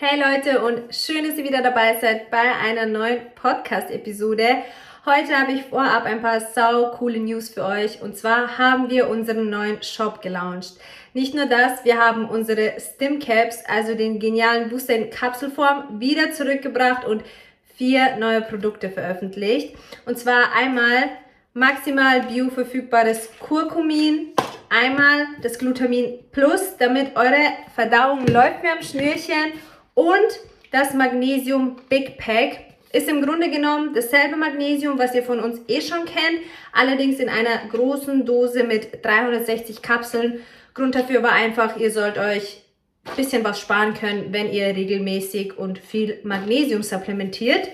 Hey Leute und schön, dass ihr wieder dabei seid bei einer neuen Podcast-Episode. Heute habe ich vorab ein paar sau coole News für euch und zwar haben wir unseren neuen Shop gelauncht. Nicht nur das, wir haben unsere Stim Caps, also den genialen Booster in Kapselform, wieder zurückgebracht und vier neue Produkte veröffentlicht. Und zwar einmal maximal bioverfügbares Kurkumin, einmal das Glutamin Plus, damit eure Verdauung läuft wie am Schnürchen und das Magnesium Big Pack ist im Grunde genommen dasselbe Magnesium, was ihr von uns eh schon kennt, allerdings in einer großen Dose mit 360 Kapseln. Grund dafür war einfach, ihr sollt euch ein bisschen was sparen können, wenn ihr regelmäßig und viel Magnesium supplementiert.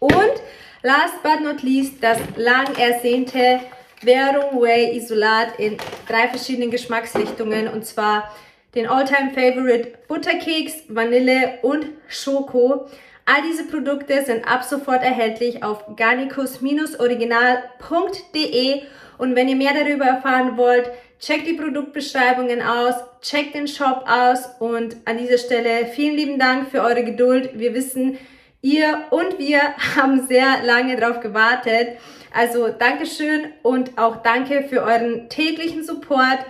Und last but not least das lang ersehnte Verum Whey Isolat in drei verschiedenen Geschmacksrichtungen und zwar den Alltime Favorite Butterkeks, Vanille und Schoko. All diese Produkte sind ab sofort erhältlich auf garnicus-original.de und wenn ihr mehr darüber erfahren wollt, checkt die Produktbeschreibungen aus, checkt den Shop aus und an dieser Stelle vielen lieben Dank für eure Geduld. Wir wissen, ihr und wir haben sehr lange darauf gewartet. Also Dankeschön und auch danke für euren täglichen Support.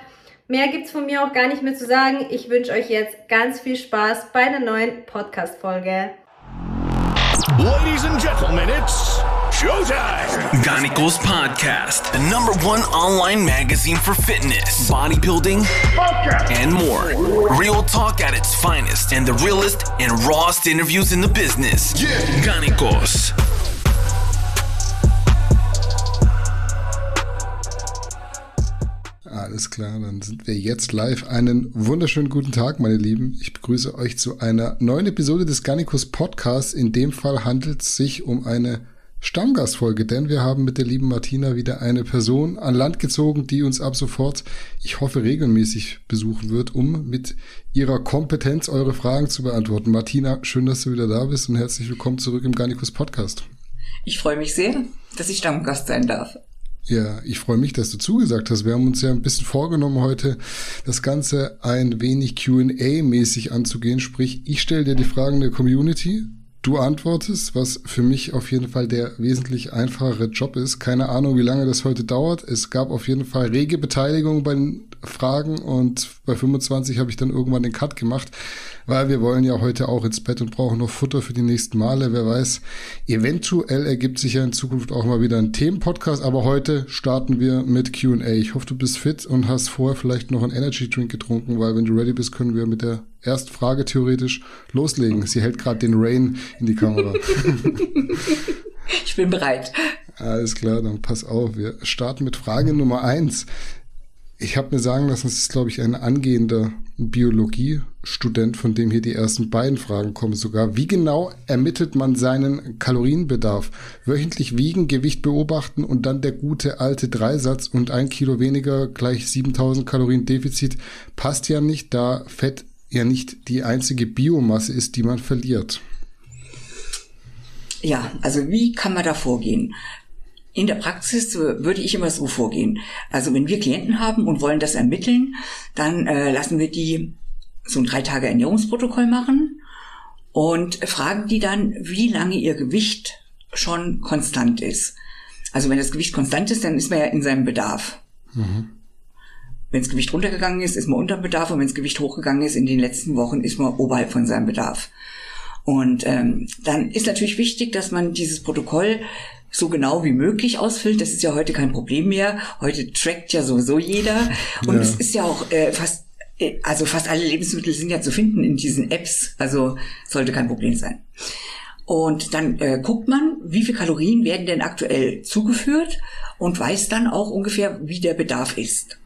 Mehr gibt's von mir auch gar nicht mehr zu sagen. Ich wünsche euch jetzt ganz viel Spaß bei einer neuen Podcast-Folge. Ladies and gentlemen, it's showtime! Ganicos Podcast, the number one online magazine for fitness, bodybuilding, and more. Real talk at its finest, and the realest and rawest interviews in the business. Yeah. Ganicos. Alles klar, dann sind wir jetzt live. Einen wunderschönen guten Tag, meine Lieben. Ich begrüße euch zu einer neuen Episode des Garnicus Podcasts. In dem Fall handelt es sich um eine Stammgastfolge, denn wir haben mit der lieben Martina wieder eine Person an Land gezogen, die uns ab sofort, ich hoffe, regelmäßig besuchen wird, um mit ihrer Kompetenz eure Fragen zu beantworten. Martina, schön, dass du wieder da bist und herzlich willkommen zurück im Garnicus Podcast. Ich freue mich sehr, dass ich Stammgast sein darf. Ja, ich freue mich, dass du zugesagt hast. Wir haben uns ja ein bisschen vorgenommen, heute das Ganze ein wenig QA-mäßig anzugehen. Sprich, ich stelle dir die Fragen der Community, du antwortest, was für mich auf jeden Fall der wesentlich einfachere Job ist. Keine Ahnung, wie lange das heute dauert. Es gab auf jeden Fall rege Beteiligung bei den Fragen und bei 25 habe ich dann irgendwann den Cut gemacht weil wir wollen ja heute auch ins Bett und brauchen noch Futter für die nächsten Male. Wer weiß, eventuell ergibt sich ja in Zukunft auch mal wieder ein Themenpodcast, aber heute starten wir mit Q&A. Ich hoffe, du bist fit und hast vorher vielleicht noch einen Energy Drink getrunken, weil wenn du ready bist, können wir mit der ersten Frage theoretisch loslegen. Sie hält gerade den Rain in die Kamera. ich bin bereit. Alles klar, dann pass auf. Wir starten mit Frage Nummer eins. Ich habe mir sagen lassen, es ist, glaube ich, ein angehender Biologiestudent, von dem hier die ersten beiden Fragen kommen sogar. Wie genau ermittelt man seinen Kalorienbedarf? Wöchentlich wiegen, Gewicht beobachten und dann der gute alte Dreisatz und ein Kilo weniger gleich 7000 Kalorien Defizit passt ja nicht, da Fett ja nicht die einzige Biomasse ist, die man verliert. Ja, also wie kann man da vorgehen? In der Praxis würde ich immer so vorgehen. Also wenn wir Klienten haben und wollen das ermitteln, dann äh, lassen wir die so ein drei Tage Ernährungsprotokoll machen und fragen die dann, wie lange ihr Gewicht schon konstant ist. Also wenn das Gewicht konstant ist, dann ist man ja in seinem Bedarf. Mhm. Wenn das Gewicht runtergegangen ist, ist man unter Bedarf und wenn das Gewicht hochgegangen ist in den letzten Wochen, ist man oberhalb von seinem Bedarf. Und ähm, dann ist natürlich wichtig, dass man dieses Protokoll so genau wie möglich ausfüllt. Das ist ja heute kein Problem mehr. Heute trackt ja sowieso jeder. Und ja. es ist ja auch äh, fast, äh, also fast alle Lebensmittel sind ja zu finden in diesen Apps. Also sollte kein Problem sein. Und dann äh, guckt man, wie viel Kalorien werden denn aktuell zugeführt und weiß dann auch ungefähr, wie der Bedarf ist.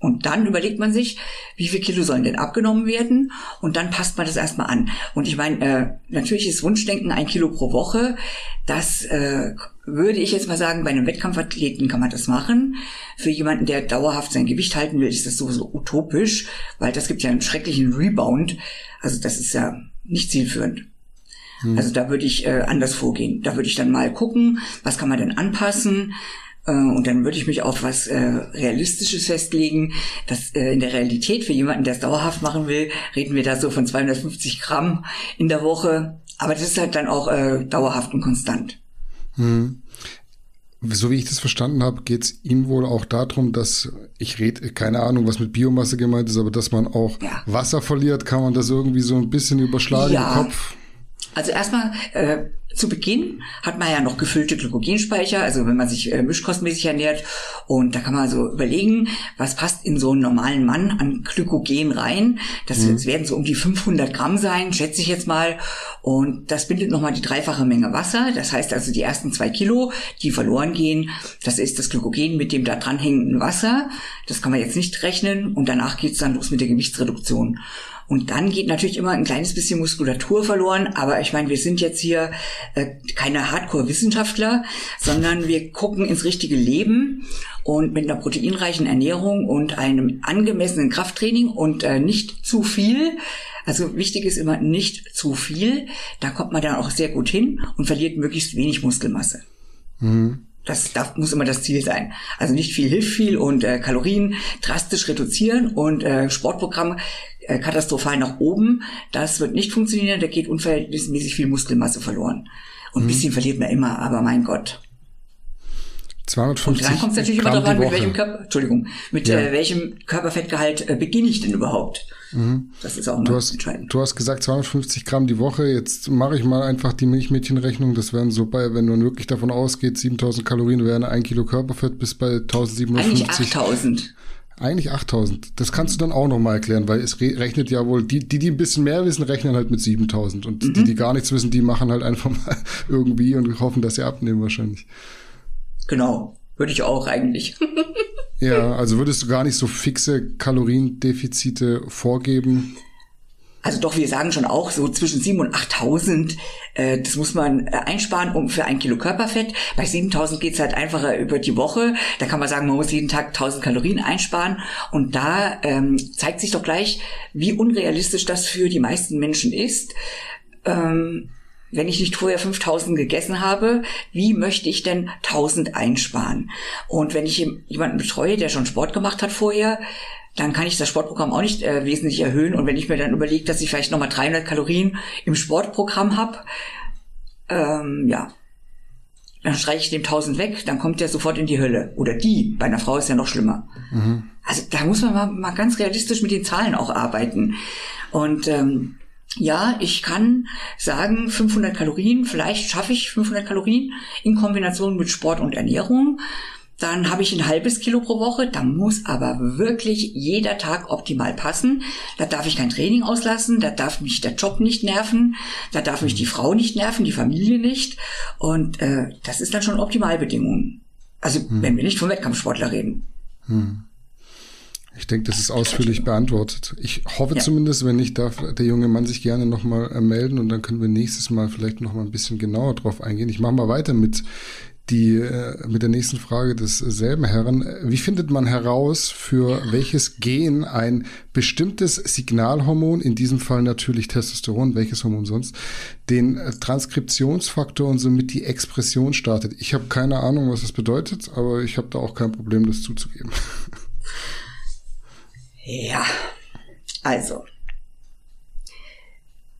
Und dann überlegt man sich, wie viel Kilo sollen denn abgenommen werden? Und dann passt man das erstmal an. Und ich meine, äh, natürlich ist Wunschdenken ein Kilo pro Woche. Das äh, würde ich jetzt mal sagen, bei einem Wettkampfathleten kann man das machen. Für jemanden, der dauerhaft sein Gewicht halten will, ist das sowieso utopisch, weil das gibt ja einen schrecklichen Rebound. Also das ist ja nicht zielführend. Hm. Also da würde ich äh, anders vorgehen. Da würde ich dann mal gucken, was kann man denn anpassen und dann würde ich mich auf was äh, Realistisches festlegen. Das äh, in der Realität für jemanden, der es dauerhaft machen will, reden wir da so von 250 Gramm in der Woche. Aber das ist halt dann auch äh, dauerhaft und konstant. Hm. So wie ich das verstanden habe, geht es ihm wohl auch darum, dass ich rede, keine Ahnung, was mit Biomasse gemeint ist, aber dass man auch ja. Wasser verliert, kann man das irgendwie so ein bisschen überschlagen ja. im Kopf. Also erstmal äh, zu Beginn hat man ja noch gefüllte Glykogenspeicher, also wenn man sich äh, mischkostmäßig ernährt. Und da kann man so überlegen, was passt in so einen normalen Mann an Glykogen rein. Das, mhm. das werden so um die 500 Gramm sein, schätze ich jetzt mal. Und das bindet nochmal die dreifache Menge Wasser. Das heißt also die ersten zwei Kilo, die verloren gehen, das ist das Glykogen mit dem da dranhängenden Wasser. Das kann man jetzt nicht rechnen. Und danach geht's dann los mit der Gewichtsreduktion. Und dann geht natürlich immer ein kleines bisschen Muskulatur verloren. Aber ich meine, wir sind jetzt hier äh, keine Hardcore-Wissenschaftler, sondern wir gucken ins richtige Leben und mit einer proteinreichen Ernährung und einem angemessenen Krafttraining und äh, nicht zu viel. Also wichtig ist immer nicht zu viel. Da kommt man dann auch sehr gut hin und verliert möglichst wenig Muskelmasse. Mhm. Das darf, muss immer das Ziel sein. Also nicht viel hilft viel und äh, Kalorien drastisch reduzieren und äh, Sportprogramm äh, katastrophal nach oben. Das wird nicht funktionieren, da geht unverhältnismäßig viel Muskelmasse verloren. Und ein mhm. bisschen verliert man immer, aber mein Gott. 250 Und dann kommt es natürlich immer darauf an, mit welchem Körper, Entschuldigung, mit ja. äh, welchem Körperfettgehalt äh, beginne ich denn überhaupt? Mhm. Das ist auch du hast, entscheidend. Du hast gesagt 250 Gramm die Woche. Jetzt mache ich mal einfach die Milchmädchenrechnung. Das wären so bei, wenn man wirklich davon ausgeht, 7000 Kalorien wären ein Kilo Körperfett bis bei 1750. Eigentlich 8000. Eigentlich 8000. Das kannst du dann auch noch mal erklären, weil es rechnet ja wohl, die, die, die ein bisschen mehr wissen, rechnen halt mit 7000. Und mhm. die, die gar nichts wissen, die machen halt einfach mal irgendwie und hoffen, dass sie abnehmen wahrscheinlich. Genau. Würde ich auch eigentlich. ja, also würdest du gar nicht so fixe Kaloriendefizite vorgeben? Also doch, wir sagen schon auch so zwischen 7.000 und 8.000, äh, das muss man äh, einsparen um für ein Kilo Körperfett. Bei 7.000 geht's halt einfacher über die Woche. Da kann man sagen, man muss jeden Tag 1.000 Kalorien einsparen. Und da ähm, zeigt sich doch gleich, wie unrealistisch das für die meisten Menschen ist. Ähm, wenn ich nicht vorher 5000 gegessen habe, wie möchte ich denn 1000 einsparen? Und wenn ich jemanden betreue, der schon Sport gemacht hat vorher, dann kann ich das Sportprogramm auch nicht äh, wesentlich erhöhen. Und wenn ich mir dann überlege, dass ich vielleicht nochmal 300 Kalorien im Sportprogramm habe, ähm, ja, dann streiche ich dem 1000 weg, dann kommt der sofort in die Hölle. Oder die, bei einer Frau ist ja noch schlimmer. Mhm. Also da muss man mal, mal ganz realistisch mit den Zahlen auch arbeiten. Und ähm, ja, ich kann sagen, 500 Kalorien, vielleicht schaffe ich 500 Kalorien in Kombination mit Sport und Ernährung. Dann habe ich ein halbes Kilo pro Woche. Da muss aber wirklich jeder Tag optimal passen. Da darf ich kein Training auslassen. Da darf mich der Job nicht nerven. Da darf mich die Frau nicht nerven, die Familie nicht. Und äh, das ist dann schon Optimalbedingungen. Also hm. wenn wir nicht vom Wettkampfsportler reden. Hm. Ich denke, das ist ausführlich beantwortet. Ich hoffe ja. zumindest, wenn nicht, darf der junge Mann sich gerne nochmal äh, melden und dann können wir nächstes Mal vielleicht nochmal ein bisschen genauer drauf eingehen. Ich mache mal weiter mit die äh, mit der nächsten Frage desselben Herren. Wie findet man heraus, für welches Gen ein bestimmtes Signalhormon, in diesem Fall natürlich Testosteron, welches Hormon sonst, den Transkriptionsfaktor und somit die Expression startet? Ich habe keine Ahnung, was das bedeutet, aber ich habe da auch kein Problem, das zuzugeben. Ja, also.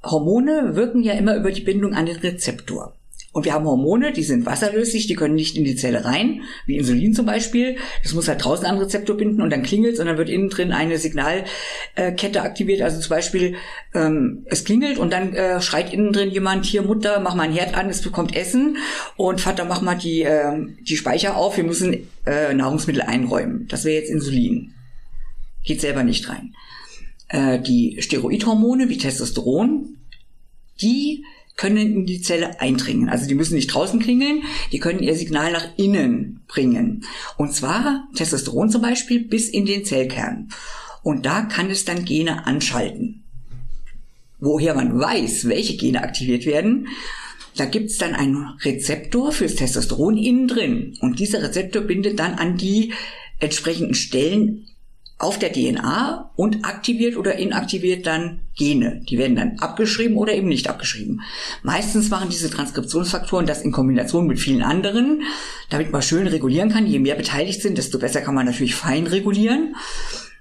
Hormone wirken ja immer über die Bindung an den Rezeptor. Und wir haben Hormone, die sind wasserlöslich, die können nicht in die Zelle rein, wie Insulin zum Beispiel. Das muss halt draußen an Rezeptor binden und dann klingelt und dann wird innen drin eine Signalkette aktiviert. Also zum Beispiel, ähm, es klingelt und dann äh, schreit innen drin jemand, hier Mutter, mach mal ein Herd an, es bekommt Essen und Vater, mach mal die, äh, die Speicher auf, wir müssen äh, Nahrungsmittel einräumen. Das wäre jetzt Insulin. Geht selber nicht rein. Äh, die Steroidhormone wie Testosteron, die können in die Zelle eindringen. Also die müssen nicht draußen klingeln, die können ihr Signal nach innen bringen. Und zwar Testosteron zum Beispiel bis in den Zellkern. Und da kann es dann Gene anschalten. Woher man weiß, welche Gene aktiviert werden, da gibt's dann einen Rezeptor fürs Testosteron innen drin. Und dieser Rezeptor bindet dann an die entsprechenden Stellen auf der DNA und aktiviert oder inaktiviert dann Gene. Die werden dann abgeschrieben oder eben nicht abgeschrieben. Meistens machen diese Transkriptionsfaktoren das in Kombination mit vielen anderen, damit man schön regulieren kann. Je mehr beteiligt sind, desto besser kann man natürlich fein regulieren.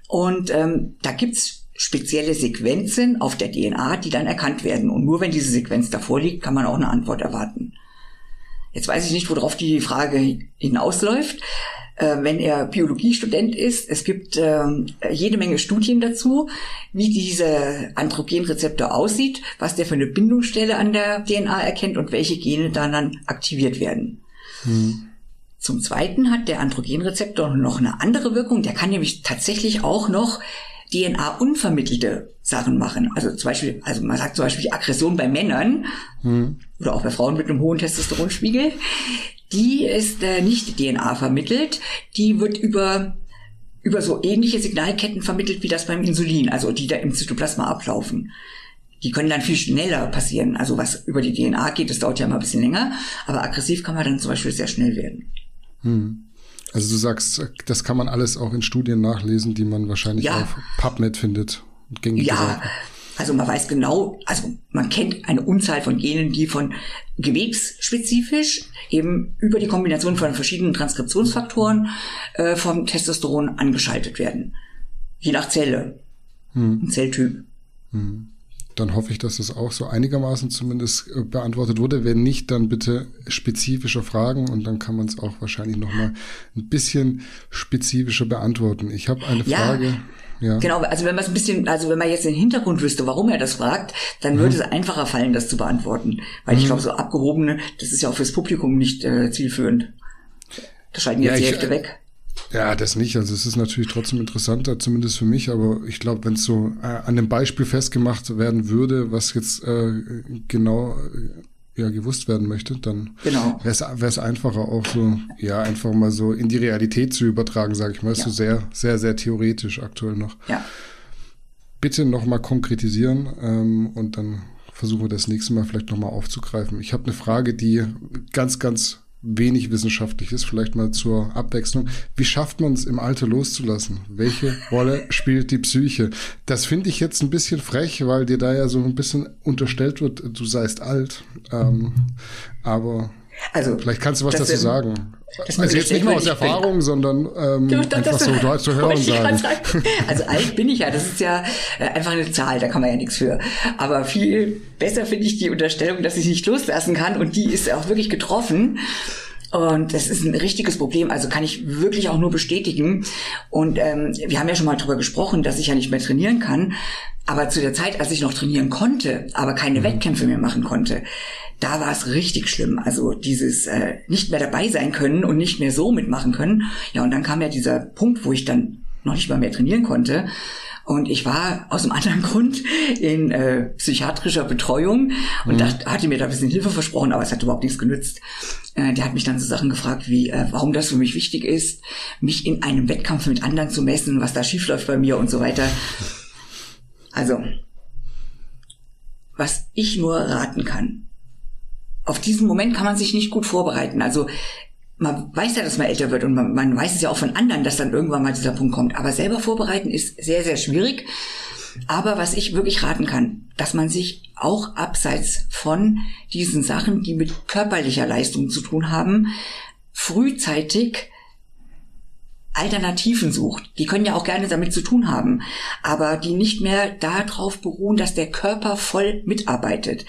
Und ähm, da gibt's spezielle Sequenzen auf der DNA, die dann erkannt werden. Und nur wenn diese Sequenz davor liegt, kann man auch eine Antwort erwarten. Jetzt weiß ich nicht, worauf die Frage hinausläuft wenn er Biologiestudent ist. Es gibt äh, jede Menge Studien dazu, wie diese Androgenrezeptor aussieht, was der für eine Bindungsstelle an der DNA erkennt und welche Gene dann, dann aktiviert werden. Hm. Zum Zweiten hat der Androgenrezeptor noch eine andere Wirkung. Der kann nämlich tatsächlich auch noch DNA-unvermittelte Sachen machen. Also zum Beispiel, also man sagt zum Beispiel Aggression bei Männern hm. oder auch bei Frauen mit einem hohen Testosteronspiegel die ist äh, nicht DNA vermittelt, die wird über über so ähnliche Signalketten vermittelt wie das beim Insulin, also die da im Zytoplasma ablaufen. Die können dann viel schneller passieren. Also was über die DNA geht, das dauert ja mal ein bisschen länger, aber aggressiv kann man dann zum Beispiel sehr schnell werden. Hm. Also du sagst, das kann man alles auch in Studien nachlesen, die man wahrscheinlich ja. auf PubMed findet. ja, Seiten. Also man weiß genau, also man kennt eine Unzahl von Genen, die von gewebsspezifisch eben über die Kombination von verschiedenen Transkriptionsfaktoren äh, vom Testosteron angeschaltet werden. Je nach Zelle, hm. Zelltyp. Hm. Dann hoffe ich, dass das auch so einigermaßen zumindest äh, beantwortet wurde. Wenn nicht, dann bitte spezifische Fragen und dann kann man es auch wahrscheinlich nochmal ein bisschen spezifischer beantworten. Ich habe eine ja. Frage. Ja. Genau, also wenn man es ein bisschen, also wenn man jetzt den Hintergrund wüsste, warum er das fragt, dann mhm. würde es einfacher fallen, das zu beantworten. Weil mhm. ich glaube, so abgehobene, das ist ja auch fürs Publikum nicht äh, zielführend. Da schalten jetzt ja, die Hälfte äh, weg. Ja, das nicht. Also es ist natürlich trotzdem interessanter, zumindest für mich, aber ich glaube, wenn es so äh, an dem Beispiel festgemacht werden würde, was jetzt äh, genau äh, ja gewusst werden möchte, dann genau. wäre es einfacher auch so, ja, einfach mal so in die Realität zu übertragen, sage ich mal. Ist ja. so sehr, sehr, sehr theoretisch aktuell noch. Ja. Bitte nochmal konkretisieren ähm, und dann versuchen wir das nächste Mal vielleicht nochmal aufzugreifen. Ich habe eine Frage, die ganz, ganz wenig wissenschaftlich ist, vielleicht mal zur Abwechslung. Wie schafft man es im Alter loszulassen? Welche Rolle spielt die Psyche? Das finde ich jetzt ein bisschen frech, weil dir da ja so ein bisschen unterstellt wird, du seist alt. Ähm, aber also, vielleicht kannst du was dazu sagen. Also jetzt nicht mal aus Erfahrung, bin, sondern ähm, doch, doch, einfach so das, zu hören sagen. sagen. Also alt bin ich ja, das ist ja äh, einfach eine Zahl, da kann man ja nichts für. Aber viel besser finde ich die Unterstellung, dass ich nicht loslassen kann und die ist auch wirklich getroffen. Und das ist ein richtiges Problem, also kann ich wirklich auch nur bestätigen. Und ähm, wir haben ja schon mal drüber gesprochen, dass ich ja nicht mehr trainieren kann. Aber zu der Zeit, als ich noch trainieren konnte, aber keine mhm. Wettkämpfe mehr machen konnte, da war es richtig schlimm. Also dieses äh, nicht mehr dabei sein können und nicht mehr so mitmachen können. Ja, und dann kam ja dieser Punkt, wo ich dann noch nicht mal mehr trainieren konnte. Und ich war aus einem anderen Grund in äh, psychiatrischer Betreuung und mhm. dachte, hatte mir da ein bisschen Hilfe versprochen, aber es hat überhaupt nichts genützt. Äh, der hat mich dann so Sachen gefragt, wie äh, warum das für mich wichtig ist, mich in einem Wettkampf mit anderen zu messen, was da schiefläuft bei mir und so weiter. Also, was ich nur raten kann, auf diesen Moment kann man sich nicht gut vorbereiten. Also man weiß ja, dass man älter wird und man, man weiß es ja auch von anderen, dass dann irgendwann mal dieser Punkt kommt. Aber selber vorbereiten ist sehr, sehr schwierig. Aber was ich wirklich raten kann, dass man sich auch abseits von diesen Sachen, die mit körperlicher Leistung zu tun haben, frühzeitig Alternativen sucht. Die können ja auch gerne damit zu tun haben, aber die nicht mehr darauf beruhen, dass der Körper voll mitarbeitet.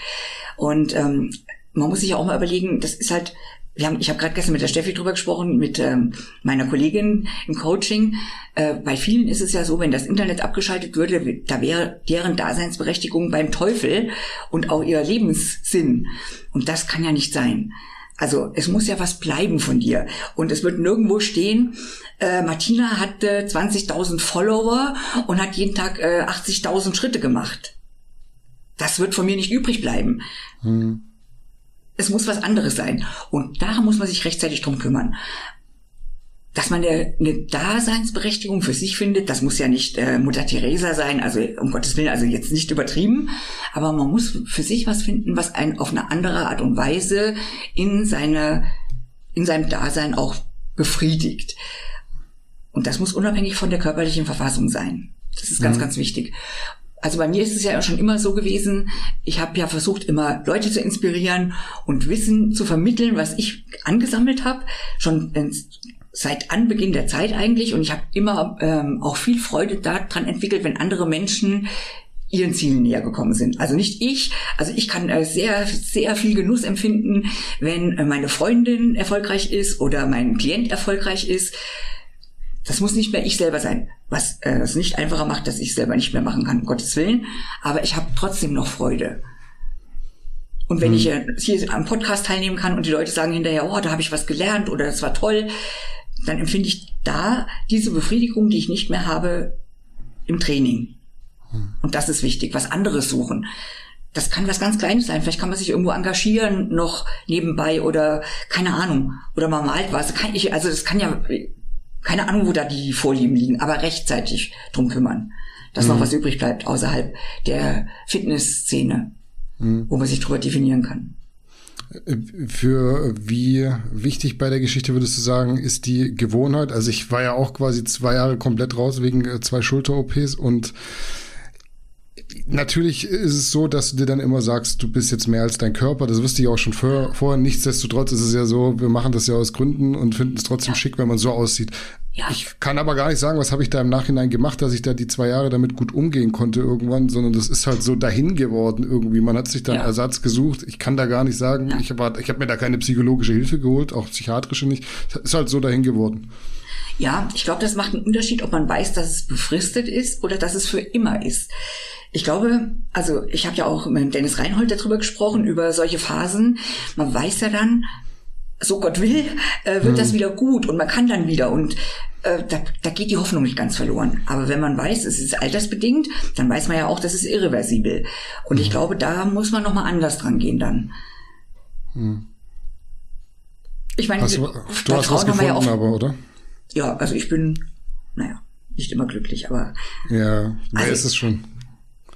Und ähm, man muss sich ja auch mal überlegen, das ist halt, wir haben, ich habe gerade gestern mit der Steffi drüber gesprochen, mit ähm, meiner Kollegin im Coaching. Äh, bei vielen ist es ja so, wenn das Internet abgeschaltet würde, da wäre deren Daseinsberechtigung beim Teufel und auch ihr Lebenssinn. Und das kann ja nicht sein. Also es muss ja was bleiben von dir. Und es wird nirgendwo stehen, äh, Martina hatte 20.000 Follower und hat jeden Tag äh, 80.000 Schritte gemacht. Das wird von mir nicht übrig bleiben. Hm. Es muss was anderes sein. Und da muss man sich rechtzeitig drum kümmern. Dass man eine, eine Daseinsberechtigung für sich findet, das muss ja nicht äh, Mutter Teresa sein, also um Gottes Willen, also jetzt nicht übertrieben, aber man muss für sich was finden, was einen auf eine andere Art und Weise in seine, in seinem Dasein auch befriedigt. Und das muss unabhängig von der körperlichen Verfassung sein. Das ist ganz, mhm. ganz wichtig. Also bei mir ist es ja schon immer so gewesen, ich habe ja versucht, immer Leute zu inspirieren und Wissen zu vermitteln, was ich angesammelt habe, schon seit Anbeginn der Zeit eigentlich. Und ich habe immer ähm, auch viel Freude daran entwickelt, wenn andere Menschen ihren Zielen näher gekommen sind. Also nicht ich, also ich kann äh, sehr, sehr viel Genuss empfinden, wenn äh, meine Freundin erfolgreich ist oder mein Klient erfolgreich ist. Das muss nicht mehr ich selber sein, was äh, es nicht einfacher macht, dass ich selber nicht mehr machen kann, um Gottes Willen. Aber ich habe trotzdem noch Freude. Und wenn mhm. ich äh, hier am Podcast teilnehmen kann und die Leute sagen hinterher, oh, da habe ich was gelernt oder das war toll, dann empfinde ich da diese Befriedigung, die ich nicht mehr habe im Training. Und das ist wichtig, was anderes suchen. Das kann was ganz Kleines sein. Vielleicht kann man sich irgendwo engagieren noch nebenbei oder keine Ahnung. Oder man malt was. Kann ich, also das kann ja, keine Ahnung, wo da die Vorlieben liegen, aber rechtzeitig drum kümmern, dass mhm. noch was übrig bleibt außerhalb der Fitnessszene, mhm. wo man sich drüber definieren kann. Für wie wichtig bei der Geschichte würdest du sagen, ist die Gewohnheit? Also ich war ja auch quasi zwei Jahre komplett raus wegen äh, zwei Schulter-OPs und Natürlich ist es so, dass du dir dann immer sagst, du bist jetzt mehr als dein Körper. Das wusste ich auch schon vor, vorher. Nichtsdestotrotz ist es ja so, wir machen das ja aus Gründen und finden es trotzdem ja. schick, wenn man so aussieht. Ja. Ich kann aber gar nicht sagen, was habe ich da im Nachhinein gemacht, dass ich da die zwei Jahre damit gut umgehen konnte irgendwann, sondern das ist halt so dahin geworden irgendwie. Man hat sich da einen ja. Ersatz gesucht. Ich kann da gar nicht sagen, ich habe ich hab mir da keine psychologische Hilfe geholt, auch psychiatrische nicht. Ist halt so dahin geworden. Ja, ich glaube, das macht einen Unterschied, ob man weiß, dass es befristet ist oder dass es für immer ist. Ich glaube, also ich habe ja auch mit Dennis Reinhold darüber gesprochen, über solche Phasen. Man weiß ja dann, so Gott will, äh, wird mhm. das wieder gut und man kann dann wieder und äh, da, da geht die Hoffnung nicht ganz verloren. Aber wenn man weiß, es ist altersbedingt, dann weiß man ja auch, das ist irreversibel. Und mhm. ich glaube, da muss man nochmal anders dran gehen dann. Mhm. Ich meine, hast du, du hast was gefunden, ja auch, aber, oder? Ja, also ich bin, naja, nicht immer glücklich, aber. Ja, wer also, ist es schon?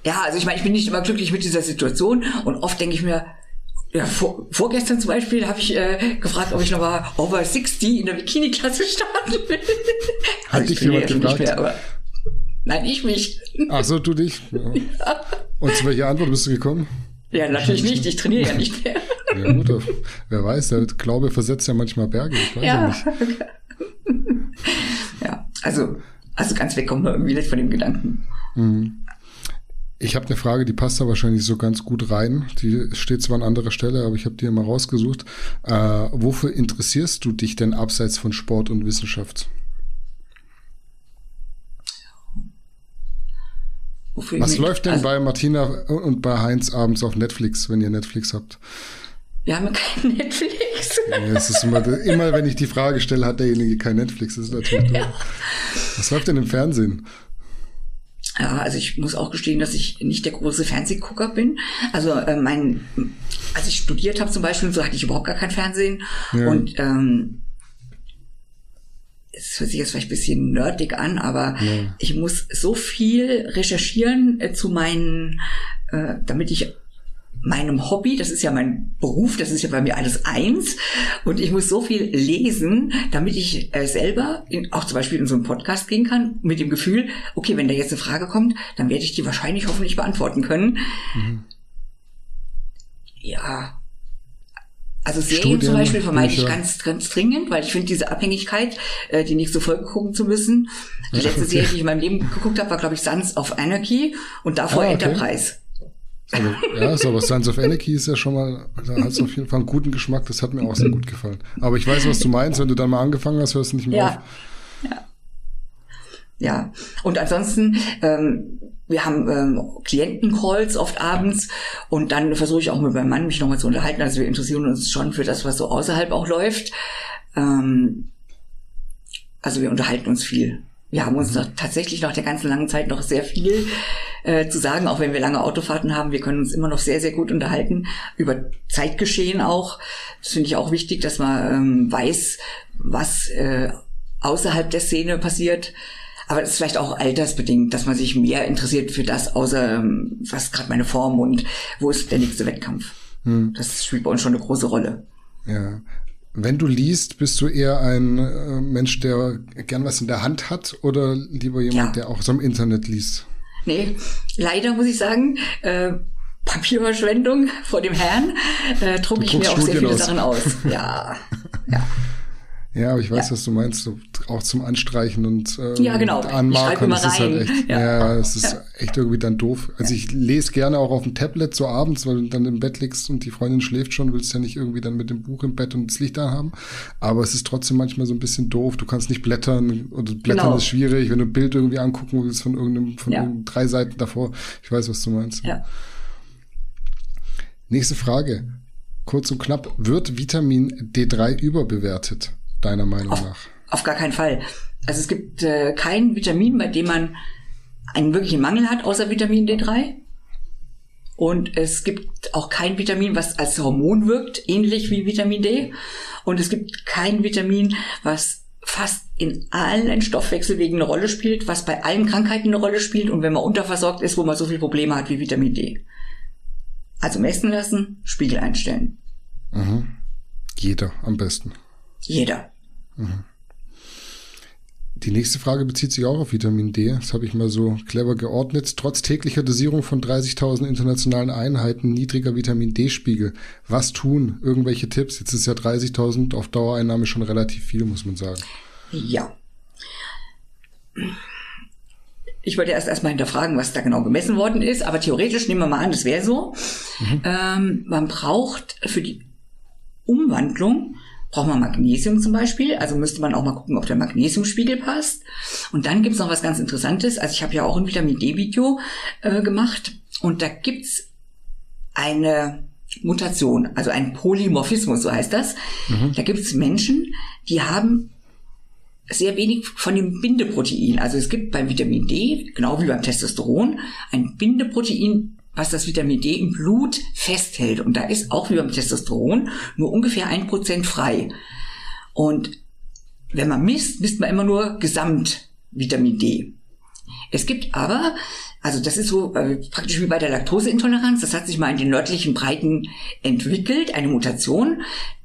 Ja, also ich meine, ich bin nicht immer glücklich mit dieser Situation und oft denke ich mir, ja, vor, vorgestern zum Beispiel habe ich äh, gefragt, ob ich noch mal over 60 in der Bikini-Klasse starten will. Hat also dich jemand gefragt? Mehr, aber, nein, ich mich. Ach so, du dich? Ja. ja. Und zu welcher Antwort bist du gekommen? Ja, natürlich nicht. Ich trainiere ja nicht mehr. Ja gut, wer weiß, der Glaube versetzt ja manchmal Berge. Ich weiß ja, nicht. ja, also, also ganz weg kommen wir irgendwie nicht von dem Gedanken. Mhm. Ich habe eine Frage, die passt da wahrscheinlich so ganz gut rein. Die steht zwar an anderer Stelle, aber ich habe die mal rausgesucht. Äh, wofür interessierst du dich denn abseits von Sport und Wissenschaft? Wofür Was läuft denn also, bei Martina und bei Heinz abends auf Netflix, wenn ihr Netflix habt? Wir haben kein Netflix. Nee, es ist immer, immer, wenn ich die Frage stelle, hat derjenige kein Netflix. Das ist natürlich ja. Was läuft denn im Fernsehen? Ja, also ich muss auch gestehen, dass ich nicht der große Fernsehgucker bin. Also äh, mein, als ich studiert habe zum Beispiel, so hatte ich überhaupt gar kein Fernsehen. Ja. Und ähm, es hört sich jetzt vielleicht ein bisschen nerdig an, aber ja. ich muss so viel recherchieren äh, zu meinen, äh, damit ich meinem Hobby, das ist ja mein Beruf, das ist ja bei mir alles eins. Und ich muss so viel lesen, damit ich äh, selber in, auch zum Beispiel in so einen Podcast gehen kann, mit dem Gefühl, okay, wenn da jetzt eine Frage kommt, dann werde ich die wahrscheinlich hoffentlich beantworten können. Mhm. Ja. Also Serien Studien, zum Beispiel vermeide ich ganz, ganz dringend, weil ich finde diese Abhängigkeit, äh, die nächste Folge gucken zu müssen. Die letzte okay. Serie, die ich in meinem Leben geguckt habe, war, glaube ich, Sons of Anarchy und davor ah, okay. Enterprise. Also, ja, so, aber Sons of Anarchy ist ja schon mal, da hat es auf jeden Fall einen guten Geschmack, das hat mir auch sehr gut gefallen. Aber ich weiß, was du meinst, wenn du dann mal angefangen hast, hörst du nicht mehr ja. auf. Ja. Ja, und ansonsten, ähm, wir haben ähm, Klientencalls oft abends und dann versuche ich auch mit meinem Mann mich nochmal zu unterhalten. Also wir interessieren uns schon für das, was so außerhalb auch läuft. Ähm, also wir unterhalten uns viel wir haben uns noch, tatsächlich nach der ganzen langen Zeit noch sehr viel äh, zu sagen, auch wenn wir lange Autofahrten haben. Wir können uns immer noch sehr, sehr gut unterhalten über Zeitgeschehen auch. Das finde ich auch wichtig, dass man ähm, weiß, was äh, außerhalb der Szene passiert. Aber es ist vielleicht auch altersbedingt, dass man sich mehr interessiert für das, außer ähm, was gerade meine Form und wo ist der nächste Wettkampf. Hm. Das spielt bei uns schon eine große Rolle. Ja. Wenn du liest, bist du eher ein äh, Mensch, der gern was in der Hand hat oder lieber jemand, ja. der auch so im Internet liest? Nee, leider muss ich sagen, äh, Papierverschwendung vor dem Herrn, äh, drucke ich mir auch sehr viele aus. Sachen aus. Ja, ja. Ja, aber ich weiß, ja. was du meinst, so, auch zum Anstreichen und ähm, ja, genau. Anmarkern. Das ist halt echt, ja, ja es ist ja. echt irgendwie dann doof. Also ich lese gerne auch auf dem Tablet so abends, weil du dann im Bett liegst und die Freundin schläft schon, willst ja nicht irgendwie dann mit dem Buch im Bett und das Licht da haben. Aber es ist trotzdem manchmal so ein bisschen doof. Du kannst nicht blättern und blättern genau. ist schwierig, wenn du ein Bild irgendwie angucken willst von irgendeinem, von ja. drei Seiten davor. Ich weiß, was du meinst. Ja. Nächste Frage. Kurz und knapp. Wird Vitamin D3 überbewertet? Deiner Meinung auf, nach? Auf gar keinen Fall. Also es gibt äh, kein Vitamin, bei dem man einen wirklichen Mangel hat, außer Vitamin D3. Und es gibt auch kein Vitamin, was als Hormon wirkt, ähnlich wie Vitamin D. Und es gibt kein Vitamin, was fast in allen Stoffwechselwegen eine Rolle spielt, was bei allen Krankheiten eine Rolle spielt und wenn man unterversorgt ist, wo man so viele Probleme hat wie Vitamin D. Also messen lassen, Spiegel einstellen. Mhm. Jeder am besten. Jeder. Die nächste Frage bezieht sich auch auf Vitamin D. Das habe ich mal so clever geordnet. Trotz täglicher Dosierung von 30.000 internationalen Einheiten niedriger Vitamin D-Spiegel. Was tun? Irgendwelche Tipps? Jetzt ist ja 30.000 auf Dauereinnahme schon relativ viel, muss man sagen. Ja. Ich wollte erst erstmal hinterfragen, was da genau gemessen worden ist, aber theoretisch nehmen wir mal an, das wäre so. Mhm. Ähm, man braucht für die Umwandlung braucht man Magnesium zum Beispiel. Also müsste man auch mal gucken, ob der Magnesiumspiegel passt. Und dann gibt's noch was ganz Interessantes. Also ich habe ja auch ein Vitamin D-Video äh, gemacht und da gibt's eine Mutation, also ein Polymorphismus, so heißt das. Mhm. Da gibt's Menschen, die haben sehr wenig von dem Bindeprotein. Also es gibt beim Vitamin D, genau wie beim Testosteron, ein Bindeprotein was das Vitamin D im Blut festhält. Und da ist auch wie beim Testosteron nur ungefähr ein Prozent frei. Und wenn man misst, misst man immer nur Gesamtvitamin D. Es gibt aber, also das ist so äh, praktisch wie bei der Laktoseintoleranz, das hat sich mal in den nördlichen Breiten entwickelt, eine Mutation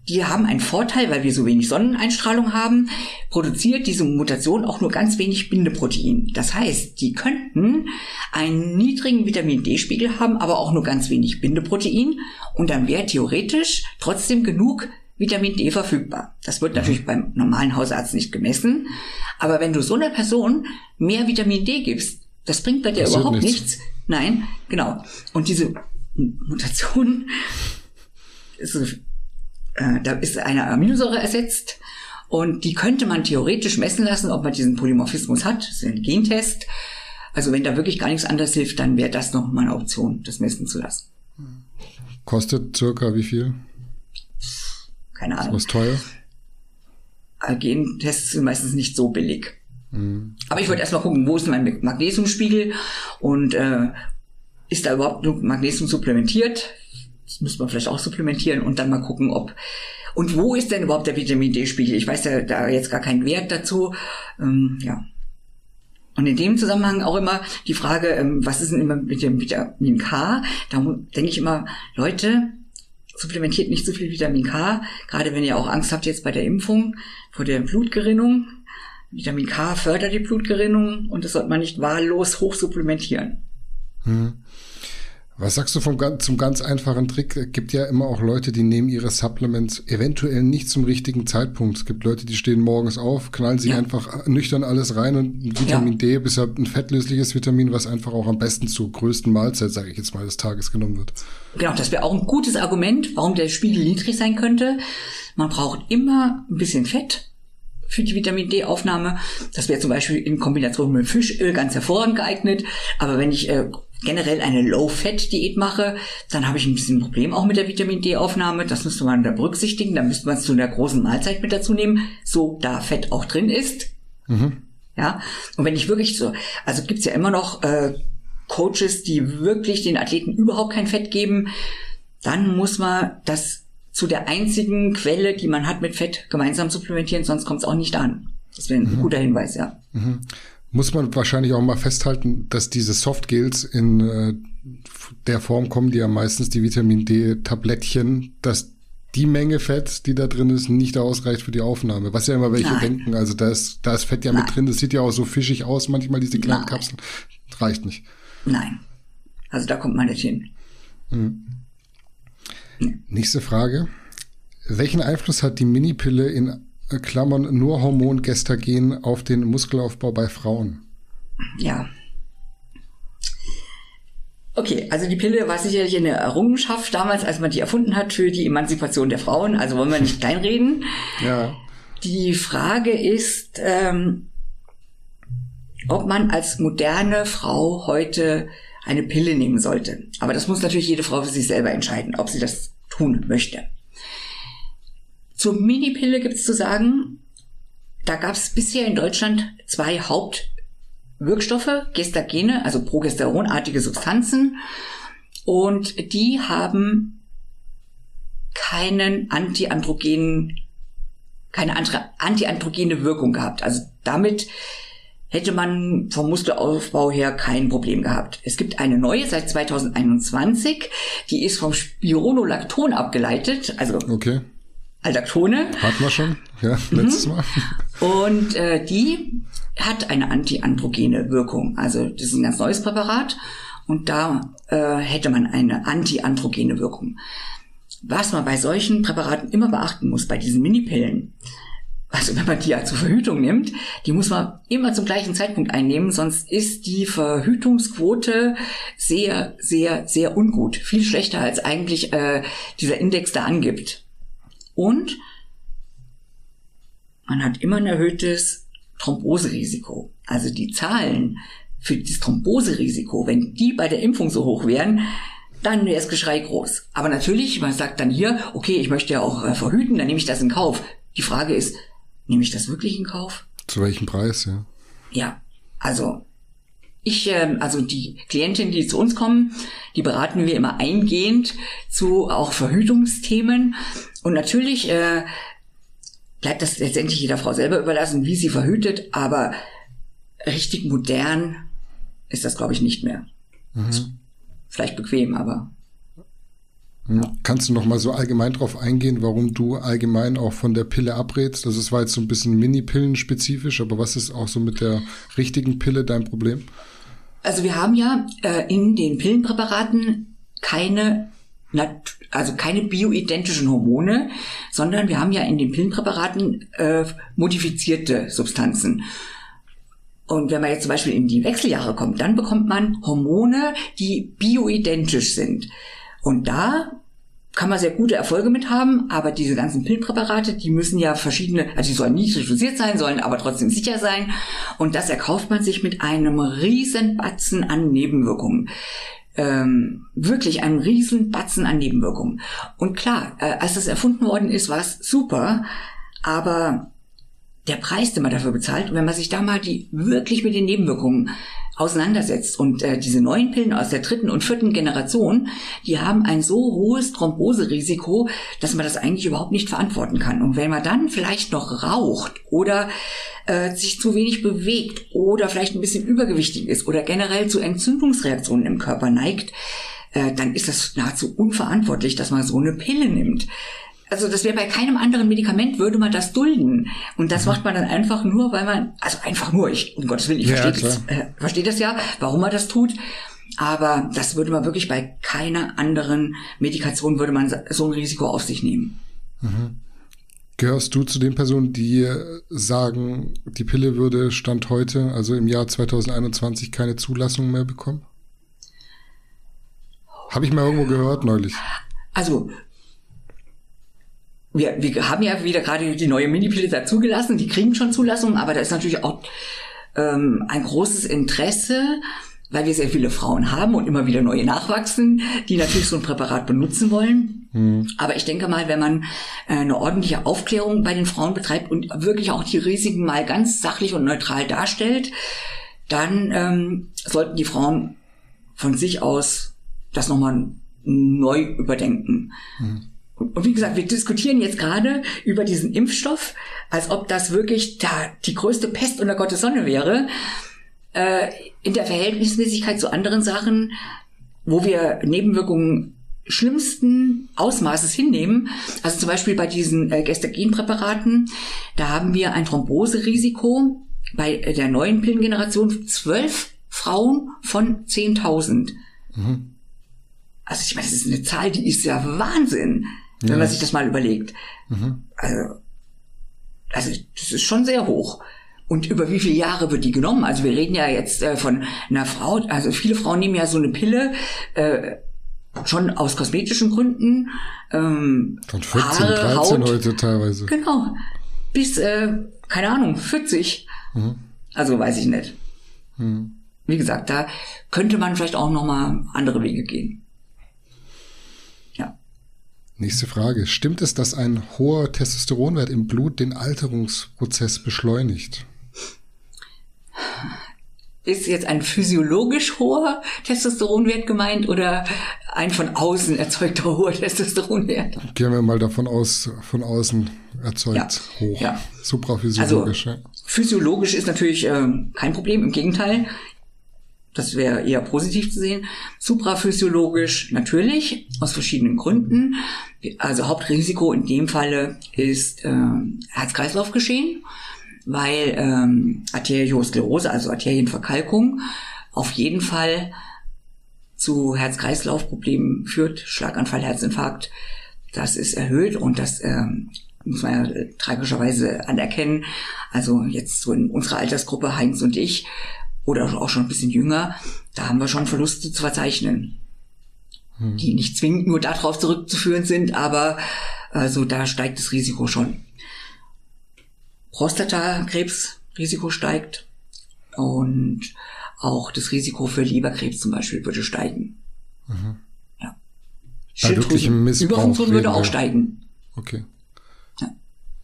die haben einen Vorteil, weil wir so wenig Sonneneinstrahlung haben, produziert diese Mutation auch nur ganz wenig Bindeprotein. Das heißt, die könnten einen niedrigen Vitamin D-Spiegel haben, aber auch nur ganz wenig Bindeprotein und dann wäre theoretisch trotzdem genug Vitamin D verfügbar. Das wird natürlich beim normalen Hausarzt nicht gemessen, aber wenn du so einer Person mehr Vitamin D gibst, das bringt bei dir das überhaupt nichts. nichts. Nein, genau. Und diese Mutation ist äh, da ist eine Aminosäure ersetzt und die könnte man theoretisch messen lassen, ob man diesen Polymorphismus hat. Das ist ein Gentest. Also wenn da wirklich gar nichts anderes hilft, dann wäre das noch mal eine Option, das messen zu lassen. Kostet circa wie viel? Keine Ahnung. Ist was teuer? Äh, Gentests sind meistens nicht so billig. Mhm. Aber ich wollte erstmal gucken, wo ist mein Magnesiumspiegel und äh, ist da überhaupt Magnesium supplementiert? Das müsste man vielleicht auch supplementieren und dann mal gucken, ob und wo ist denn überhaupt der Vitamin D-Spiegel? Ich weiß ja da jetzt gar keinen Wert dazu. Ähm, ja. Und in dem Zusammenhang auch immer die Frage, ähm, was ist denn immer mit dem Vitamin K? Da denke ich immer, Leute, supplementiert nicht so viel Vitamin K, gerade wenn ihr auch Angst habt jetzt bei der Impfung vor der Blutgerinnung. Vitamin K fördert die Blutgerinnung und das sollte man nicht wahllos hochsupplementieren. Hm. Was sagst du vom, zum ganz einfachen Trick? Es gibt ja immer auch Leute, die nehmen ihre Supplements eventuell nicht zum richtigen Zeitpunkt. Es gibt Leute, die stehen morgens auf, knallen sich ja. einfach nüchtern alles rein und Vitamin ja. D, bisher ein fettlösliches Vitamin, was einfach auch am besten zur größten Mahlzeit, sage ich jetzt mal, des Tages genommen wird. Genau, das wäre auch ein gutes Argument, warum der Spiegel niedrig sein könnte. Man braucht immer ein bisschen Fett für die Vitamin D-Aufnahme. Das wäre zum Beispiel in Kombination mit Fischöl ganz hervorragend geeignet. Aber wenn ich äh, generell eine Low-Fat-Diät mache, dann habe ich ein bisschen ein Problem auch mit der Vitamin D-Aufnahme. Das müsste man da berücksichtigen. Da müsste man es zu einer großen Mahlzeit mit dazu nehmen, so da Fett auch drin ist. Mhm. Ja, und wenn ich wirklich so, also gibt's ja immer noch äh, Coaches, die wirklich den Athleten überhaupt kein Fett geben, dann muss man das zu der einzigen Quelle, die man hat mit Fett, gemeinsam supplementieren, sonst kommt es auch nicht an. Das wäre ein mhm. guter Hinweis, ja. Mhm muss man wahrscheinlich auch mal festhalten, dass diese Softgels in äh, der Form kommen, die ja meistens die Vitamin D-Tablettchen, dass die Menge Fett, die da drin ist, nicht ausreicht für die Aufnahme. Was ja immer welche Nein. denken. Also da ist, da ist Fett ja Nein. mit drin. Das sieht ja auch so fischig aus, manchmal diese kleinen Nein. Kapseln. Reicht nicht. Nein. Also da kommt man nicht hin. Nächste Frage. Welchen Einfluss hat die Minipille in Klammern nur Hormon Gestagen auf den Muskelaufbau bei Frauen? Ja. Okay, also die Pille war sicherlich eine Errungenschaft damals, als man die erfunden hat für die Emanzipation der Frauen. Also wollen wir nicht kleinreden. Ja. Die Frage ist, ähm, ob man als moderne Frau heute eine Pille nehmen sollte. Aber das muss natürlich jede Frau für sich selber entscheiden, ob sie das tun möchte. Zur Minipille gibt es zu sagen, da gab es bisher in Deutschland zwei Hauptwirkstoffe, Gestagene, also progesteronartige Substanzen. Und die haben keinen antiandrogenen keine andere antiandrogene Wirkung gehabt. Also damit hätte man vom Muskelaufbau her kein Problem gehabt. Es gibt eine neue seit 2021, die ist vom Spironolacton abgeleitet, also Okay. Aldactone. Hatten wir schon? Ja, letztes Mal. Und äh, die hat eine antiandrogene Wirkung. Also das ist ein ganz neues Präparat und da äh, hätte man eine antiandrogene Wirkung. Was man bei solchen Präparaten immer beachten muss, bei diesen Minipillen, also wenn man die ja zur Verhütung nimmt, die muss man immer zum gleichen Zeitpunkt einnehmen, sonst ist die Verhütungsquote sehr, sehr, sehr ungut. Viel schlechter als eigentlich äh, dieser Index da angibt. Und man hat immer ein erhöhtes Thromboserisiko. Also die Zahlen für das Thromboserisiko, wenn die bei der Impfung so hoch wären, dann wäre das Geschrei groß. Aber natürlich, man sagt dann hier, okay, ich möchte ja auch äh, verhüten, dann nehme ich das in Kauf. Die Frage ist, nehme ich das wirklich in Kauf? Zu welchem Preis, ja? Ja, also ich, ähm, also die Klientinnen, die zu uns kommen, die beraten wir immer eingehend zu auch Verhütungsthemen. Und natürlich äh, bleibt das letztendlich jeder Frau selber überlassen, wie sie verhütet, aber richtig modern ist das, glaube ich, nicht mehr. Vielleicht bequem, aber. Kannst du noch mal so allgemein drauf eingehen, warum du allgemein auch von der Pille abrätst? Also es war jetzt so ein bisschen Mini-Pillen spezifisch, aber was ist auch so mit der richtigen Pille dein Problem? Also wir haben ja äh, in den Pillenpräparaten keine also keine bioidentischen Hormone, sondern wir haben ja in den Pillenpräparaten äh, modifizierte Substanzen. Und wenn man jetzt zum Beispiel in die Wechseljahre kommt, dann bekommt man Hormone, die bioidentisch sind. Und da kann man sehr gute Erfolge mit haben, aber diese ganzen Pillenpräparate, die müssen ja verschiedene, also die sollen niedrig dosiert sein, sollen aber trotzdem sicher sein. Und das erkauft man sich mit einem riesen Batzen an Nebenwirkungen. Ähm, wirklich einem riesen Batzen an Nebenwirkungen. Und klar, äh, als das erfunden worden ist, war es super, aber der Preis, den man dafür bezahlt, wenn man sich da mal die wirklich mit den Nebenwirkungen auseinandersetzt und äh, diese neuen Pillen aus der dritten und vierten Generation, die haben ein so hohes Thromboserisiko, dass man das eigentlich überhaupt nicht verantworten kann. Und wenn man dann vielleicht noch raucht oder äh, sich zu wenig bewegt oder vielleicht ein bisschen übergewichtig ist oder generell zu Entzündungsreaktionen im Körper neigt, äh, dann ist das nahezu unverantwortlich, dass man so eine Pille nimmt. Also das wäre bei keinem anderen Medikament würde man das dulden. Und das macht man dann einfach nur, weil man, also einfach nur, ich, um Gottes Willen, ich Ja, verstehe das, äh, verstehe das ja, warum man das tut. Aber das würde man wirklich bei keiner anderen Medikation würde man so ein Risiko auf sich nehmen. Gehörst du zu den Personen, die sagen, die Pille würde Stand heute, also im Jahr 2021, keine Zulassung mehr bekommen? Habe ich mal irgendwo gehört neulich. Also, wir, wir haben ja wieder gerade die neue Minipille dazugelassen, die kriegen schon Zulassung, aber da ist natürlich auch ähm, ein großes Interesse, weil wir sehr viele Frauen haben und immer wieder neue nachwachsen, die natürlich so ein Präparat benutzen wollen. Aber ich denke mal, wenn man äh, eine ordentliche Aufklärung bei den Frauen betreibt und wirklich auch die Risiken mal ganz sachlich und neutral darstellt, dann ähm, sollten die Frauen von sich aus das nochmal neu überdenken. Und und wie gesagt, wir diskutieren jetzt gerade über diesen Impfstoff, als ob das wirklich da die größte Pest unter Gottes Sonne wäre. Äh, in der Verhältnismäßigkeit zu anderen Sachen, wo wir Nebenwirkungen schlimmsten Ausmaßes hinnehmen. Also zum Beispiel bei diesen äh, Gestagenpräparaten, da haben wir ein Thromboserisiko bei der neuen Pillengeneration zwölf Frauen von 10.000. Mhm. Also ich meine, das ist eine Zahl, die ist ja Wahnsinn, wenn ja. man sich das mal überlegt. Mhm. Also, also das ist schon sehr hoch. Und über wie viele Jahre wird die genommen? Also wir reden ja jetzt äh, von einer Frau, also viele Frauen nehmen ja so eine Pille, äh, schon aus kosmetischen Gründen. Ähm, Von 14, Haare, 13 Haut, heute teilweise. Genau. Bis, äh, keine Ahnung, 40. Mhm. Also weiß ich nicht. Mhm. Wie gesagt, da könnte man vielleicht auch nochmal andere Wege gehen. Nächste Frage. Stimmt es, dass ein hoher Testosteronwert im Blut den Alterungsprozess beschleunigt? ist jetzt ein physiologisch hoher Testosteronwert gemeint oder ein von außen erzeugter hoher Testosteronwert? Gehen wir mal davon aus, von außen erzeugt ja. hoch. Ja. Supraphysiologisch. Also, ja. Physiologisch ist natürlich äh, kein Problem, im Gegenteil. Das wäre eher positiv zu sehen. Supraphysiologisch natürlich, aus verschiedenen Gründen. Also Hauptrisiko in dem Falle ist äh, Herz-Kreislauf-Geschehen weil ähm, Arteriosklerose, also Arterienverkalkung, auf jeden Fall zu Herz-Kreislauf-Problemen führt, Schlaganfall, Herzinfarkt. Das ist erhöht und das ähm, muss man ja tragischerweise anerkennen. Also jetzt so in unserer Altersgruppe, Heinz und ich, oder auch schon ein bisschen jünger, da haben wir schon Verluste zu verzeichnen, hm. die nicht zwingend nur darauf zurückzuführen sind, aber also da steigt das Risiko schon. Prostatakrebsrisiko steigt und auch das Risiko für Leberkrebs zum Beispiel würde steigen. Mhm. Ja. Schilddrüsenüberfunktion würde auch steigen. Okay.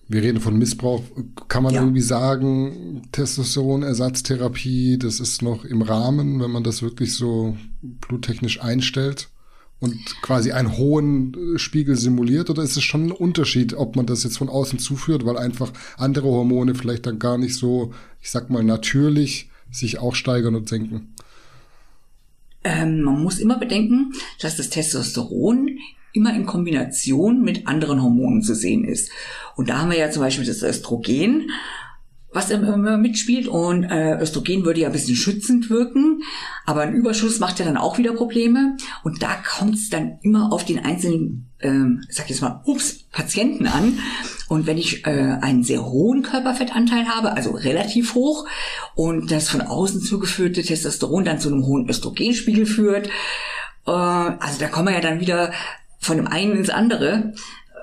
Wir reden von Missbrauch. Kann man ja. irgendwie sagen, Testosteronersatztherapie, das ist noch im Rahmen, wenn man das wirklich so bluttechnisch einstellt? und quasi einen hohen äh, Spiegel simuliert oder ist es schon ein Unterschied, ob man das jetzt von außen zuführt, weil einfach andere Hormone vielleicht dann gar nicht so, ich sag mal, natürlich sich auch steigern und senken? Ähm, man muss immer bedenken, dass das Testosteron immer in Kombination mit anderen Hormonen zu sehen ist. Und da haben wir ja zum Beispiel das Östrogen was immer mitspielt. Und äh, Östrogen würde ja ein bisschen schützend wirken, aber ein Überschuss macht ja dann auch wieder Probleme. Und da kommt es dann immer auf den einzelnen, ähm, sag jetzt mal, ups, Patienten an. Und wenn ich äh, einen sehr hohen Körperfettanteil habe, also relativ hoch, und das von außen zugeführte Testosteron dann zu einem hohen Östrogenspiegel führt, äh, also da kommen wir ja dann wieder von dem einen ins andere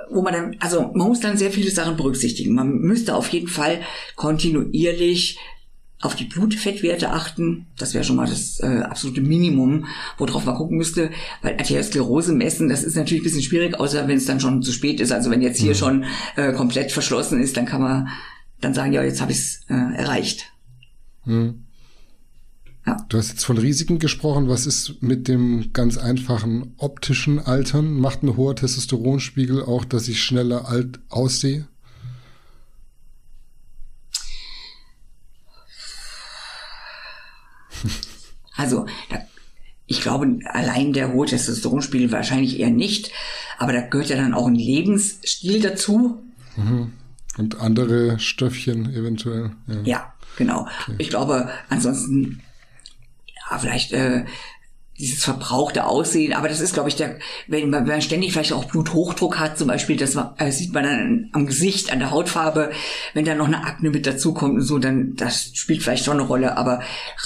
wo man dann, also man muss dann sehr viele Sachen berücksichtigen. Man müsste auf jeden Fall kontinuierlich auf die Blutfettwerte achten. Das wäre schon mal das äh, absolute Minimum, worauf man gucken müsste. Weil Arteriosklerose messen, das ist natürlich ein bisschen schwierig, außer wenn es dann schon zu spät ist. Also wenn jetzt hier mhm. schon äh, komplett verschlossen ist, dann kann man dann sagen, ja, jetzt habe ich es äh, erreicht. Mhm. Ja. Du hast jetzt von Risiken gesprochen. Was ist mit dem ganz einfachen optischen Altern? Macht ein hoher Testosteronspiegel auch, dass ich schneller alt aussehe? Also, ich glaube, allein der hohe Testosteronspiegel wahrscheinlich eher nicht. Aber da gehört ja dann auch ein Lebensstil dazu. Mhm. Und andere Stöffchen eventuell. Ja, ja genau. Okay. Ich glaube, ansonsten ja, vielleicht äh, dieses verbrauchte Aussehen, aber das ist, glaube ich, der, wenn man, wenn man ständig vielleicht auch Bluthochdruck hat, zum Beispiel, das äh, sieht man dann am Gesicht, an der Hautfarbe, wenn da noch eine Akne mit dazukommt und so, dann das spielt vielleicht schon eine Rolle, aber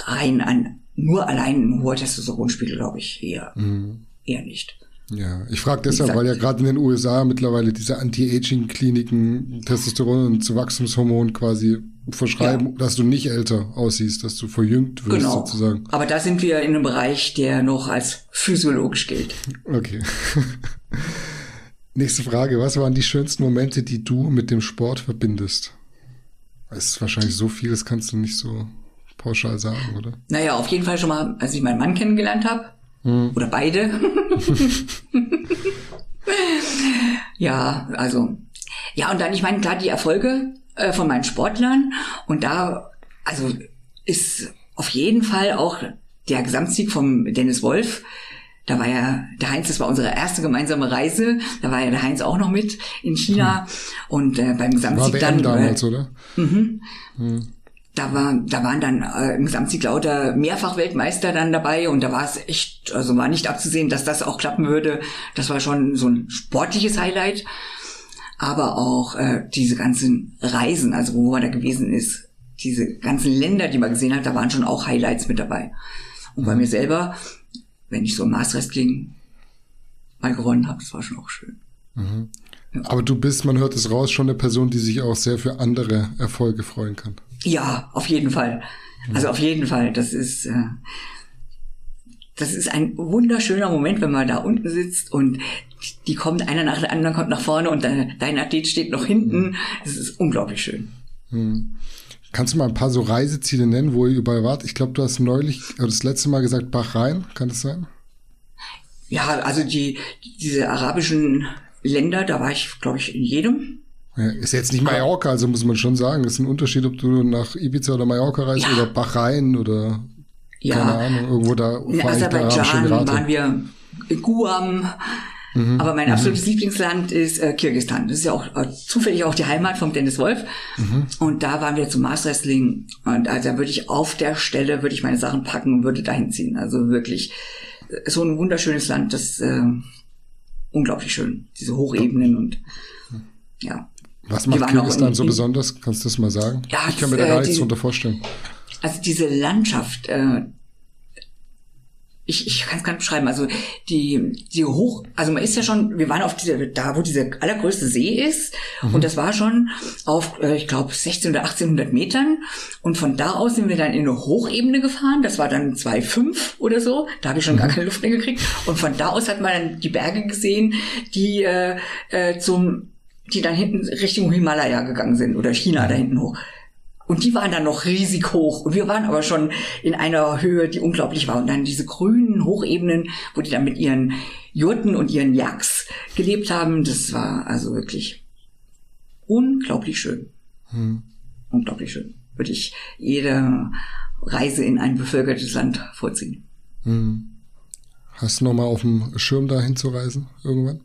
rein an nur allein ein hoher Testosteronspiegel, glaube ich, eher, mhm. eher nicht. Ja, ich frage deshalb, weil ja gerade in den USA mittlerweile diese Anti-Aging-Kliniken Testosteron und Wachstumshormon quasi verschreiben, ja. dass du nicht älter aussiehst, dass du verjüngt wirst genau. sozusagen. Aber da sind wir in einem Bereich, der noch als physiologisch gilt. Okay. Nächste Frage. Was waren die schönsten Momente, die du mit dem Sport verbindest? Es ist wahrscheinlich so viel, das kannst du nicht so pauschal sagen, oder? Naja, auf jeden Fall schon mal, als ich meinen Mann kennengelernt habe. Hm. Oder beide. ja, also. Ja, und dann, ich meine, klar, die Erfolge, äh, von meinen Sportlern. Und da, also ist auf jeden Fall auch der Gesamtsieg vom Dennis Wolf Da war ja der Heinz, das war unsere erste gemeinsame Reise. Da war ja der Heinz auch noch mit in China. Hm. Und äh, beim Gesamtsieg war dann. damals, äh, oder? Mhm. Hm. Da, war, da waren dann äh, im Gesamtsieg lauter Mehrfach-Weltmeister dann dabei und da war es echt, also war nicht abzusehen, dass das auch klappen würde. Das war schon so ein sportliches Highlight. Aber auch äh, diese ganzen Reisen, also wo man da gewesen ist, diese ganzen Länder, die man gesehen hat, da waren schon auch Highlights mit dabei. Und bei mir selber, wenn ich so im Maßwrestling mal gewonnen habe, das war schon auch schön. Mhm. Aber du bist, man hört es raus, schon eine Person, die sich auch sehr für andere Erfolge freuen kann. Ja, auf jeden Fall. Also auf jeden Fall. Das ist, äh, das ist ein wunderschöner Moment, wenn man da unten sitzt und die kommt, einer nach der anderen kommt nach vorne und dein, dein Athlet steht noch hinten. Das ist unglaublich schön. Hm. Kannst du mal ein paar so Reiseziele nennen, wo ihr überall wart? Ich glaube, du hast neulich, das letzte Mal gesagt, Bahrain, kann das sein? Ja, also die, diese arabischen Länder, da war ich, glaube ich, in jedem. Ja, ist jetzt nicht Mallorca, also muss man schon sagen. Es ist ein Unterschied, ob du nach Ibiza oder Mallorca reist ja. oder Bahrain oder ja. keine Ahnung, irgendwo da. In Aserbaidschan waren wir in Guam. Mhm. Aber mein absolutes mhm. Lieblingsland ist äh, Kirgistan. Das ist ja auch äh, zufällig auch die Heimat von Dennis Wolf. Mhm. Und da waren wir zum Mars Wrestling. Und also da würde ich auf der Stelle, würde ich meine Sachen packen und würde dahin ziehen. Also wirklich äh, so ein wunderschönes Land, das äh, unglaublich schön. Diese Hochebenen und ja. Was macht Kirgisistan so besonders? Kannst du das mal sagen? Ja, ich kann mir da gar nichts drunter vorstellen. Also diese Landschaft, äh, ich, ich kann es gar nicht beschreiben. Also die, die hoch, also man ist ja schon, wir waren auf dieser, da wo dieser allergrößte See ist mhm. und das war schon auf, äh, ich glaube, 16 oder 1800 Metern und von da aus sind wir dann in eine Hochebene gefahren. Das war dann 2,5 oder so. Da habe ich schon mhm. gar keine Luft mehr gekriegt und von da aus hat man dann die Berge gesehen, die äh, äh, zum die dann hinten Richtung Himalaya gegangen sind oder China da hinten hoch. Und die waren dann noch riesig hoch. Und wir waren aber schon in einer Höhe, die unglaublich war. Und dann diese grünen Hochebenen, wo die dann mit ihren Jurten und ihren Jacks gelebt haben, das war also wirklich unglaublich schön. Hm. Unglaublich schön. Würde ich jede Reise in ein bevölkertes Land vorziehen. Hm. Hast du noch mal auf dem Schirm dahin zu reisen irgendwann?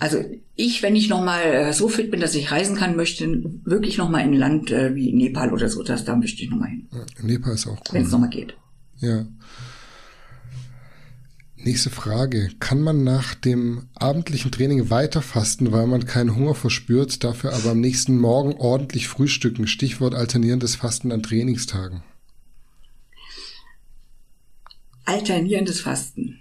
Also ich, wenn ich nochmal äh, so fit bin, dass ich reisen kann, möchte wirklich nochmal in ein Land äh, wie Nepal oder so, das, da möchte ich nochmal hin. Ja, Nepal ist auch cool. Wenn es nochmal geht. Ja. Nächste Frage. Kann man nach dem abendlichen Training weiter fasten, weil man keinen Hunger verspürt, dafür aber am nächsten Morgen ordentlich frühstücken? Stichwort alternierendes Fasten an Trainingstagen. Alternierendes Fasten.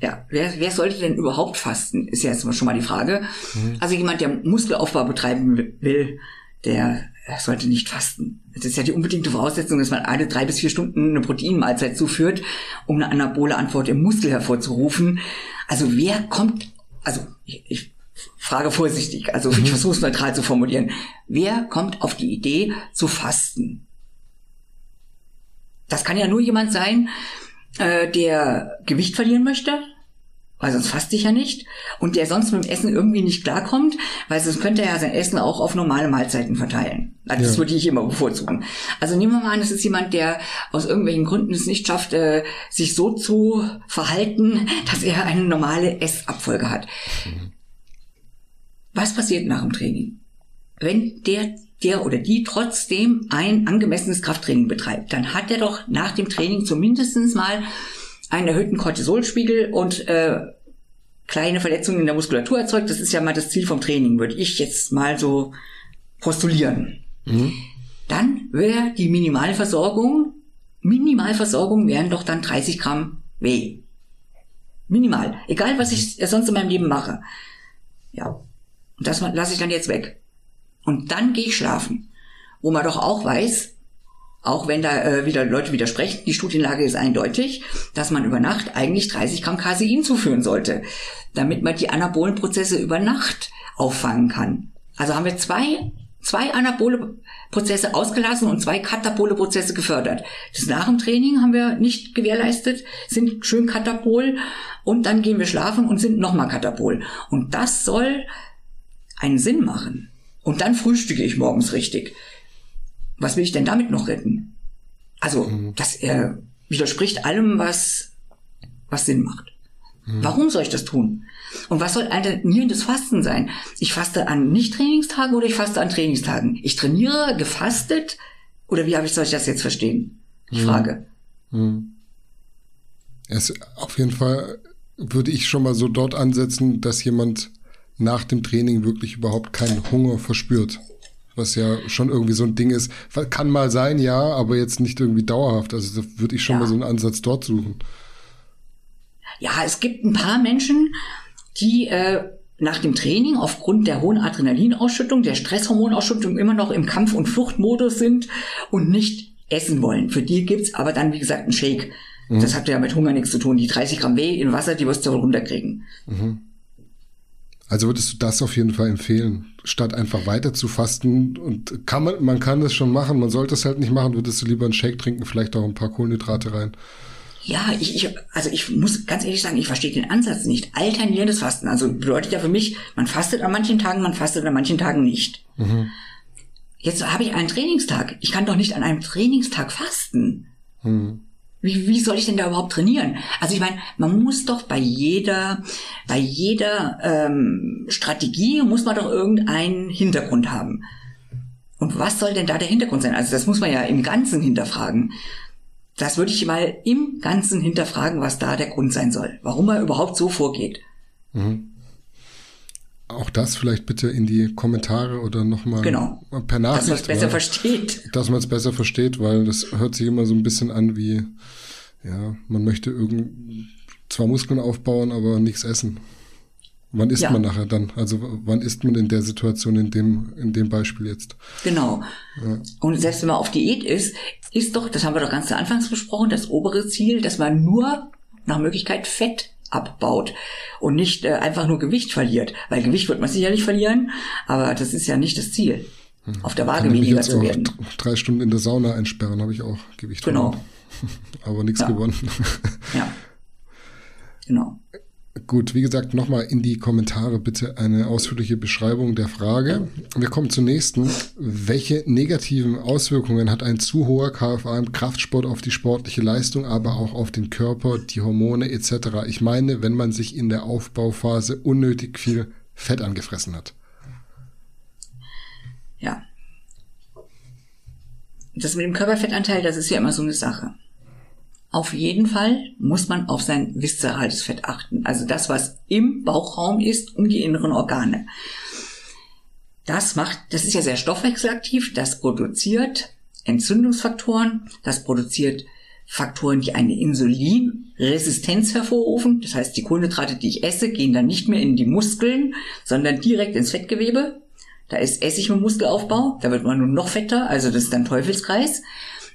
Ja, wer, wer sollte denn überhaupt fasten, ist ja jetzt schon mal die Frage. Mhm. Also jemand, der Muskelaufbau betreiben will, der sollte nicht fasten. Das ist ja die unbedingte Voraussetzung, dass man alle drei bis vier Stunden eine Proteinmahlzeit zuführt, um eine anabole Antwort im Muskel hervorzurufen. Also wer kommt, also ich, ich frage vorsichtig, also ich mhm. versuche es neutral zu formulieren. Wer kommt auf die Idee zu fasten? Das kann ja nur jemand sein, äh, der Gewicht verlieren möchte, weil sonst fasst ich ja nicht, und der sonst mit dem Essen irgendwie nicht klarkommt, weil sonst könnte er ja sein Essen auch auf normale Mahlzeiten verteilen. Also das ja. würde ich immer bevorzugen. Also nehmen wir mal an, es ist jemand, der aus irgendwelchen Gründen es nicht schafft, äh, sich so zu verhalten, dass er eine normale Essabfolge hat. Was passiert nach dem Training? Wenn der der oder die trotzdem ein angemessenes Krafttraining betreibt, dann hat er doch nach dem Training zumindestens mal einen erhöhten Cortisolspiegel und äh, kleine Verletzungen in der Muskulatur erzeugt. Das ist ja mal das Ziel vom Training, würde ich jetzt mal so postulieren. Mhm. Dann wäre die Minimalversorgung, Minimalversorgung wären doch dann 30 Gramm Whey. Minimal. Egal, was ich sonst in meinem Leben mache. Ja. Und das lasse ich dann jetzt weg. Und dann gehe ich schlafen. Wo man doch auch weiß, auch wenn da äh, wieder Leute widersprechen, die Studienlage ist eindeutig, dass man über Nacht eigentlich 30 Gramm Casein zuführen sollte, damit man die anabolen Prozesse über Nacht auffangen kann. Also haben wir zwei, zwei anabole Prozesse ausgelassen und zwei katabole Prozesse gefördert. Das nach dem Training haben wir nicht gewährleistet, sind schön katabol und dann gehen wir schlafen und sind nochmal katabol. Und das soll einen Sinn machen. Und dann frühstücke ich morgens richtig. Was will ich denn damit noch retten? Also, mhm. das, äh, widerspricht allem, was, was Sinn macht. Mhm. Warum soll ich das tun? Und was soll alternierendes Fasten sein? Ich faste an Nicht-Trainingstagen oder ich faste an Trainingstagen? Ich trainiere gefastet oder wie habe ich soll ich das jetzt verstehen? Ich mhm. frage. Mhm. Es, auf jeden Fall würde ich schon mal so dort ansetzen, dass jemand nach dem Training wirklich überhaupt keinen Hunger verspürt. Was ja schon irgendwie so ein Ding ist. Kann mal sein, ja, aber jetzt nicht irgendwie dauerhaft. Also da würde ich schon ja. mal so einen Ansatz dort suchen. Ja, es gibt ein paar Menschen, die äh, nach dem Training aufgrund der hohen Adrenalinausschüttung, der Stresshormonausschüttung immer noch im Kampf- und Fluchtmodus sind und nicht essen wollen. Für die gibt's aber dann, wie gesagt, einen Shake. Mhm. Das hat ja mit Hunger nichts zu tun. Die 30 Gramm Weh in Wasser, die wirst du runterkriegen. Mhm. Also würdest du das auf jeden Fall empfehlen, statt einfach weiter zu fasten und kann man, man kann das schon machen, man sollte es halt nicht machen, würdest du lieber einen Shake trinken, vielleicht auch ein paar Kohlenhydrate rein. Ja, ich, ich, also ich muss ganz ehrlich sagen, ich verstehe den Ansatz nicht. Alternierendes Fasten, also bedeutet ja für mich, man fastet an manchen Tagen, man fastet an manchen Tagen nicht. Mhm. Jetzt habe ich einen Trainingstag. Ich kann doch nicht an einem Trainingstag fasten. Mhm. Wie, wie soll ich denn da überhaupt trainieren? Also ich meine, man muss doch bei jeder, bei jeder ähm, Strategie muss man doch irgendeinen Hintergrund haben. Und was soll denn da der Hintergrund sein? Also das muss man ja im Ganzen hinterfragen. Das würde ich mal im Ganzen hinterfragen, was da der Grund sein soll. Warum er überhaupt so vorgeht. Mhm. Auch das vielleicht bitte in die Kommentare oder nochmal genau. per Nachricht. Dass man es besser weil, versteht. Dass man es besser versteht, weil das hört sich immer so ein bisschen an wie, ja, man möchte irgend, zwar Muskeln aufbauen, aber nichts essen. Wann isst ja. man nachher dann? Also wann isst man in der Situation, in dem, in dem Beispiel jetzt? Genau. Ja. Und selbst wenn man auf Diät ist, ist doch, das haben wir doch ganz zu Anfangs besprochen, das obere Ziel, dass man nur nach Möglichkeit Fett abbaut und nicht äh, einfach nur Gewicht verliert. Weil Gewicht wird man sicherlich verlieren, aber das ist ja nicht das Ziel. Hm. Auf der Waage weniger zu werden. Drei Stunden in der Sauna einsperren, habe ich auch Gewicht genau. verloren. aber nichts ja. gewonnen. ja. Genau. Gut, wie gesagt, nochmal in die Kommentare bitte eine ausführliche Beschreibung der Frage. Wir kommen zur nächsten. Welche negativen Auswirkungen hat ein zu hoher KFA im Kraftsport auf die sportliche Leistung, aber auch auf den Körper, die Hormone etc.? Ich meine, wenn man sich in der Aufbauphase unnötig viel Fett angefressen hat. Ja. Das mit dem Körperfettanteil, das ist ja immer so eine Sache. Auf jeden Fall muss man auf sein viszerales Fett achten. Also das, was im Bauchraum ist, um die inneren Organe. Das macht, das ist ja sehr stoffwechselaktiv, das produziert Entzündungsfaktoren, das produziert Faktoren, die eine Insulinresistenz hervorrufen. Das heißt, die Kohlenhydrate, die ich esse, gehen dann nicht mehr in die Muskeln, sondern direkt ins Fettgewebe. Da ist Essig mit Muskelaufbau, da wird man nur noch fetter, also das ist dann Teufelskreis.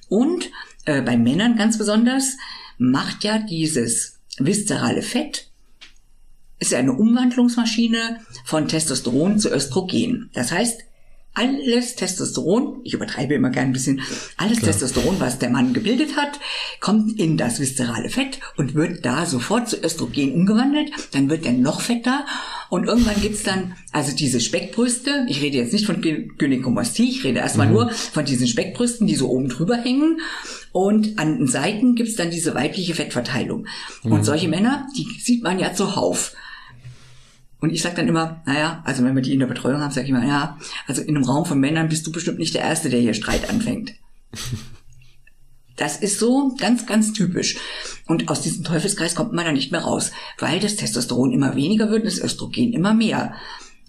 Und äh, bei Männern ganz besonders, macht ja dieses viszerale Fett, ist ja eine Umwandlungsmaschine von Testosteron zu Östrogen. Das heißt, alles Testosteron, ich übertreibe immer gern ein bisschen, alles Klar. Testosteron, was der Mann gebildet hat, kommt in das viszerale Fett und wird da sofort zu Östrogen umgewandelt. Dann wird er noch fetter und irgendwann gibt's dann also diese Speckbrüste. Ich rede jetzt nicht von Gynäkomastie, ich rede erstmal mhm. nur von diesen Speckbrüsten, die so oben drüber hängen. Und an den Seiten gibt's dann diese weibliche Fettverteilung. Mhm. Und solche Männer, die sieht man ja zuhauf. Und ich sage dann immer, naja, also wenn wir die in der Betreuung haben, sage ich immer, ja, also in einem Raum von Männern bist du bestimmt nicht der Erste, der hier Streit anfängt. Das ist so ganz, ganz typisch. Und aus diesem Teufelskreis kommt man da nicht mehr raus, weil das Testosteron immer weniger wird und das Östrogen immer mehr.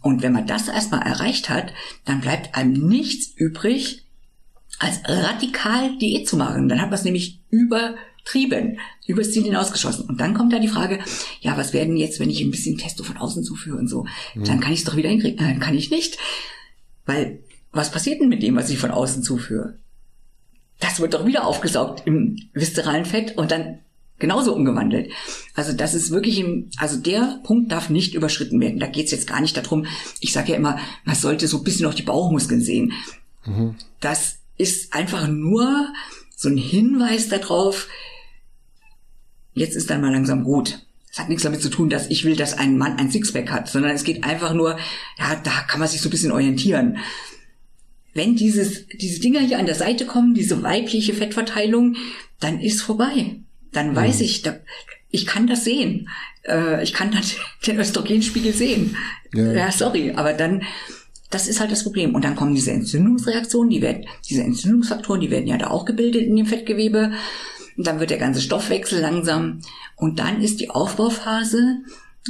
Und wenn man das erstmal erreicht hat, dann bleibt einem nichts übrig, als radikal Diät zu machen. Dann hat man es nämlich über trieben, übers Ziel hinausgeschossen. Und dann kommt da die Frage, ja, was werden jetzt, wenn ich ein bisschen Testo von außen zuführe und so? Mhm. Dann kann ich es doch wieder hinkriegen. Nein, kann ich nicht. Weil, was passiert denn mit dem, was ich von außen zuführe? Das wird doch wieder aufgesaugt im viszeralen Fett und dann genauso umgewandelt. Also das ist wirklich, im, also der Punkt darf nicht überschritten werden. Da geht es jetzt gar nicht darum, ich sage ja immer, man sollte so ein bisschen auch die Bauchmuskeln sehen. Mhm. Das ist einfach nur so ein Hinweis darauf, jetzt ist dann mal langsam gut. Es hat nichts damit zu tun, dass ich will, dass ein Mann ein Sixpack hat, sondern es geht einfach nur, ja, da kann man sich so ein bisschen orientieren. wenn dieses, diese Dinger hier an der Seite kommen, diese weibliche Fettverteilung, dann ist vorbei. Dann weiß ich, da, ich kann das sehen. Äh, ich kann dann den Östrogenspiegel sehen. Ja. ja, sorry, aber dann, das ist halt das Problem. Und dann kommen diese Entzündungsreaktionen, die werden, diese Entzündungsfaktoren, die werden ja da auch gebildet in dem Fettgewebe. Und dann wird der ganze Stoffwechsel langsam. Und dann ist die Aufbauphase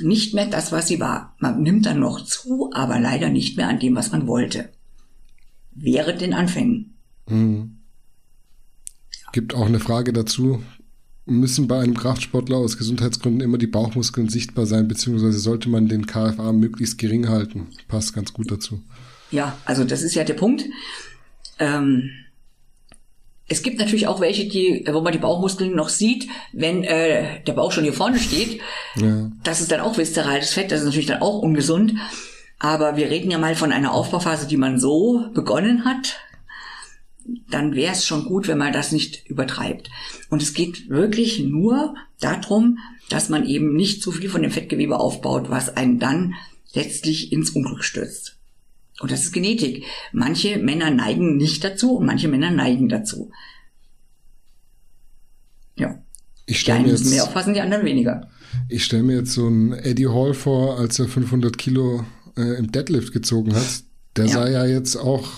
nicht mehr das, was sie war. Man nimmt dann noch zu, aber leider nicht mehr an dem, was man wollte. Während den Anfängen. Gibt auch eine Frage dazu. Müssen bei einem Kraftsportler aus Gesundheitsgründen immer die Bauchmuskeln sichtbar sein, beziehungsweise sollte man den KFA möglichst gering halten? Passt ganz gut dazu. Ja, also das ist ja der Punkt. Ähm, es gibt natürlich auch welche, die, wo man die Bauchmuskeln noch sieht, wenn äh, der Bauch schon hier vorne steht. Ja. Das ist dann auch viszerales Fett, das ist natürlich dann auch ungesund. Aber wir reden ja mal von einer Aufbauphase, die man so begonnen hat. Dann wäre es schon gut, wenn man das nicht übertreibt. Und es geht wirklich nur darum, dass man eben nicht zu viel von dem Fettgewebe aufbaut, was einen dann letztlich ins Unglück stürzt. Und das ist Genetik. Manche Männer neigen nicht dazu und manche Männer neigen dazu. Ja. Ich Die stelle einen mir, müssen mehr jetzt- aufpassen, die anderen weniger. ich stell mir jetzt so einen Eddie Hall vor, als er 500 Kilo äh, im Deadlift gezogen hat. Der Ja. sah ja jetzt auch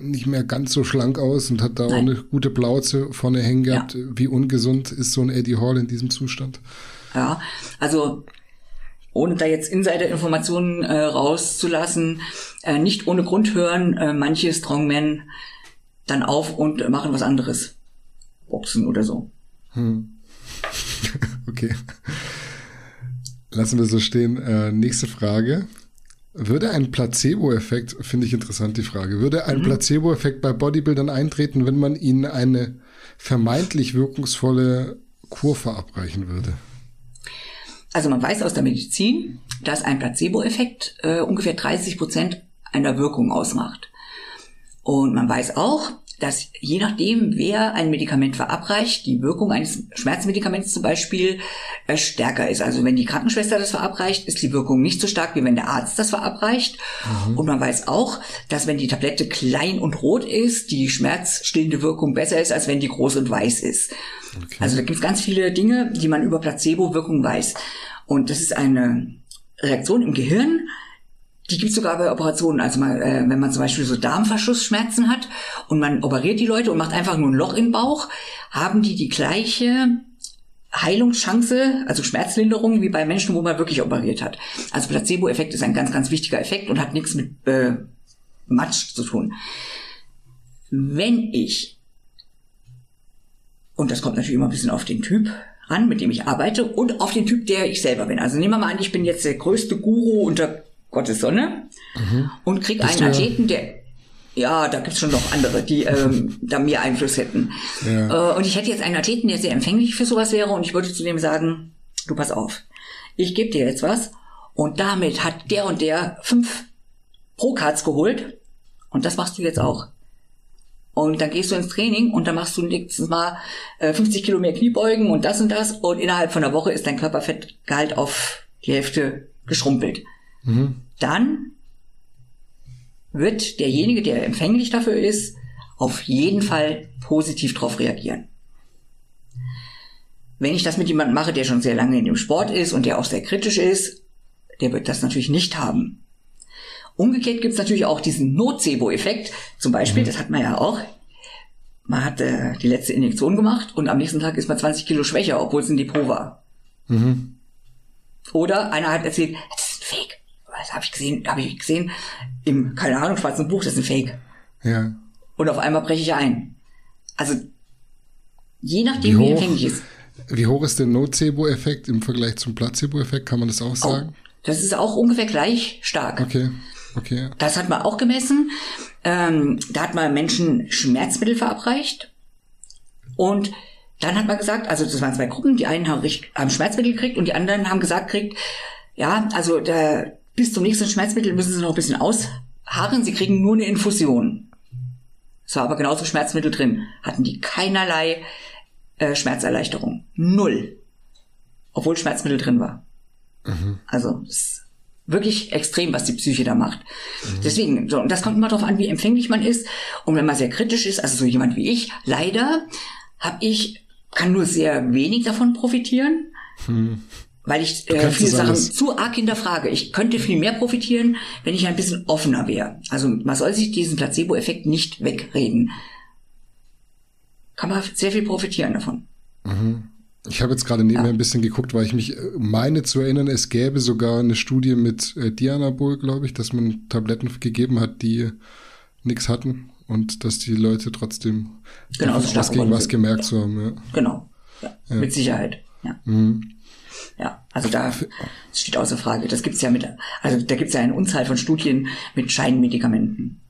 nicht mehr ganz so schlank aus und hat da auch Nein. eine gute Plauze vorne hängen Ja. gehabt. Wie ungesund ist so ein Eddie Hall in diesem Zustand? Ja, also ohne da jetzt Insider-Informationen äh, rauszulassen, äh, nicht ohne Grund hören äh, manche Strongmen dann auf und machen was anderes. Boxen oder so. Okay. Lassen wir so stehen. Äh, nächste Frage. Würde ein Placebo-Effekt, finde ich interessant die Frage, würde ein Placebo-Effekt bei Bodybuildern eintreten, wenn man ihnen eine vermeintlich wirkungsvolle Kur verabreichen würde? Also man weiß aus der Medizin, dass ein Placebo-Effekt äh, ungefähr 30 Prozent einer Wirkung ausmacht. Und man weiß auch, dass je nachdem, wer ein Medikament verabreicht, die Wirkung eines Schmerzmedikaments zum Beispiel äh, stärker ist. Also wenn die Krankenschwester das verabreicht, ist die Wirkung nicht so stark, wie wenn der Arzt das verabreicht. Und man weiß auch, dass wenn die Tablette klein und rot ist, die schmerzstillende Wirkung besser ist, als wenn die groß und weiß ist. Also da gibt es ganz viele Dinge, die man über Placebo-Wirkung weiß. Und das ist eine Reaktion im Gehirn, die gibt es sogar bei Operationen. Also mal, äh, wenn man zum Beispiel so Darmverschlussschmerzen hat und man operiert die Leute und macht einfach nur ein Loch im Bauch, haben die die gleiche Heilungschance, also Schmerzlinderung, wie bei Menschen, wo man wirklich operiert hat. Also Placebo-Effekt ist ein ganz, ganz wichtiger Effekt und hat nichts mit äh, Matsch zu tun. Wenn ich, und das kommt natürlich immer ein bisschen auf den Typ ran, mit dem ich arbeite, und auf den Typ, der ich selber bin. Also nehmen wir mal an, ich bin jetzt der größte Guru unter Gottes Sonne und krieg Bist einen. Athleten, der ja, da gibt's schon noch andere, die ähm, da mehr Einfluss hätten. Ja. Äh, und ich hätte jetzt einen Athleten, der sehr empfänglich für sowas wäre und ich würde zu dem sagen, du pass auf, ich gebe dir jetzt was und damit hat der und der fünf Pro-Cards geholt und das machst du jetzt auch. Und dann gehst du ins Training und dann machst du nächstes Mal äh, 50 Kilo mehr Kniebeugen und das und das und innerhalb von einer Woche ist dein Körperfettgehalt auf die Hälfte geschrumpelt. Dann wird derjenige, der empfänglich dafür ist, auf jeden Fall positiv darauf reagieren. Wenn ich das mit jemandem mache, der schon sehr lange in dem Sport ist und der auch sehr kritisch ist, der wird das natürlich nicht haben. Umgekehrt gibt es natürlich auch diesen Nocebo-Effekt. Zum Beispiel, das hat man ja auch. Man hat äh, die letzte Injektion gemacht und am nächsten Tag ist man 20 Kilo schwächer, obwohl es ein Depot war. Oder einer hat erzählt, das ist ein Fake. Das habe ich gesehen, habe ich gesehen im, keine Ahnung, schwarzen Buch, das ist ein Fake. Ja. Und auf einmal breche ich ein. Also, je Wie nachdem, wie, hoch, empfänglich ist. wie hoch ist der Nocebo-Effekt im Vergleich zum Placebo-Effekt? Kann man das auch Oh, sagen? das ist auch ungefähr gleich stark. Okay. Okay. Das hat man auch gemessen. Ähm, da hat man Menschen Schmerzmittel verabreicht. Und dann hat man gesagt, also das waren zwei Gruppen, die einen haben, Schmerzmittel gekriegt und die anderen haben gesagt kriegt, ja, also da, bis zum nächsten Schmerzmittel müssen sie noch ein bisschen ausharren, sie kriegen nur eine Infusion. Es war aber genauso Schmerzmittel drin. Hatten die keinerlei äh, Schmerzerleichterung. Null. Obwohl Schmerzmittel drin war. Also, das wirklich extrem, was die Psyche da macht. Deswegen, so, und das kommt immer darauf an, wie empfänglich man ist. Und wenn man sehr kritisch ist, also so jemand wie ich, leider habe ich, kann nur sehr wenig davon profitieren. Weil ich äh, viele Sachen alles. zu arg hinterfrage. Ich könnte viel mehr profitieren, wenn ich ein bisschen offener wäre. Also man soll sich diesen Placebo-Effekt nicht wegreden. Kann man sehr viel profitieren davon. Ich habe jetzt gerade nebenher ein bisschen geguckt, weil ich mich äh, meine zu erinnern, es gäbe sogar eine Studie mit äh, Dianabol, glaube ich, dass man Tabletten gegeben hat, die nichts hatten und dass die Leute trotzdem Genau, so ausgehen, geworden was gemerkt zu haben. Ja. Genau. Ja, Mit Sicherheit. Ja. Ja, also da das steht außer Frage. Das gibt's ja mit, also da gibt's ja eine Unzahl von Studien mit Scheinmedikamenten.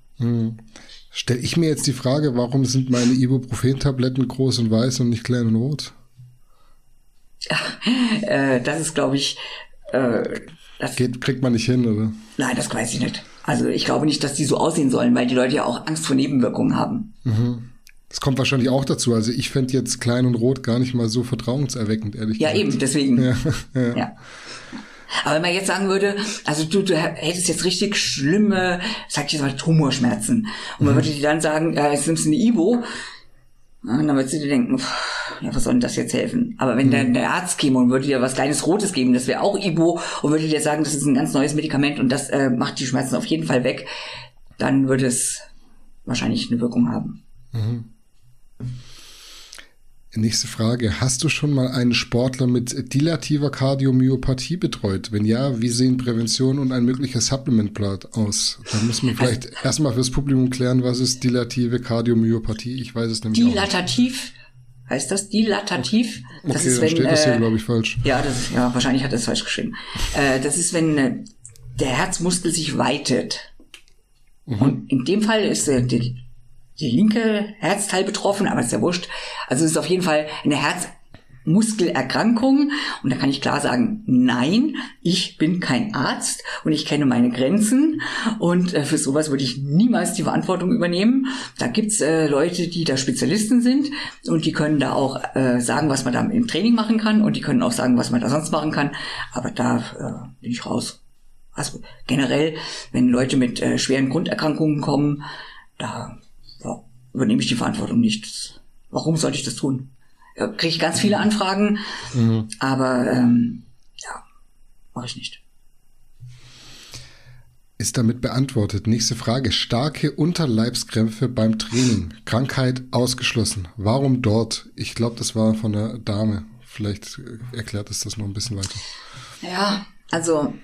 Stell ich mir jetzt die Frage, warum sind meine Ibuprofen-Tabletten groß und weiß und nicht klein und rot? Äh, das ist, glaube ich, äh, das, Geht, kriegt man nicht hin, oder? nein, das weiß ich nicht. Also ich glaube nicht, dass die so aussehen sollen, weil die Leute ja auch Angst vor Nebenwirkungen haben. Das kommt wahrscheinlich auch dazu. Also ich fände jetzt klein und rot gar nicht mal so vertrauenserweckend, ehrlich Ja, gesagt. eben, deswegen. Ja, ja. Ja. Aber wenn man jetzt sagen würde, also du, du hättest jetzt richtig schlimme, sag ich jetzt mal, Tumorschmerzen. Und man würde dir dann sagen, ja, jetzt nimmst du eine Ibo. Ja, Und dann würdest du dir denken, pff, ja, was soll denn das jetzt helfen? Aber wenn dann der Arzt käme und würde dir was kleines Rotes geben, das wäre auch Ibo, und würde dir sagen, das ist ein ganz neues Medikament und das äh, macht die Schmerzen auf jeden Fall weg, dann würde es wahrscheinlich eine Wirkung haben. Nächste Frage. Hast du schon mal einen Sportler mit dilativer Kardiomyopathie betreut? Wenn ja, wie sehen Prävention und ein möglicher Supplementplan aus? Da muss man vielleicht erstmal fürs Publikum klären, was ist dilative Kardiomyopathie? Ich weiß es nämlich auch nicht. Dilatativ, heißt das? Dilatativ? Das Okay, ist, dann wenn, steht das hier, äh, glaube ich, falsch. Ja, das ist, ja, wahrscheinlich hat er es falsch geschrieben. Äh, das ist, wenn äh, der Herzmuskel sich weitet. Und in dem Fall ist äh, die, die linke Herzteil betroffen, aber ist ja wurscht. Also es ist auf jeden Fall eine Herzmuskelerkrankung. Und da kann ich klar sagen, nein, ich bin kein Arzt und ich kenne meine Grenzen. Und äh, für sowas würde ich niemals die Verantwortung übernehmen. Da gibt's äh, Leute, die da Spezialisten sind und die können da auch äh, sagen, was man da im Training machen kann und die können auch sagen, was man da sonst machen kann. Aber da äh, bin ich raus. Also generell, wenn Leute mit äh, schweren Grunderkrankungen kommen, da übernehme ich die Verantwortung nicht. Warum sollte ich das tun? Ja, Kriege ich ganz viele Anfragen, aber ähm, ja, mache ich nicht. Ist damit beantwortet. Nächste Frage. Starke Unterleibskrämpfe beim Training. Krankheit ausgeschlossen. Warum dort? Ich glaube, das war von der Dame. Vielleicht äh, erklärt es das noch ein bisschen weiter. Ja, also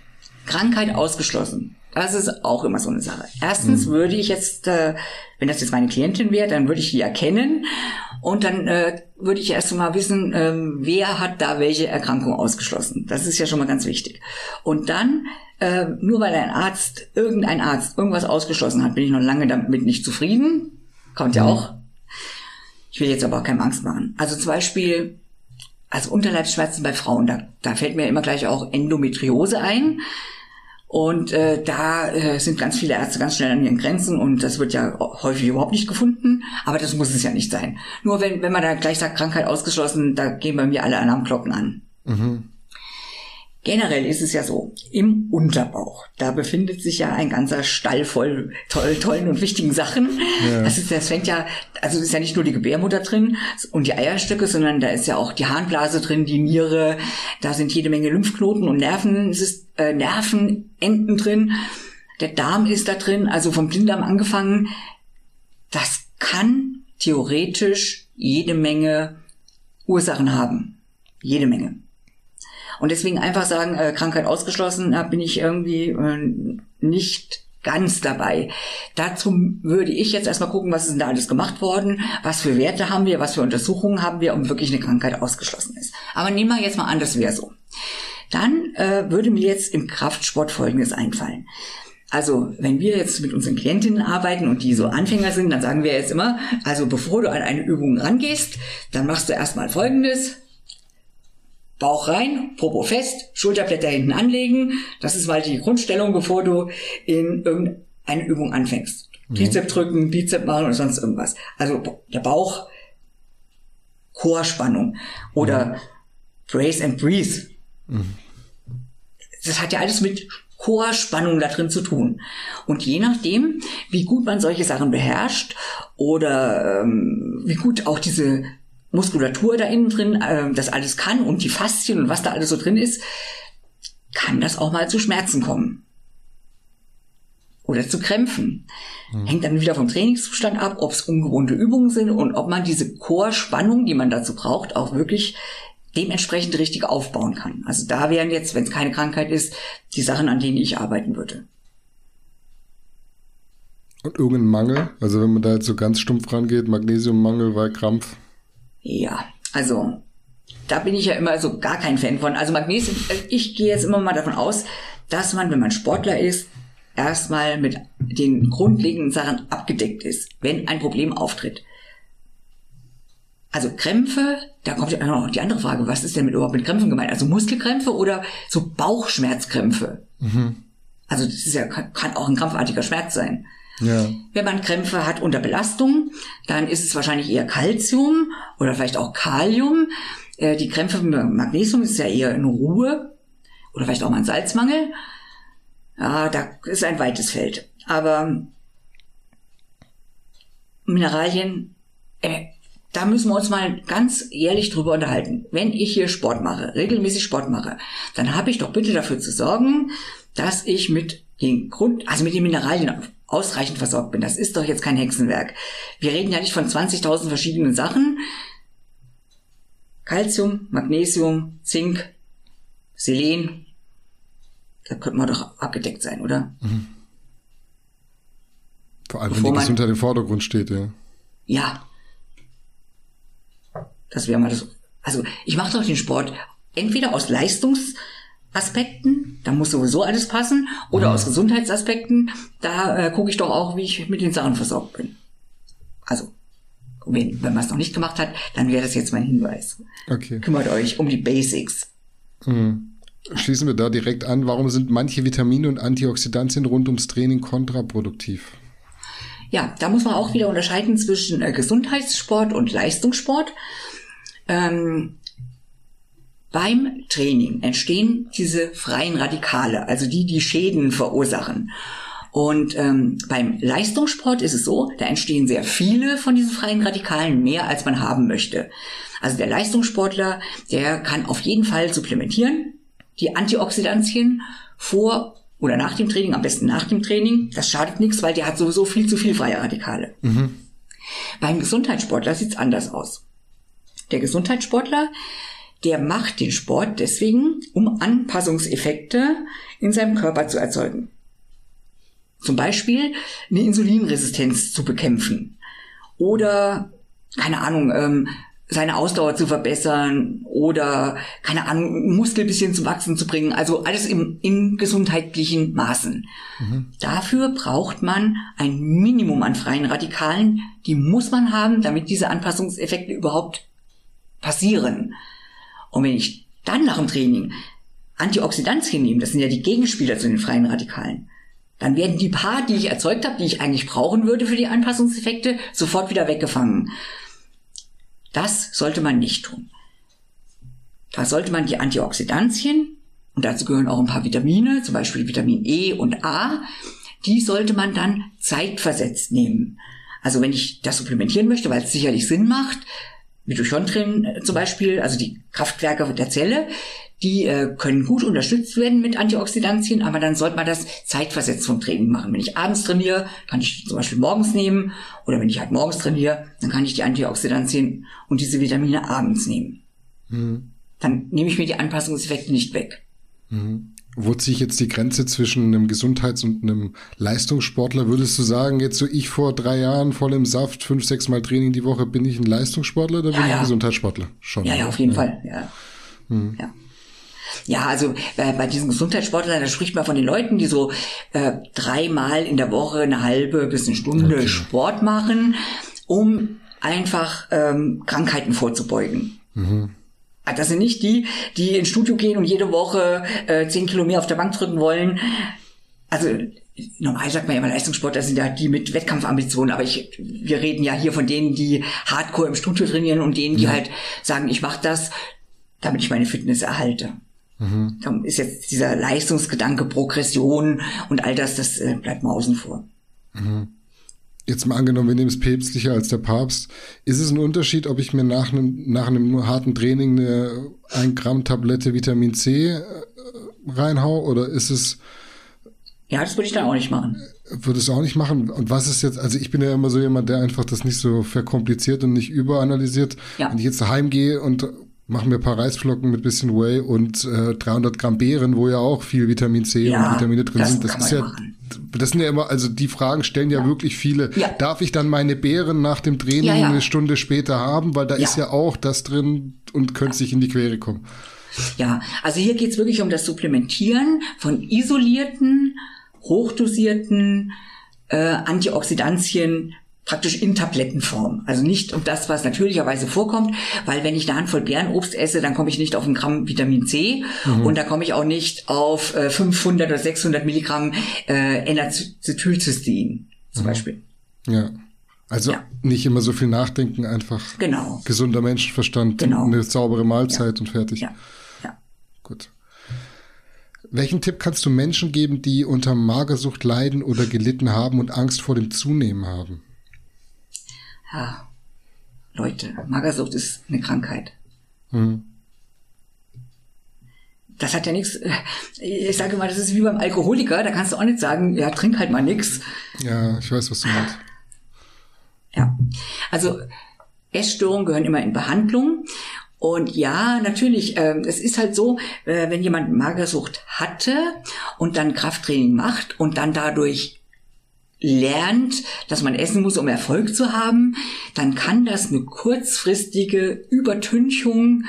Krankheit ausgeschlossen. Das ist auch immer so eine Sache. Erstens würde ich jetzt, äh, wenn das jetzt meine Klientin wäre, dann würde ich die erkennen und dann äh, würde ich erst mal wissen, ähm, wer hat da welche Erkrankung ausgeschlossen. Das ist ja schon mal ganz wichtig. Und dann, äh, nur weil ein Arzt, irgendein Arzt irgendwas ausgeschlossen hat, bin ich noch lange damit nicht zufrieden. Kommt ja auch. Ich will jetzt aber auch keine Angst machen. Also zum Beispiel, also Unterleibsschmerzen bei Frauen, da, da fällt mir immer gleich auch Endometriose ein. Und äh, da äh, sind ganz viele Ärzte ganz schnell an ihren Grenzen und das wird ja häufig überhaupt nicht gefunden. Aber das muss es ja nicht sein. Nur wenn, wenn man da gleich sagt, Krankheit ausgeschlossen, da gehen bei mir alle Alarmglocken an. Generell ist es ja so, im Unterbauch, da befindet sich ja ein ganzer Stall voll toll, tollen und wichtigen Sachen. Das, ist, das fängt ja, also ist ja nicht nur die Gebärmutter drin und die Eierstöcke, sondern da ist ja auch die Harnblase drin, die Niere, da sind jede Menge Lymphknoten und Nerven, es ist, äh, Nervenenden drin. Der Darm ist da drin, also vom Blinddarm angefangen. Das kann theoretisch jede Menge Ursachen haben. Jede Menge. Und deswegen einfach sagen, äh, Krankheit ausgeschlossen, da bin ich irgendwie äh, nicht ganz dabei. Dazu würde ich jetzt erstmal gucken, was ist denn da alles gemacht worden, was für Werte haben wir, was für Untersuchungen haben wir, um wirklich eine Krankheit ausgeschlossen ist. Aber nehmen wir jetzt mal an, das wäre so. Dann äh, würde mir jetzt im Kraftsport Folgendes einfallen. Also, wenn wir jetzt mit unseren Klientinnen arbeiten und die so Anfänger sind, dann sagen wir jetzt immer, also bevor du an eine Übung rangehst, dann machst du erstmal Folgendes. Bauch rein, Popo fest, Schulterblätter hinten anlegen. Das ist mal die Grundstellung, bevor du in irgendeine Übung anfängst. Trizep drücken, Bizep machen oder sonst irgendwas. Also der Bauch, Chorspannung oder Brace and Breathe. Das hat ja alles mit Chorspannung da drin zu tun. Und je nachdem, wie gut man solche Sachen beherrscht oder ähm, wie gut auch diese Muskulatur da innen drin äh, das alles kann und die Faszien und was da alles so drin ist, kann das auch mal zu Schmerzen kommen. Oder zu Krämpfen. Mhm. Hängt dann wieder vom Trainingszustand ab, ob es ungewohnte Übungen sind und ob man diese Chorspannung, die man dazu braucht, auch wirklich dementsprechend richtig aufbauen kann. Also da wären jetzt, wenn es keine Krankheit ist, die Sachen, an denen ich arbeiten würde. Und irgendein Mangel? Also wenn man da jetzt so ganz stumpf rangeht, Magnesiummangel, weil Krampf? Ja, also da bin ich ja immer so gar kein Fan von. Also Magnesium, ich gehe jetzt immer mal davon aus, dass man, wenn man Sportler ist, erstmal mit den grundlegenden Sachen abgedeckt ist, wenn ein Problem auftritt. Also Krämpfe, da kommt ja noch die andere Frage, was ist denn mit überhaupt mit Krämpfen gemeint? Also Muskelkrämpfe oder so Bauchschmerzkrämpfe? Mhm. Also das ist ja, kann auch ein krampfartiger Schmerz sein. Ja. Wenn man Krämpfe hat unter Belastung, dann ist es wahrscheinlich eher Calcium oder vielleicht auch Kalium. Äh, die Krämpfe mit Magnesium ist ja eher in Ruhe oder vielleicht auch mal ein Salzmangel. Ja, da ist ein weites Feld. Aber Mineralien, äh, da müssen wir uns mal ganz ehrlich drüber unterhalten. Wenn ich hier Sport mache, regelmäßig Sport mache, dann habe ich doch bitte dafür zu sorgen, dass ich mit den Grund, also mit den Mineralien ausreichend versorgt bin. Das ist doch jetzt kein Hexenwerk. Wir reden ja nicht von 20.000 verschiedenen Sachen. Calcium, Magnesium, Zink, Selen. Da könnte man doch abgedeckt sein, oder? Mhm. Vor allem, Bevor wenn die Gesundheit im Vordergrund steht, ja. Ja. Das wäre mal das. Also, ich mache doch den Sport entweder aus Leistungsaspekten, da muss sowieso alles passen, oder mhm. aus Gesundheitsaspekten, da äh, gucke ich doch auch, wie ich mit den Sachen versorgt bin. Also, wenn, wenn man es noch nicht gemacht hat, dann wäre das jetzt mein Hinweis. Okay. Kümmert euch um die Basics. Mhm. Schließen wir da direkt an. Warum sind manche Vitamine und Antioxidantien rund ums Training kontraproduktiv? Ja, da muss man auch wieder unterscheiden zwischen äh, Gesundheitssport und Leistungssport. Ähm, beim Training entstehen diese freien Radikale, also die, die Schäden verursachen. Und ähm, beim Leistungssport ist es so, da entstehen sehr viele von diesen freien Radikalen, mehr als man haben möchte. Also der Leistungssportler, der kann auf jeden Fall supplementieren, die Antioxidantien vor oder nach dem Training, am besten nach dem Training. Das schadet nichts, weil der hat sowieso viel zu viel freie Radikale. Mhm. Beim Gesundheitssportler sieht's anders aus. Der Gesundheitssportler, der macht den Sport deswegen, um Anpassungseffekte in seinem Körper zu erzeugen. Zum Beispiel eine Insulinresistenz zu bekämpfen oder keine Ahnung, ähm, seine Ausdauer zu verbessern oder, keine Ahnung, Muskel bisschen zum Wachsen zu bringen. Also alles im, in gesundheitlichen Maßen. Mhm. Dafür braucht man ein Minimum an freien Radikalen. Die muss man haben, damit diese Anpassungseffekte überhaupt passieren. Und wenn ich dann nach dem Training Antioxidantien nehme, das sind ja die Gegenspieler zu den freien Radikalen, dann werden die paar, die ich erzeugt habe, die ich eigentlich brauchen würde für die Anpassungseffekte, sofort wieder weggefangen. Das sollte man nicht tun. Da sollte man die Antioxidantien, und dazu gehören auch ein paar Vitamine, zum Beispiel Vitamin E und A, die sollte man dann zeitversetzt nehmen. Also wenn ich das supplementieren möchte, weil es sicherlich Sinn macht, Mitochondrien äh, zum Beispiel, also die Kraftwerke der Zelle, die äh, können gut unterstützt werden mit Antioxidantien, aber dann sollte man das zeitversetzt vom Training machen. Wenn ich abends trainiere, kann ich zum Beispiel morgens nehmen oder wenn ich halt morgens trainiere, dann kann ich die Antioxidantien und diese Vitamine abends nehmen. Mhm. Dann nehme ich mir die Anpassungseffekte nicht weg. Mhm. Wo ziehe ich jetzt die Grenze zwischen einem Gesundheits- und einem Leistungssportler? Würdest du sagen, jetzt so ich vor drei Jahren voll im Saft, fünf, sechs Mal Training die Woche, bin ich ein Leistungssportler oder bin ja, ich ein Gesundheitssportler? Schon. Ja, ja, auf jeden ja. Fall, ja. Hm. ja. Ja, also äh, bei diesen Gesundheitssportlern, da spricht man von den Leuten, die so äh, dreimal in der Woche eine halbe bis eine Stunde okay. Sport machen, um einfach ähm, Krankheiten vorzubeugen. Mhm. Ah, das sind nicht die, die ins Studio gehen und jede Woche äh, zehn Kilo mehr auf der Bank drücken wollen. Also normal sagt man ja immer Leistungssportler sind ja die mit Wettkampfambitionen, aber ich, wir reden ja hier von denen, die Hardcore im Studio trainieren und denen, die ja. halt sagen, ich mache das, damit ich meine Fitness erhalte. Mhm. Da ist jetzt dieser Leistungsgedanke, Progression und all das, das äh, bleibt mal außen vor. Mhm. Jetzt mal angenommen, wir nehmen es päpstlicher als der Papst. Ist es ein Unterschied, ob ich mir nach einem, nach einem harten Training eine 1 Gramm Tablette Vitamin C äh, reinhau oder ist es ja, das würde ich dann auch nicht machen. Würde es auch nicht machen. Und was ist jetzt, also ich bin ja immer so jemand, der einfach das nicht so verkompliziert und nicht überanalysiert. Ja. Wenn ich jetzt daheim gehe und mache mir ein paar Reisflocken mit bisschen Whey und äh, 300 Gramm Beeren, wo ja auch viel Vitamin C ja, und Vitamine drin das sind. Das ist ja, machen. das sind ja immer, also die Fragen stellen ja, ja. wirklich viele. Ja. Darf ich dann meine Beeren nach dem Training eine Stunde später haben? Weil da ist ja auch das drin und könnte sich in die Quere kommen. Ja, also hier geht's wirklich um das Supplementieren von isolierten hochdosierten äh, Antioxidantien praktisch in Tablettenform. Also nicht um das, was natürlicherweise vorkommt, weil wenn ich eine Handvoll Bärenobst esse, dann komme ich nicht auf ein Gramm Vitamin C mhm. und da komme ich auch nicht auf äh, 500 oder 600 Milligramm äh, N-Acetylcystein zum mhm. Beispiel. Ja. Also ja. nicht immer so viel nachdenken, einfach genau. gesunder Menschenverstand, genau. eine saubere Mahlzeit ja. und fertig. Ja. ja. Gut. Welchen Tipp kannst du Menschen geben, die unter Magersucht leiden oder gelitten haben und Angst vor dem Zunehmen haben? Ja, Leute, Magersucht ist eine Krankheit. Mhm. Das hat ja nichts, ich sage mal, das ist wie beim Alkoholiker, da kannst du auch nicht sagen, ja, trink halt mal nix. Ja, ich weiß, was du meinst. Ja, also Essstörungen gehören immer in Behandlung und ja, natürlich, äh, es ist halt so, äh, wenn jemand Magersucht hatte und dann Krafttraining macht und dann dadurch lernt, dass man essen muss, um Erfolg zu haben, dann kann das eine kurzfristige Übertünchung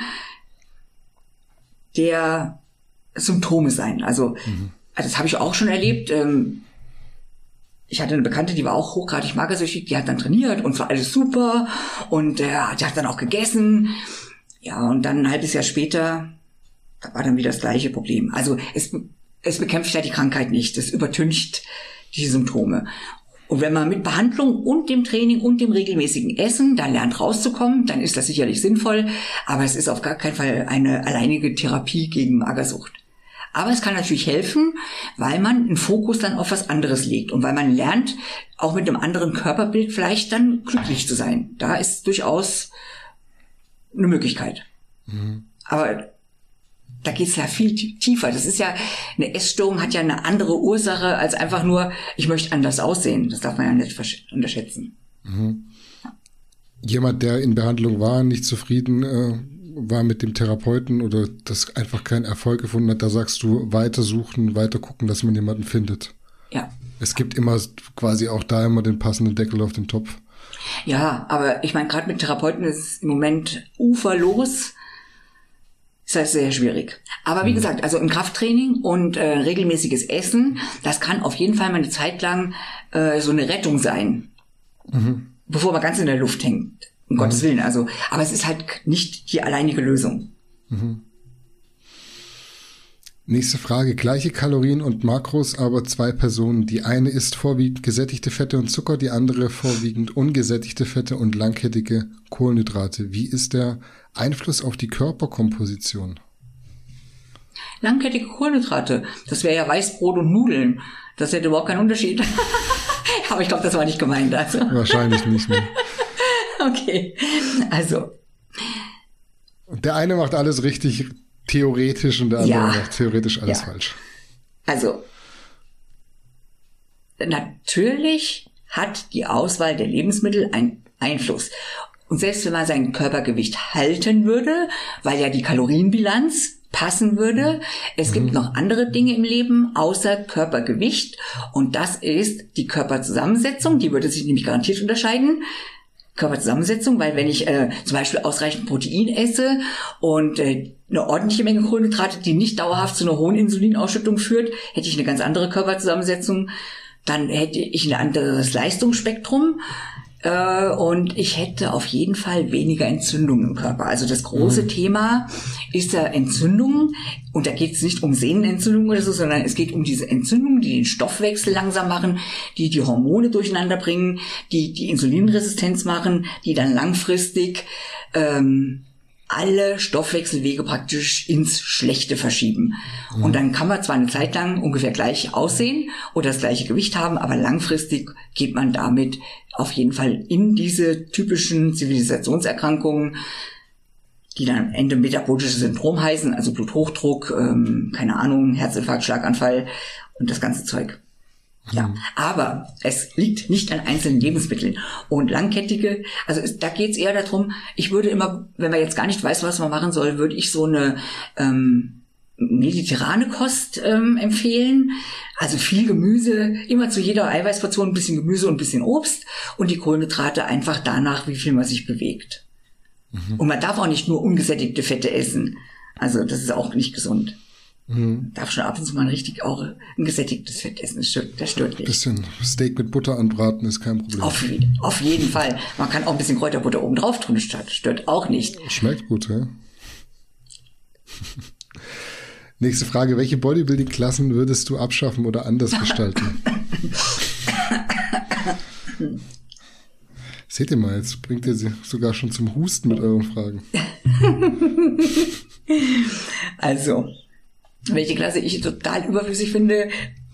der Symptome sein. Also, mhm. das habe ich auch schon erlebt. Ähm, ich hatte eine Bekannte, die war auch hochgradig magersüchtig, die hat dann trainiert und war alles super und äh, die hat dann auch gegessen ja, und dann ein halbes Jahr später war dann wieder das gleiche Problem. Also es, es bekämpft ja die Krankheit nicht, es übertüncht die Symptome. Und wenn man mit Behandlung und dem Training und dem regelmäßigen Essen da lernt rauszukommen, dann ist das sicherlich sinnvoll, aber es ist auf gar keinen Fall eine alleinige Therapie gegen Magersucht. Aber es kann natürlich helfen, weil man einen Fokus dann auf was anderes legt und weil man lernt, auch mit einem anderen Körperbild vielleicht dann glücklich zu sein. Da ist durchaus eine Möglichkeit. Mhm. Aber da geht's ja viel tiefer. Das ist ja, eine Essstörung hat ja eine andere Ursache als einfach nur, ich möchte anders aussehen. Das darf man ja nicht unterschätzen. Mhm. Jemand, der in Behandlung war, nicht zufrieden äh, war mit dem Therapeuten oder das einfach keinen Erfolg gefunden hat, da sagst du weiter suchen, weiter gucken, dass man jemanden findet. Ja. Es gibt immer quasi auch da immer den passenden Deckel auf den Topf. Ja, aber ich meine, gerade mit Therapeuten ist es im Moment uferlos. Ist das sehr schwierig. Aber wie mhm. gesagt, also im Krafttraining und äh, regelmäßiges Essen, das kann auf jeden Fall mal eine Zeit lang äh, so eine Rettung sein. Mhm. Bevor man ganz in der Luft hängt. Um mhm. Gottes Willen. Also, aber es ist halt nicht die alleinige Lösung. Mhm. Nächste Frage. Gleiche Kalorien und Makros, aber zwei Personen. Die eine isst vorwiegend gesättigte Fette und Zucker, die andere vorwiegend ungesättigte Fette und langkettige Kohlenhydrate. Wie ist der Einfluss auf die Körperkomposition? Langkettige Kohlenhydrate. Das wäre ja Weißbrot und Nudeln. Das hätte überhaupt keinen Unterschied. aber ich glaube, das war nicht gemeint. Also. Wahrscheinlich nicht. Ne? okay. Also. Der eine macht alles richtig, theoretisch und der andere ja. macht theoretisch alles ja. falsch. Also, natürlich hat die Auswahl der Lebensmittel einen Einfluss. Und selbst wenn man sein Körpergewicht halten würde, weil ja die Kalorienbilanz passen würde, es mhm. gibt noch andere Dinge im Leben außer Körpergewicht und das ist die Körperzusammensetzung, die würde sich nämlich garantiert unterscheiden. Körperzusammensetzung, weil wenn ich äh, zum Beispiel ausreichend Protein esse und äh, eine ordentliche Menge Kohlenhydrate, die nicht dauerhaft zu einer hohen Insulinausschüttung führt, hätte ich eine ganz andere Körperzusammensetzung. Dann hätte ich ein anderes Leistungsspektrum. Äh, und ich hätte auf jeden Fall weniger Entzündungen im Körper. Also das große mhm. Thema ist ja Entzündungen. Und da geht es nicht um Sehnenentzündungen oder so, sondern es geht um diese Entzündungen, die den Stoffwechsel langsam machen, die die Hormone durcheinander bringen, die die Insulinresistenz machen, die dann langfristig ähm, alle Stoffwechselwege praktisch ins Schlechte verschieben. Mhm. Und dann kann man zwar eine Zeit lang ungefähr gleich aussehen oder das gleiche Gewicht haben, aber langfristig geht man damit auf jeden Fall in diese typischen Zivilisationserkrankungen, die dann am Ende metabolisches Syndrom heißen, also Bluthochdruck, ähm, keine Ahnung, Herzinfarkt, Schlaganfall und das ganze Zeug. Ja, mhm. aber es liegt nicht an einzelnen Lebensmitteln. Und langkettige, also da geht es eher darum, ich würde immer, wenn man jetzt gar nicht weiß, was man machen soll, würde ich so eine ähm, mediterrane Kost ähm, empfehlen. Also viel Gemüse, immer zu jeder Eiweißportion ein bisschen Gemüse und ein bisschen Obst und die Kohlenhydrate einfach danach, wie viel man sich bewegt. Mhm. Und man darf auch nicht nur ungesättigte Fette essen. Also das ist auch nicht gesund. Mhm. Darf schon ab und zu mal richtig auch ein gesättigtes Fett essen. Das stört, nicht. Bisschen Steak mit Butter anbraten ist kein Problem. Auf, auf jeden Fall. Man kann auch ein bisschen Kräuterbutter oben drauf tun. Das stört auch nicht. Schmeckt gut, ja. Nächste Frage. Welche Bodybuilding-Klassen würdest du abschaffen oder anders gestalten? Seht ihr mal, jetzt bringt ihr sie sogar schon zum Husten mit euren Fragen. also, welche Klasse ich total überflüssig finde,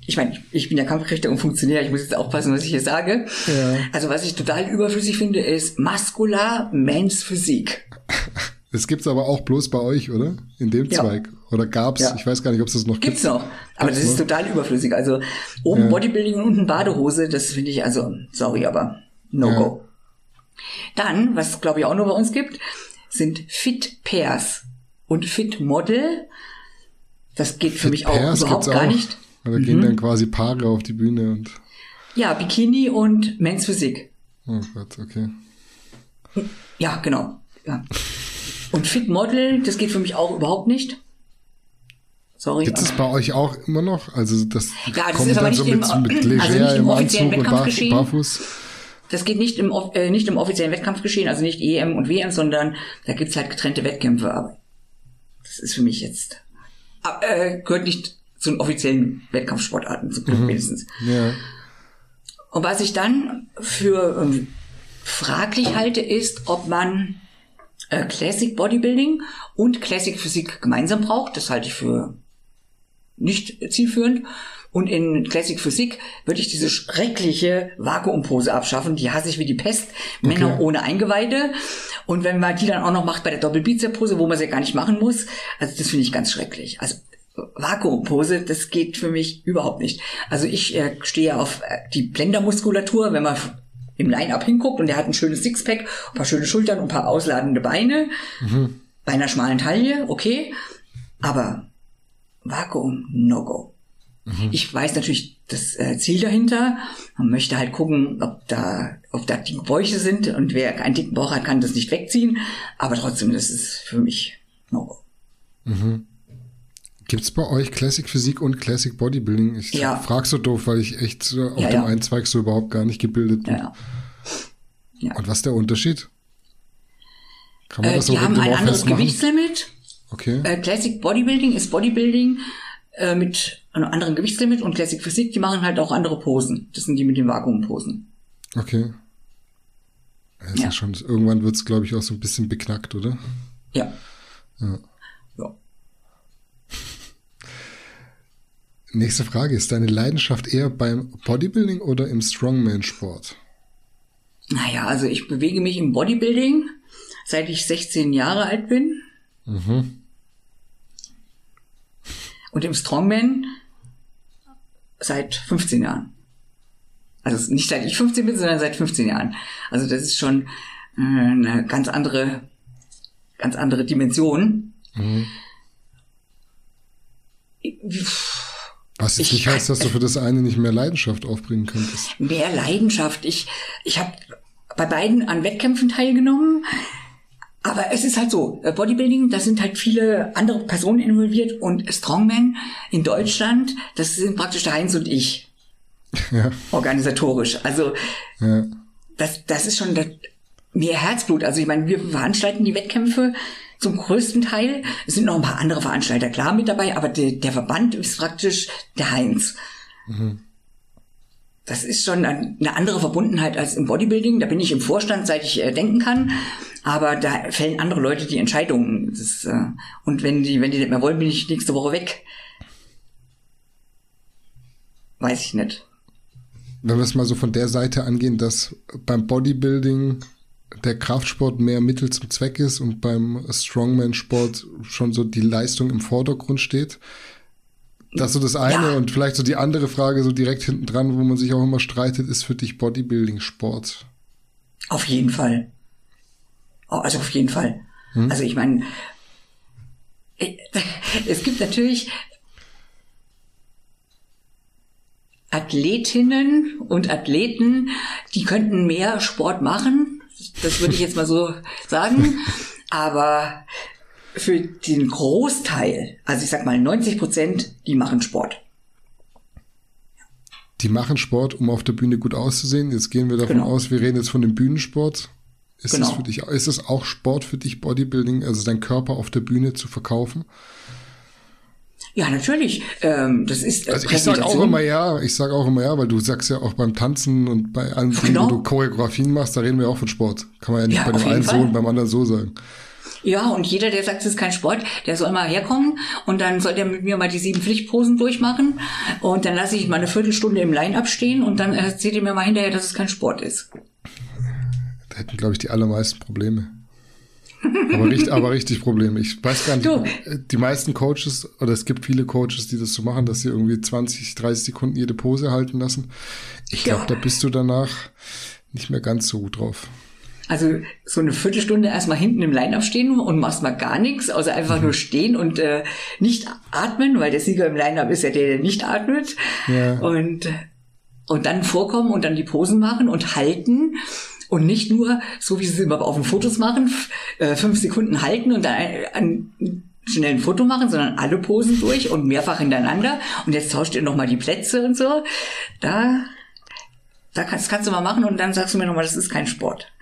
ich meine, ich bin ja Kampfrichter und Funktionär, ich muss jetzt aufpassen, was ich hier sage. Ja. Also was ich total überflüssig finde, ist Maskular Men's Physik. Das gibt's aber auch bloß bei euch, oder? In dem ja. Zweig. Oder gab's? Ja. Ich weiß gar nicht, ob es das noch gibt. Gibt's noch. Aber gibt's das ist noch? total überflüssig. Also oben ja. Bodybuilding und unten Badehose, das finde ich also, sorry, aber no go. Dann, was glaube ich auch nur bei uns gibt, sind Fit Pairs und Fit Model. Das geht für Fit mich auch Pairs überhaupt gar auch. nicht. Da mhm. gehen dann quasi Paare auf die Bühne und. Ja, Bikini und Men's Physik. Oh Gott, okay. Ja, genau. Ja. Und Fit Model, das geht für mich auch überhaupt nicht. Sorry. Gibt es bei euch auch immer noch? Also das, ja, das ist aber nicht so mit, im, mit leger also nicht im, im offiziellen Anzug Wettkampfgeschehen. Barfuß. Das geht nicht im, äh, nicht im offiziellen Wettkampfgeschehen, also nicht EM und WM, sondern da gibt's halt getrennte Wettkämpfe. Aber das ist für mich jetzt, äh, gehört nicht zu den offiziellen Wettkampfsportarten, zum Glück mhm. mindestens. Ja. Und was ich dann für ähm, fraglich halte, ist, ob man äh, Classic Bodybuilding und Classic Physik gemeinsam braucht. Das halte ich für nicht zielführend. Und in Classic Physik würde ich diese schreckliche Vakuumpose abschaffen. Die hasse ich wie die Pest. Okay. Männer ohne Eingeweide. Und wenn man die dann auch noch macht bei der Doppelbizep-Pose, wo man sie gar nicht machen muss, also das finde ich ganz schrecklich. Also Vakuumpose, das geht für mich überhaupt nicht. Also ich äh, stehe auf äh, die Blendermuskulatur, wenn man im Line-Up hinguckt und der hat ein schönes Sixpack, ein paar schöne Schultern und ein paar ausladende Beine, mhm. bei einer schmalen Taille, okay, aber Vakuum, no go. Mhm. Ich weiß natürlich das äh, Ziel dahinter. Man möchte halt gucken, ob da, ob da dicke Bäuche sind und wer einen dicken Bauch hat, kann das nicht wegziehen. Aber trotzdem, das ist für mich no. Mhm. Gibt es bei euch Classic Physik und Classic Bodybuilding? Ich ja. frage so doof, weil ich echt so auf ja, dem ja. einen Zweig so überhaupt gar nicht gebildet bin. Ja, ja. Und was ist der Unterschied? Kann man äh, das so die haben ein anderes? Gewichtslimit. Okay. Äh, Classic Bodybuilding ist Bodybuilding äh, mit einem anderen Gewichtslimit und Classic Physik, die machen halt auch andere Posen. Das sind die mit den Vakuumposen. Okay. Das ja. schon, irgendwann wird es, glaube ich, auch so ein bisschen beknackt, oder? Ja. Ja. Nächste Frage. Ist deine Leidenschaft eher beim Bodybuilding oder im Strongman-Sport? Naja, also ich bewege mich im Bodybuilding, seit ich 16 Jahre alt bin. Mhm. Und im Strongman seit 15 Jahren. Also nicht seit ich 15 bin, sondern seit 15 Jahren. Also das ist schon äh, eine ganz andere, ganz andere Dimension. Mhm. Was jetzt nicht heißt, dass du für das eine nicht mehr Leidenschaft aufbringen könntest. Mehr Leidenschaft. Ich, ich habe bei beiden an Wettkämpfen teilgenommen. Aber es ist halt so, äh, Bodybuilding, da sind halt viele andere Personen involviert und Strongman in Deutschland, das sind praktisch der Heinz und ich. Ja. Organisatorisch. Also ja. das, das ist schon das, mehr Herzblut. Also ich meine, wir veranstalten die Wettkämpfe zum größten Teil. Es sind noch ein paar andere Veranstalter klar mit dabei, aber der, der Verband ist praktisch der Heinz. Mhm. Das ist schon eine andere Verbundenheit als im Bodybuilding. Da bin ich im Vorstand, seit ich äh, denken kann. Aber da fällen andere Leute die Entscheidungen. Das, äh, und wenn die, wenn die nicht mehr wollen, bin ich nächste Woche weg. Weiß ich nicht. Wenn wir es mal so von der Seite angehen, dass beim Bodybuilding der Kraftsport mehr Mittel zum Zweck ist und beim Strongman-Sport schon so die Leistung im Vordergrund steht. Das ist so das eine Ja. und vielleicht so die andere Frage so direkt hinten dran, wo man sich auch immer streitet, ist für dich Bodybuilding Sport? Auf jeden Fall. Oh, also auf jeden Fall. Also ich meine, es gibt natürlich Athletinnen und Athleten, die könnten mehr Sport machen. Das würde ich jetzt mal so sagen. Aber für den Großteil, also ich sag mal 90 Prozent, die machen Sport. Die machen Sport, um auf der Bühne gut auszusehen. Jetzt gehen wir davon Genau. aus, wir reden jetzt von dem Bühnensport. Ist Genau. es für dich, ist es auch Sport für dich, Bodybuilding, also deinen Körper auf der Bühne zu verkaufen? Ja, natürlich. Ähm, das ist äh, Also ich sag auch immer ja, ich sag auch immer ja, weil du sagst ja auch beim Tanzen und bei allen Dingen, Genau. wo du Choreografien machst, da reden wir auch von Sport. Kann man ja nicht Ja, bei dem einen jeden so Fall. und beim anderen so sagen. Ja, und jeder, der sagt, es ist kein Sport, der soll mal herkommen und dann soll der mit mir mal die sieben Pflichtposen durchmachen und dann lasse ich mal eine Viertelstunde im Line-Up stehen und dann erzählt ihr mir mal hinterher, dass es kein Sport ist. Hätten, glaube ich, die allermeisten Probleme. Aber richtig, aber richtig Probleme. Ich weiß gar nicht, Du. äh, die meisten Coaches, oder es gibt viele Coaches, die das so machen, dass sie irgendwie 20, 30 Sekunden jede Pose halten lassen. Ich glaube, Ja. da bist du danach nicht mehr ganz so gut drauf. Also so eine Viertelstunde erstmal hinten im Line-Up stehen und machst mal gar nichts, außer einfach nur stehen und äh, nicht atmen, weil der Sieger im Line-Up ist ja der, der nicht atmet. Ja. Und, und dann vorkommen und dann die Posen machen und halten. Und nicht nur, so wie sie es immer auf den Fotos machen, äh, fünf Sekunden halten und dann ein, ein, schnell ein Foto machen, sondern alle Posen durch und mehrfach hintereinander. Und jetzt tauscht ihr nochmal die Plätze und so. Da, da kannst, kannst du mal machen und dann sagst du mir nochmal, das ist kein Sport.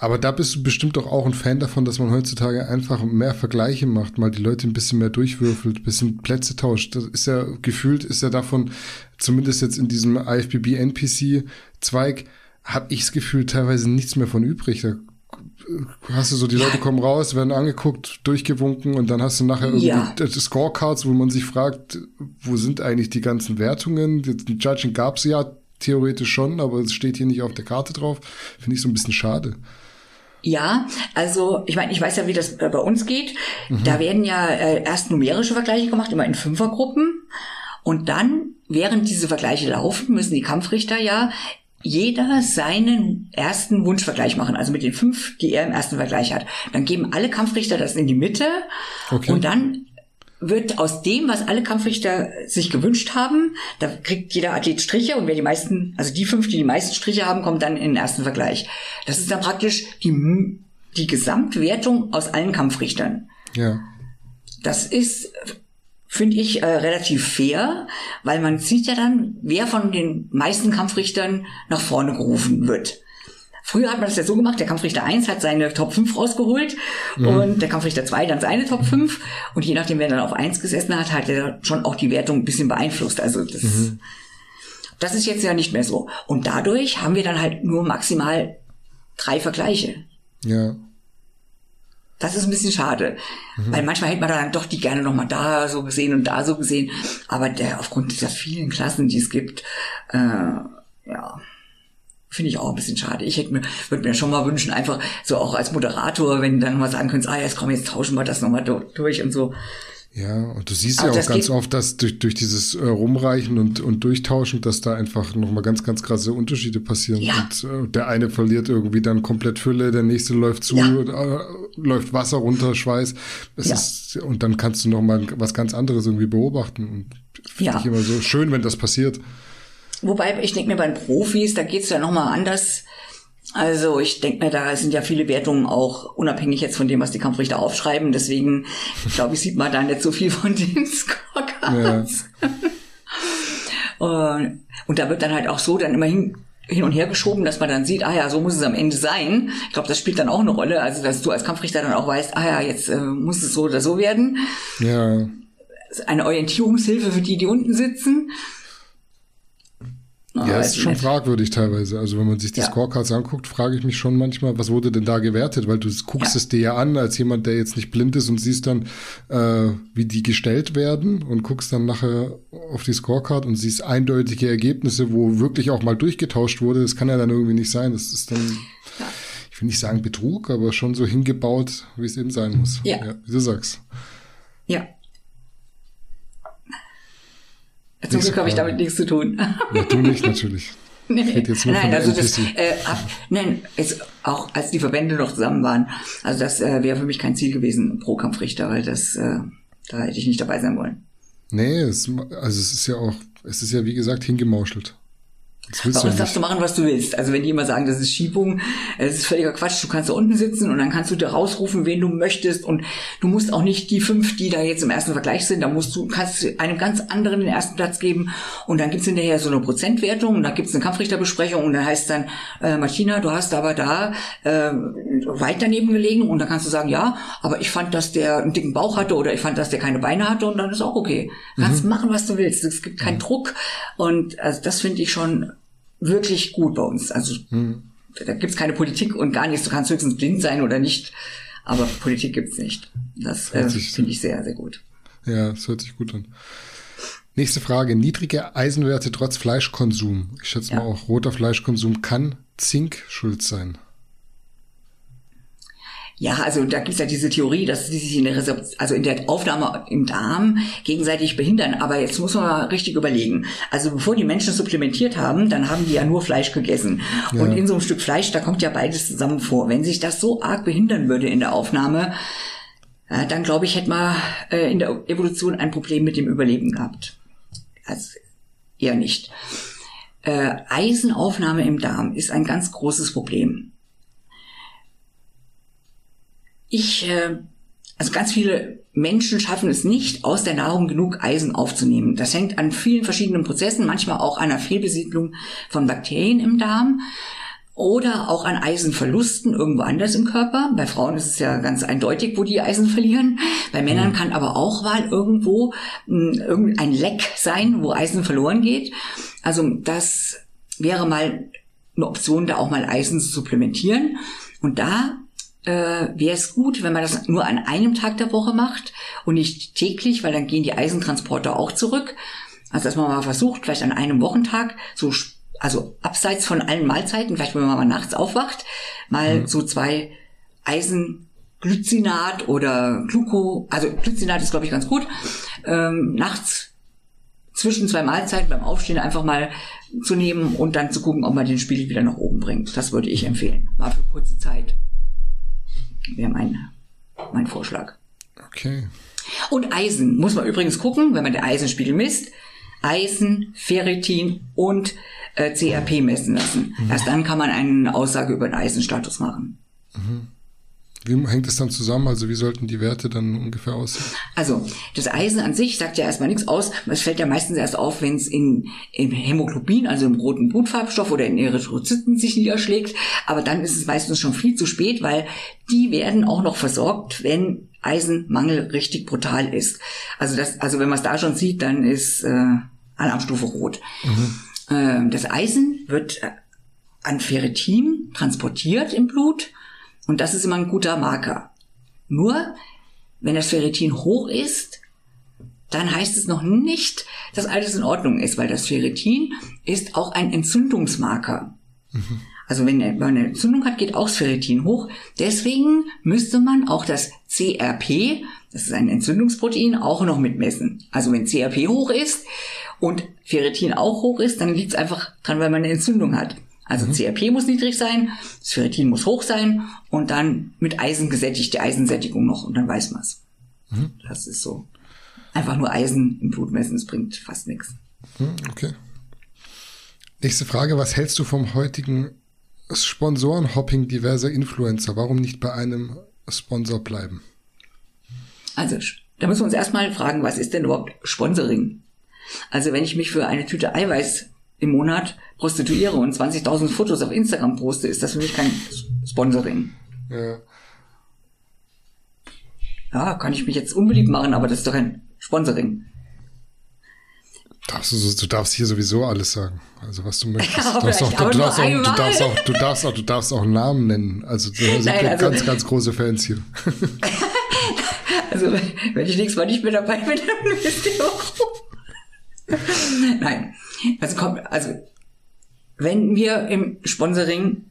Aber da bist du bestimmt doch auch ein Fan davon, dass man heutzutage einfach mehr Vergleiche macht, mal die Leute ein bisschen mehr durchwürfelt, ein bisschen Plätze tauscht. Das ist ja gefühlt, ist ja davon, zumindest jetzt in diesem IFBB NPC Zweig, habe ich das Gefühl teilweise nichts mehr von übrig. Da hast du so, die Leute kommen raus, werden angeguckt, durchgewunken und dann hast du nachher irgendwie Ja. die Scorecards, wo man sich fragt, wo sind eigentlich die ganzen Wertungen? Den Judging gab's ja theoretisch schon, aber es steht hier nicht auf der Karte drauf. Finde ich so ein bisschen schade. Ja, also ich meine, ich weiß ja, wie das äh, bei uns geht. Da werden ja äh, erst numerische Vergleiche gemacht, immer in Fünfergruppen. Und dann, während diese Vergleiche laufen, müssen die Kampfrichter ja jeder seinen ersten Wunschvergleich machen, also mit den fünf, die er im ersten Vergleich hat. Dann geben alle Kampfrichter das in die Mitte Okay. und dann wird aus dem, was alle Kampfrichter sich gewünscht haben, da kriegt jeder Athlet Striche und wer die meisten, also die fünf, die die meisten Striche haben, kommt dann in den ersten Vergleich. Das ist dann praktisch die, die Gesamtwertung aus allen Kampfrichtern. Ja. Das ist, finde ich, äh, relativ fair, weil man sieht ja dann, wer von den meisten Kampfrichtern nach vorne gerufen wird. Früher hat man das ja so gemacht, der Kampfrichter 1 hat seine Top 5 rausgeholt und der Kampfrichter 2 dann seine Top 5 und je nachdem, wer dann auf 1 gesessen hat, hat er schon auch die Wertung ein bisschen beeinflusst. Also das, das ist jetzt ja nicht mehr so. Und dadurch haben wir dann halt nur maximal drei Vergleiche. Ja. Das ist ein bisschen schade. Weil manchmal hätte man dann doch die gerne nochmal da so gesehen und da so gesehen. Aber der, aufgrund dieser vielen Klassen, die es gibt, äh, ja, finde ich auch ein bisschen schade. Ich hätte mir, würde mir schon mal wünschen, einfach so auch als Moderator, wenn du dann mal sagen könntest, ah, jetzt komm, jetzt tauschen wir das nochmal durch und so. Ja, und du siehst Aber ja auch ganz geht- oft, dass durch, durch dieses äh, Rumreichen und, und Durchtauschen, dass da einfach nochmal ganz, ganz krasse Unterschiede passieren. Ja. Und äh, der eine verliert irgendwie dann komplett Fülle, der nächste läuft zu, Ja. äh, läuft Wasser runter, Schweiß. Das Ja. ist, und dann kannst du nochmal was ganz anderes irgendwie beobachten. Und finde Ja. ich immer so schön, wenn das passiert. Wobei, ich denke mir, bei den Profis, da geht's ja nochmal anders. Also ich denke mir, da sind ja viele Wertungen auch unabhängig jetzt von dem, was die Kampfrichter aufschreiben. Deswegen, glaube ich, sieht man da nicht so viel von den Scorecards. Und, und da wird dann halt auch so dann immer hin, und her geschoben, dass man dann sieht, ah ja, so muss es am Ende sein. Ich glaube, das spielt dann auch eine Rolle. Also, dass du als Kampfrichter dann auch weißt, ah ja, jetzt äh, muss es so oder so werden. Ja. Eine Orientierungshilfe für die, die unten sitzen. Ah, Ja, weiß ist schon nicht. fragwürdig teilweise. Also wenn man sich die Ja. Scorecards anguckt, frage ich mich schon manchmal, was wurde denn da gewertet? Weil du guckst Ja. es dir ja an als jemand, der jetzt nicht blind ist und siehst dann, äh, wie die gestellt werden und guckst dann nachher auf die Scorecard und siehst eindeutige Ergebnisse, wo wirklich auch mal durchgetauscht wurde. Das kann ja dann irgendwie nicht sein. Das ist dann, ich will nicht sagen Betrug, aber schon so hingebaut, wie es eben sein muss. Ja. wie du sagst. Ja. Zum Glück habe ich damit nichts zu tun. Ja, du nicht natürlich. Nee. Nein, also das, äh, ab, nein, es, auch als die Verbände noch zusammen waren, also das äh, wäre für mich kein Ziel gewesen pro Kampfrichter, weil das, äh, da hätte ich nicht dabei sein wollen. Nee, es, also es ist ja auch, es ist ja wie gesagt hingemauschelt. Bei uns darfst du machen, was du willst. Also wenn die immer sagen, das ist Schiebung, das ist völliger Quatsch. Du kannst da unten sitzen und dann kannst du dir rausrufen, wen du möchtest. Und du musst auch nicht die fünf, die da jetzt im ersten Vergleich sind, da musst du, kannst du einem ganz anderen den ersten Platz geben. Und dann gibt's hinterher so eine Prozentwertung und da gibt's eine Kampfrichterbesprechung und dann heißt dann, äh, Martina, du hast aber da äh, weit daneben gelegen und dann kannst du sagen, ja, aber ich fand, dass der einen dicken Bauch hatte oder ich fand, dass der keine Beine hatte und dann ist auch okay. Du kannst machen, was du willst. Es gibt keinen Druck und also das finde ich schon wirklich gut bei uns. Also da gibt's keine Politik und gar nichts. Du kannst höchstens blind sein oder nicht, aber Politik gibt's nicht. Das äh, Hört sich- finde ich sehr, sehr gut. Ja, das hört sich gut an. Nächste Frage. Niedrige Eisenwerte trotz Fleischkonsum. Ich schätze Ja. mal auch roter Fleischkonsum kann Zink schuld sein. Ja, also da gibt's ja diese Theorie, dass die sich in der Resorb also in der Aufnahme im Darm gegenseitig behindern. Aber jetzt muss man mal richtig überlegen. Also bevor die Menschen supplementiert haben, dann haben die ja nur Fleisch gegessen. Und in so einem Stück Fleisch, da kommt ja beides zusammen vor. Wenn sich das so arg behindern würde in der Aufnahme, ja, dann glaube ich, hätte man äh, in der Evolution ein Problem mit dem Überleben gehabt. Also eher nicht. Äh, Eisenaufnahme im Darm ist ein ganz großes Problem. Ich, äh, also ganz viele Menschen schaffen es nicht, aus der Nahrung genug Eisen aufzunehmen. Das hängt an vielen verschiedenen Prozessen, manchmal auch an einer Fehlbesiedlung von Bakterien im Darm oder auch an Eisenverlusten irgendwo anders im Körper. Bei Frauen ist es ja ganz eindeutig, wo die Eisen verlieren. Bei Männern kann aber auch mal irgendwo mh, irgendein Leck sein, wo Eisen verloren geht. Also das wäre mal eine Option, da auch mal Eisen zu supplementieren. Und da äh, wäre es gut, wenn man das nur an einem Tag der Woche macht und nicht täglich, weil dann gehen die Eisentransporter auch zurück. Also dass man mal versucht, vielleicht an einem Wochentag so also abseits von allen Mahlzeiten, vielleicht wenn man mal nachts aufwacht, mal so zwei Eisenglycinat oder Gluco, also Glycinat ist glaube ich ganz gut, ähm, nachts zwischen zwei Mahlzeiten beim Aufstehen einfach mal zu nehmen und dann zu gucken, ob man den Spiegel wieder nach oben bringt. Das würde ich empfehlen. Mal für kurze Zeit. Wäre mein, mein Vorschlag. Okay. Und Eisen muss man übrigens gucken, wenn man den Eisenspiegel misst. Eisen, Ferritin und äh, CRP messen lassen. Erst dann kann man eine Aussage über den Eisenstatus machen. Wie hängt es dann zusammen? Also wie sollten die Werte dann ungefähr aussehen? Also, das Eisen an sich sagt ja erstmal nichts aus. Es fällt ja meistens erst auf, wenn es in, im Hämoglobin, also im roten Blutfarbstoff oder in Erythrozyten sich niederschlägt. Aber dann ist es meistens schon viel zu spät, weil die werden auch noch versorgt, wenn Eisenmangel richtig brutal ist. Also das, also wenn man es da schon sieht, dann ist äh, Alarmstufe rot. Äh, das Eisen wird äh, an Ferritin transportiert im Blut und das ist immer ein guter Marker. Nur, wenn das Ferritin hoch ist, dann heißt es noch nicht, dass alles in Ordnung ist, weil das Ferritin ist auch ein Entzündungsmarker. Also wenn man eine Entzündung hat, geht auch das Ferritin hoch. Deswegen müsste man auch das CRP, das ist ein Entzündungsprotein, auch noch mitmessen. Also wenn CRP hoch ist und Ferritin auch hoch ist, dann liegt es einfach dran, weil man eine Entzündung hat. Also CRP muss niedrig sein, das Ferritin muss hoch sein und dann mit Eisen gesättigt, die Eisensättigung noch und dann weiß man es. Das ist so. Einfach nur Eisen im Blut messen, das bringt fast nichts. Hm, okay. Nächste Frage. Was hältst du vom heutigen Sponsorenhopping diverser Influencer? Warum nicht bei einem Sponsor bleiben? Also, da müssen wir uns erstmal fragen, was ist denn überhaupt Sponsoring? Also, wenn ich mich für eine Tüte Eiweiß im Monat prostituiere und 20.000 Fotos auf Instagram poste, ist das für mich kein Sponsoring. Ja. Ja, kann ich mich jetzt unbeliebt machen, aber das ist doch ein Sponsoring. Darfst du, du darfst hier sowieso alles sagen. Also was du möchtest. Ja, du, darfst auch, vielleicht du, auch darfst nur auch, du, einmal. darfst auch, du, darfst auch, du darfst auch Namen nennen. Also da sind Nein, wir also- ganz, ganz große Fans hier. Also, wenn ich nächstes Mal nicht mehr dabei bin, dann wisst ihr warum. Nein. Also kommt, also, wenn wir im Sponsoring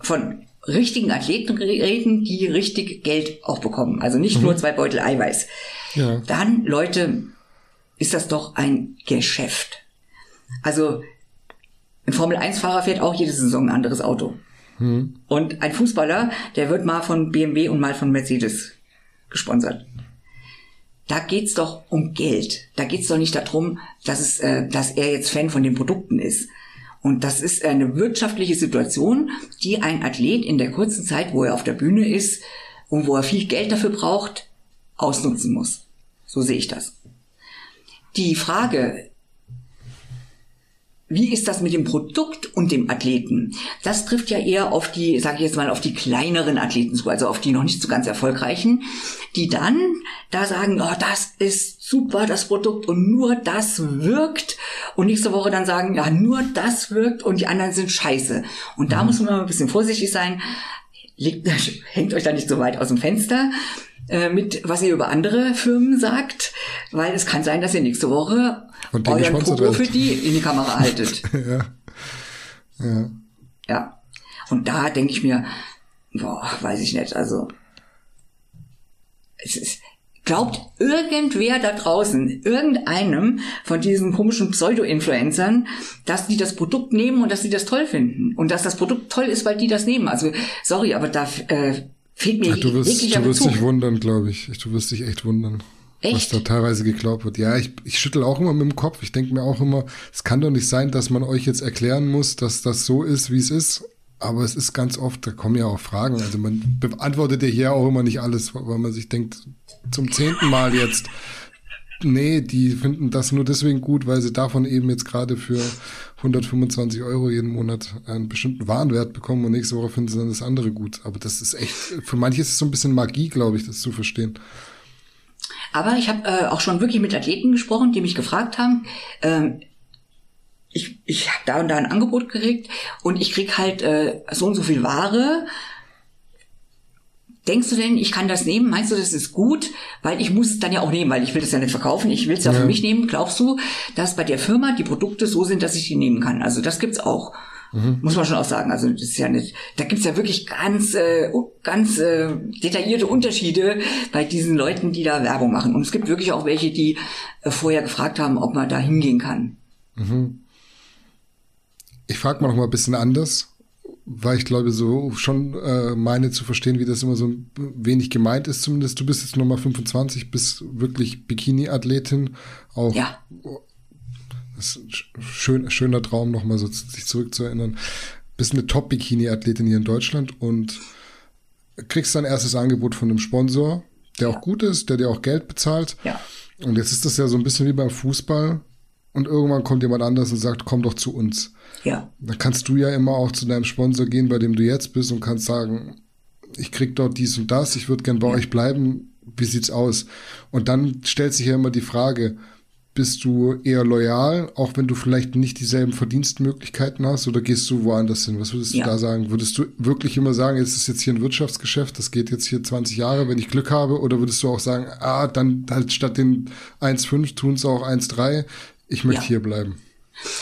von richtigen Athleten reden, die richtig Geld auch bekommen, also nicht nur zwei Beutel Eiweiß, Ja. dann, Leute, ist das doch ein Geschäft. Also, ein Formel-1-Fahrer fährt auch jede Saison ein anderes Auto. Und ein Fußballer, der wird mal von BMW und mal von Mercedes gesponsert. Da geht's doch um Geld. Da geht's doch nicht darum, dass, es, äh, dass er jetzt Fan von den Produkten ist. Und das ist eine wirtschaftliche Situation, die ein Athlet in der kurzen Zeit, wo er auf der Bühne ist und wo er viel Geld dafür braucht, ausnutzen muss. So sehe ich das. Die Frage, wie ist das mit dem Produkt und dem Athleten? Das trifft ja eher auf die, sage ich jetzt mal, auf die kleineren Athleten zu, also auf die noch nicht so ganz erfolgreichen, die dann da sagen, oh, das ist super, das Produkt und nur das wirkt und nächste Woche dann sagen, ja, nur das wirkt und die anderen sind scheiße. Und da muss man mal ein bisschen vorsichtig sein. Legt, hängt euch da nicht so weit aus dem Fenster äh, mit, was ihr über andere Firmen sagt, weil es kann sein, dass ihr nächste Woche Und euren Popo für die in die Kamera haltet. ja. Ja. Ja. Und da denke ich mir, boah, weiß ich nicht, also es ist, glaubt irgendwer da draußen, irgendeinem von diesen komischen Pseudo-Influencern, dass die das Produkt nehmen und dass sie das toll finden und dass das Produkt toll ist, weil die das nehmen. Also sorry, aber da äh, fehlt mir Ach, du wirst, du wirst Bezug. dich wundern, glaube ich. Du wirst dich echt wundern. Was Echt? da teilweise geglaubt wird. Ja, ich, ich schüttel auch immer mit dem Kopf. Ich denke mir auch immer, es kann doch nicht sein, dass man euch jetzt erklären muss, dass das so ist, wie es ist. Aber es ist ganz oft, da kommen ja auch Fragen. Also man beantwortet ja hier auch immer nicht alles, weil man sich denkt, zum zehnten Mal jetzt, nee, die finden das nur deswegen gut, weil sie davon eben jetzt gerade für 125 Euro jeden Monat einen bestimmten Warenwert bekommen und nächste Woche finden sie dann das andere gut. Aber das ist echt, für manche ist es so ein bisschen Magie, glaube ich, das zu verstehen. Aber ich habe äh, auch schon wirklich mit Athleten gesprochen, die mich gefragt haben, ähm, ich, ich habe da und da ein Angebot gekriegt und ich krieg halt äh, so und so viel Ware. Denkst du denn, ich kann das nehmen? Meinst du, das ist gut? Weil ich muss es dann ja auch nehmen, weil ich will das ja nicht verkaufen. Ich will es ja, Ja. für mich nehmen. Glaubst du, dass bei der Firma die Produkte so sind, dass ich die nehmen kann? Also das gibt's auch. Muss man schon auch sagen. Also das ist ja nicht. Da gibt's ja wirklich ganz, äh, ganz äh, detaillierte Unterschiede bei diesen Leuten, die da Werbung machen. Und es gibt wirklich auch welche, die äh, vorher gefragt haben, ob man da hingehen kann. Ich frage mal noch mal ein bisschen anders, weil ich glaube, so schon äh, meine zu verstehen, wie das immer so wenig gemeint ist zumindest. Du bist jetzt Nummer 25, bist wirklich Bikini-Athletin, auch Ja. das ist ein sch- schön, schöner Traum, noch mal so sich zurückzuerinnern. Bist eine Top-Bikini-Athletin hier in Deutschland und kriegst dein erstes Angebot von einem Sponsor, der auch gut ist, der dir auch Geld bezahlt. Ja. Und jetzt ist das ja so ein bisschen wie beim Fußball. Und irgendwann kommt jemand anders und sagt, komm doch zu uns. Ja. Dann kannst du ja immer auch zu deinem Sponsor gehen, bei dem du jetzt bist und kannst sagen, ich krieg dort dies und das, ich würde gern bei euch bleiben, wie sieht's aus? Und dann stellt sich ja immer die Frage, bist du eher loyal, auch wenn du vielleicht nicht dieselben Verdienstmöglichkeiten hast, oder gehst du woanders hin? Was würdest du Ja. da sagen? Würdest du wirklich immer sagen, es ist jetzt hier ein Wirtschaftsgeschäft, das geht jetzt hier 20 Jahre, wenn ich Glück habe, oder würdest du auch sagen, ah, dann halt statt den 1,5 tun es auch 1,3, ich möchte Ja. hier bleiben.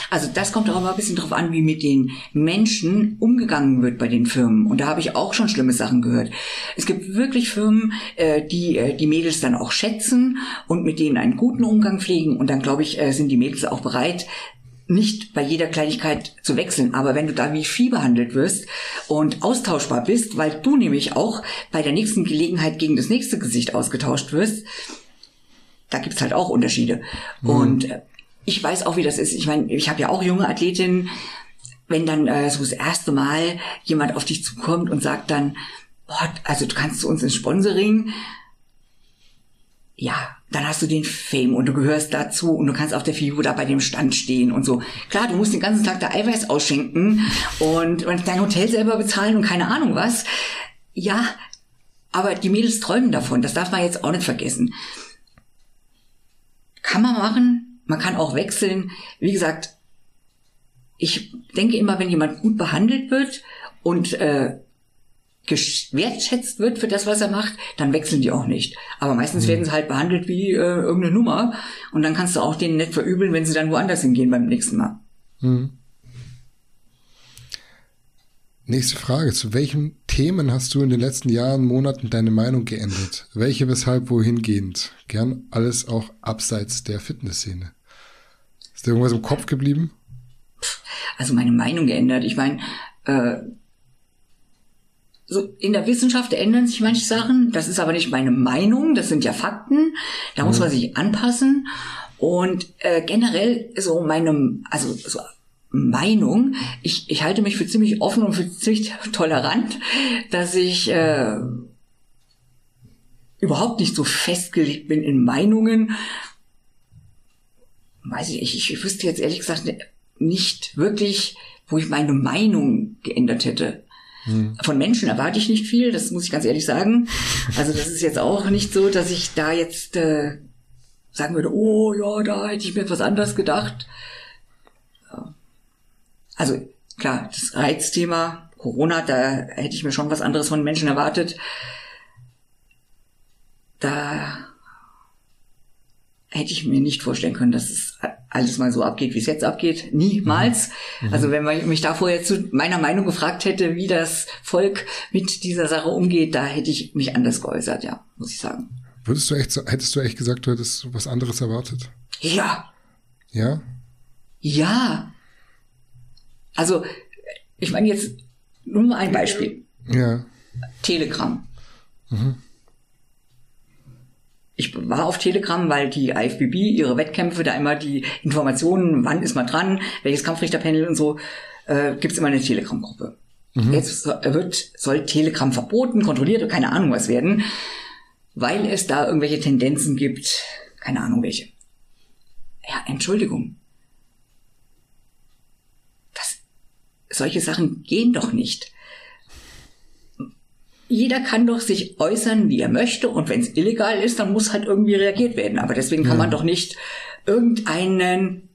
Also das kommt auch immer ein bisschen drauf an, wie mit den Menschen umgegangen wird bei den Firmen. Und da habe ich auch schon schlimme Sachen gehört. Es gibt wirklich Firmen, äh, die äh, die Mädels dann auch schätzen und mit denen einen guten Umgang pflegen. Und dann, glaube ich, äh, sind die Mädels auch bereit, nicht bei jeder Kleinigkeit zu wechseln. Aber wenn du da wie Vieh behandelt wirst und austauschbar bist, weil du nämlich auch bei der nächsten Gelegenheit gegen das nächste Gesicht ausgetauscht wirst, da gibt's halt auch Unterschiede. Und äh, ich weiß auch, wie das ist. Ich meine, ich habe ja auch junge Athletinnen, wenn dann äh, so das erste Mal jemand auf dich zukommt und sagt dann, boah, also du kannst zu uns ins Sponsoring, ja, dann hast du den Fame und du gehörst dazu und du kannst auf der FIBO da bei dem Stand stehen und so. Klar, du musst den ganzen Tag da Eiweiß ausschenken und, und dein Hotel selber bezahlen und keine Ahnung was. Ja, aber die Mädels träumen davon, das darf man jetzt auch nicht vergessen. Kann man machen, man kann auch wechseln. Wie gesagt, ich denke immer, wenn jemand gut behandelt wird und äh, wertschätzt wird für das, was er macht, dann wechseln die auch nicht. Aber meistens mhm. werden sie halt behandelt wie äh, irgendeine Nummer und dann kannst du auch denen nicht verübeln, wenn sie dann woanders hingehen beim nächsten Mal. Mhm. Nächste Frage. Zu welchen Themen hast du in den letzten Jahren, Monaten deine Meinung geändert? Welche, weshalb, wohin gehend? Gern alles auch abseits der Fitnessszene. Ist dir irgendwas im Kopf geblieben? Also meine Meinung geändert. Ich meine, äh, so in der Wissenschaft ändern sich manche Sachen. Das ist aber nicht meine Meinung. Das sind ja Fakten. Da mhm. muss man sich anpassen. Und äh, generell so meine, also so Meinung. Ich, ich halte mich für ziemlich offen und für ziemlich tolerant, dass ich äh, überhaupt nicht so festgelegt bin in Meinungen. Weiß ich, ich, ich wüsste jetzt ehrlich gesagt nicht wirklich, wo ich meine Meinung geändert hätte. Hm. Von Menschen erwarte ich nicht viel, das muss ich ganz ehrlich sagen. Also das ist jetzt auch nicht so, dass ich da jetzt äh, sagen würde, oh ja, da hätte ich mir etwas anderes gedacht. Also klar, das Reizthema Corona, da hätte ich mir schon was anderes von Menschen erwartet. Da hätte ich mir nicht vorstellen können, dass es alles mal so abgeht, wie es jetzt abgeht. Niemals. Mhm. Also wenn man mich da vorher zu meiner Meinung gefragt hätte, wie das Volk mit dieser Sache umgeht, da hätte ich mich anders geäußert, ja, muss ich sagen. Würdest du echt, hättest du echt gesagt, du hättest was anderes erwartet? Ja. Ja? Ja. Also, ich meine jetzt nur mal ein Beispiel. Ja. Telegram. Mhm. Ich war auf Telegram, weil die IFBB ihre Wettkämpfe da immer die Informationen, wann ist man dran, welches Kampfrichterpanel und so, äh, gibt es immer eine Telegram-Gruppe. Mhm. Jetzt wird, soll Telegram verboten, kontrolliert oder keine Ahnung was werden, weil es da irgendwelche Tendenzen gibt, keine Ahnung welche. Ja, Entschuldigung. Solche Sachen gehen doch nicht. Jeder kann doch sich äußern, wie er möchte, und wenn es illegal ist, dann muss halt irgendwie reagiert werden. Aber deswegen kann ja. man doch nicht irgendeinen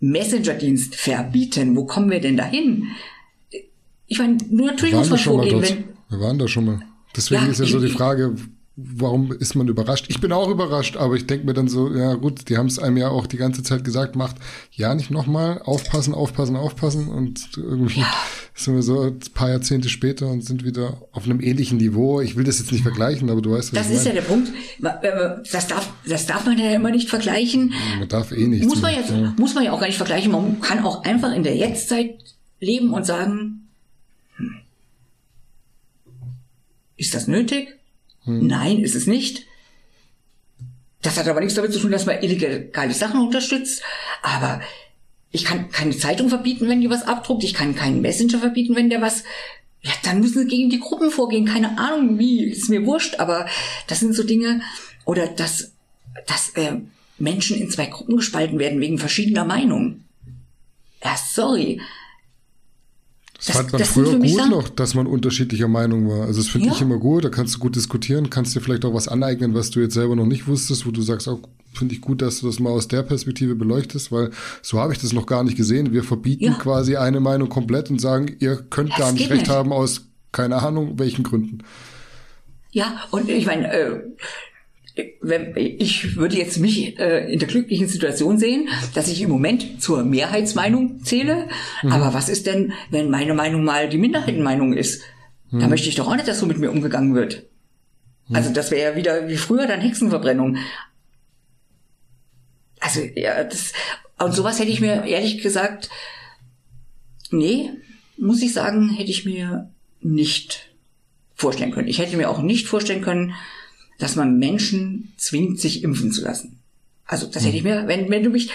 Messenger-Dienst verbieten. Wo kommen wir denn dahin? Ich meine, nur natürlich muss man vorgehen, wenn. Wir waren da schon mal. Deswegen ja, ist ja so die Frage, warum ist man überrascht? Ich bin auch überrascht, aber ich denke mir dann so, ja gut, die haben es einem ja auch die ganze Zeit gesagt, macht ja nicht nochmal, aufpassen, aufpassen, aufpassen und irgendwie ja. sind wir so ein paar Jahrzehnte später und sind wieder auf einem ähnlichen Niveau. Ich will das jetzt nicht vergleichen, aber du weißt, was Das ist meine. ja der Punkt. Das darf, das darf man ja immer nicht vergleichen. Man darf eh nicht. Muss man, ja, ja. muss man ja auch gar nicht vergleichen. Man kann auch einfach in der Jetztzeit leben und sagen, hm, ist das nötig? Hm. Nein, ist es nicht. Das hat aber nichts damit zu tun, dass man illegale Sachen unterstützt. Aber ich kann keine Zeitung verbieten, wenn die was abdruckt. Ich kann keinen Messenger verbieten, wenn der was. Ja, dann müssen sie gegen die Gruppen vorgehen. Keine Ahnung, wie. Ist mir wurscht. Aber das sind so Dinge. Oder dass, dass äh, Menschen in zwei Gruppen gespalten werden wegen verschiedener Meinungen. Ja, sorry. Das, fand man das früher gut Sachen. noch, dass man unterschiedlicher Meinung war. Also das finde ja. ich immer gut, da kannst du gut diskutieren, kannst dir vielleicht auch was aneignen, was du jetzt selber noch nicht wusstest, wo du sagst, auch finde ich gut, dass du das mal aus der Perspektive beleuchtest, weil so habe ich das noch gar nicht gesehen. Wir verbieten ja. quasi eine Meinung komplett und sagen, ihr könnt das gar nicht recht nicht. haben aus keine Ahnung welchen Gründen. Ja, und ich meine, äh, ich würde jetzt mich äh, in der glücklichen Situation sehen, dass ich im Moment zur Mehrheitsmeinung zähle. Mhm. Aber was ist denn, wenn meine Meinung mal die Minderheitenmeinung ist? Mhm. Da möchte ich doch auch nicht, dass so mit mir umgegangen wird. Mhm. Also das wäre ja wieder wie früher dann Hexenverbrennung. Also ja, das und sowas hätte ich mir ehrlich gesagt, nee, muss ich sagen, hätte ich mir nicht vorstellen können. Ich hätte mir auch nicht vorstellen können, dass man Menschen zwingt, sich impfen zu lassen. Also das hätte ich mir, wenn, wenn du mich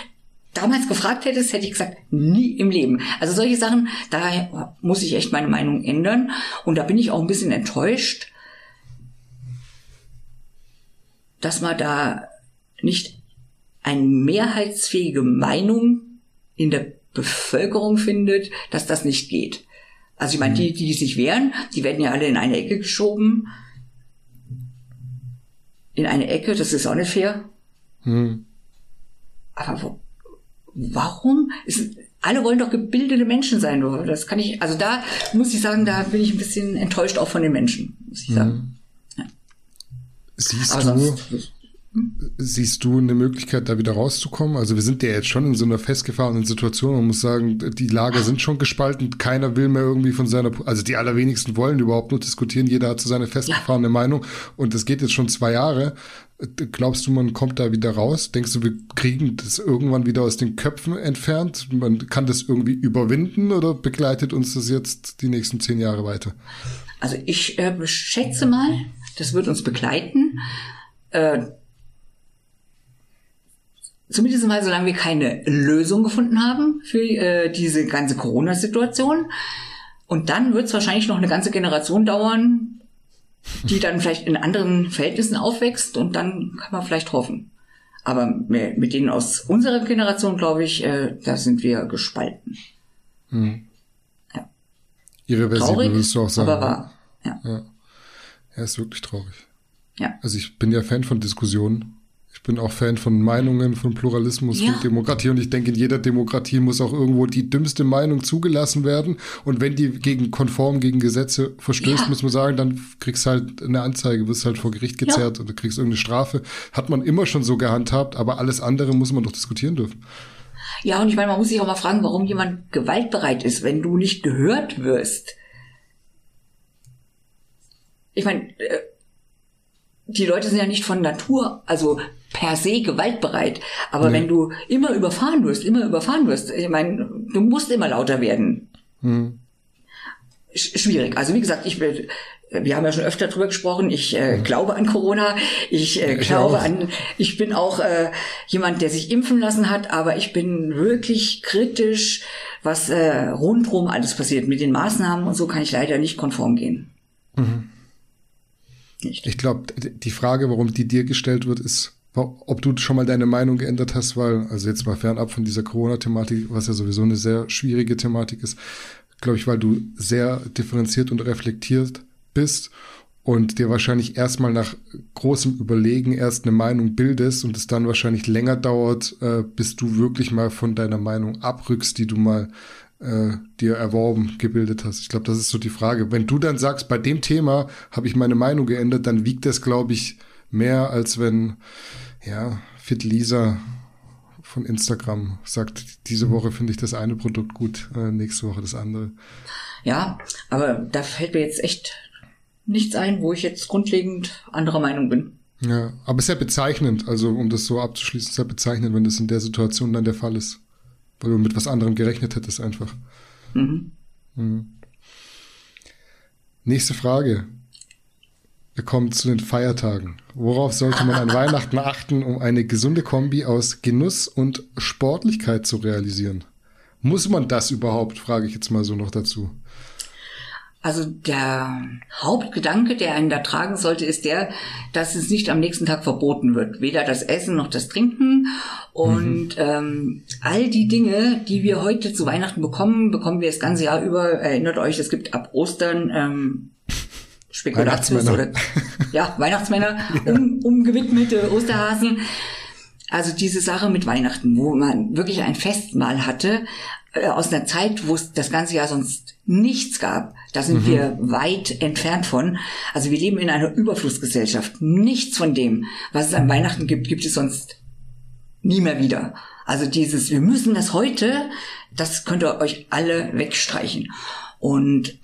damals gefragt hättest, hätte ich gesagt, nie im Leben. Also solche Sachen, da muss ich echt meine Meinung ändern. Und da bin ich auch ein bisschen enttäuscht, dass man da nicht eine mehrheitsfähige Meinung in der Bevölkerung findet, dass das nicht geht. Also ich meine, die, die sich wehren, die werden ja alle in eine Ecke geschoben in eine Ecke, das ist auch nicht fair. Hm. Aber wo, warum? Ist, alle wollen doch gebildete Menschen sein. Das kann ich, also da muss ich sagen, da bin ich ein bisschen enttäuscht auch von den Menschen, muss ich sagen. Mhm. Ja. Siehst Aber du, sonst, Siehst du eine Möglichkeit, da wieder rauszukommen? Also wir sind ja jetzt schon in so einer festgefahrenen Situation. Man muss sagen, die Lager sind schon gespalten. Keiner will mehr irgendwie von seiner, also die allerwenigsten wollen überhaupt nur diskutieren. Jeder hat so seine festgefahrene ja. Meinung. Und das geht jetzt schon zwei Jahre. Glaubst du, man kommt da wieder raus? Denkst du, wir kriegen das irgendwann wieder aus den Köpfen entfernt? Man kann das irgendwie überwinden oder begleitet uns das jetzt die nächsten zehn Jahre weiter? Also ich äh, schätze mal, das wird uns begleiten. Äh, zumindest mal, solange wir keine Lösung gefunden haben für äh, diese ganze Corona-Situation. Und dann wird es wahrscheinlich noch eine ganze Generation dauern, die dann vielleicht in anderen Verhältnissen aufwächst und dann kann man vielleicht hoffen. Aber mit denen aus unserer Generation, glaube ich, äh, da sind wir gespalten. Hm. Ja. Irreversibel willst du auch sagen. Aber wahr. Ja. ja. Ja, ist wirklich traurig. Ja. Also ich bin ja Fan von Diskussionen ich bin auch Fan von Meinungen, von Pluralismus, ja. von Demokratie und ich denke, in jeder Demokratie muss auch irgendwo die dümmste Meinung zugelassen werden und wenn die gegen konform gegen Gesetze verstößt, ja. muss man sagen, dann kriegst halt eine Anzeige, wirst halt vor Gericht gezerrt ja. oder kriegst irgendeine Strafe. Hat man immer schon so gehandhabt, aber alles andere muss man doch diskutieren dürfen. Ja, und ich meine, man muss sich auch mal fragen, warum jemand gewaltbereit ist, wenn du nicht gehört wirst. Ich meine, äh, die Leute sind ja nicht von Natur, also per se gewaltbereit. Aber nee. wenn du immer überfahren wirst, immer überfahren wirst, ich meine, du musst immer lauter werden. Hm. Schwierig. Also wie gesagt, ich bin, wir haben ja schon öfter drüber gesprochen. Ich äh, hm. glaube an Corona. Ich äh, glaube ich an. Ich bin auch äh, jemand, der sich impfen lassen hat, aber ich bin wirklich kritisch, was äh, rundherum alles passiert mit den Maßnahmen und so kann ich leider nicht konform gehen. Mhm. Ich glaube, die Frage, warum die dir gestellt wird, ist, ob du schon mal deine Meinung geändert hast, weil, also jetzt mal fernab von dieser Corona-Thematik, was ja sowieso eine sehr schwierige Thematik ist, glaube ich, weil du sehr differenziert und reflektiert bist und dir wahrscheinlich erstmal nach großem Überlegen erst eine Meinung bildest und es dann wahrscheinlich länger dauert, äh, bis du wirklich mal von deiner Meinung abrückst, die du mal äh, dir erworben, gebildet hast. Ich glaube, das ist so die Frage. Wenn du dann sagst, bei dem Thema habe ich meine Meinung geändert, dann wiegt das, glaube ich, mehr, als wenn, ja, Fit Lisa von Instagram sagt, diese Woche finde ich das eine Produkt gut, äh, nächste Woche das andere. Ja, aber da fällt mir jetzt echt nichts ein, wo ich jetzt grundlegend anderer Meinung bin. Ja, aber ist ja bezeichnend, also um das so abzuschließen, ist ja bezeichnend, wenn das in der Situation dann der Fall ist. Weil du mit was anderem gerechnet hättest einfach. Mhm. Mhm. Nächste Frage. Kommen zu den Feiertagen. Worauf sollte man an Weihnachten achten, um eine gesunde Kombi aus Genuss und Sportlichkeit zu realisieren? Muss man das überhaupt, frage ich jetzt mal so noch dazu. Also der Hauptgedanke, der einen da tragen sollte, ist der, dass es nicht am nächsten Tag verboten wird. Weder das Essen noch das Trinken. Und mhm. ähm, all die Dinge, die wir heute zu Weihnachten bekommen, bekommen wir das ganze Jahr über. Erinnert euch, es gibt ab Ostern ähm, Spekulatius oder ja, Weihnachtsmänner, ja. Um, umgewidmete Osterhasen. Also diese Sache mit Weihnachten, wo man wirklich ein Festmahl hatte, äh, aus einer Zeit, wo es das ganze Jahr sonst nichts gab. Da sind mhm. wir weit entfernt von. Also wir leben in einer Überflussgesellschaft. Nichts von dem, was es an Weihnachten gibt, gibt es sonst nie mehr wieder. Also dieses, wir müssen das heute, das könnt ihr euch alle wegstreichen. Und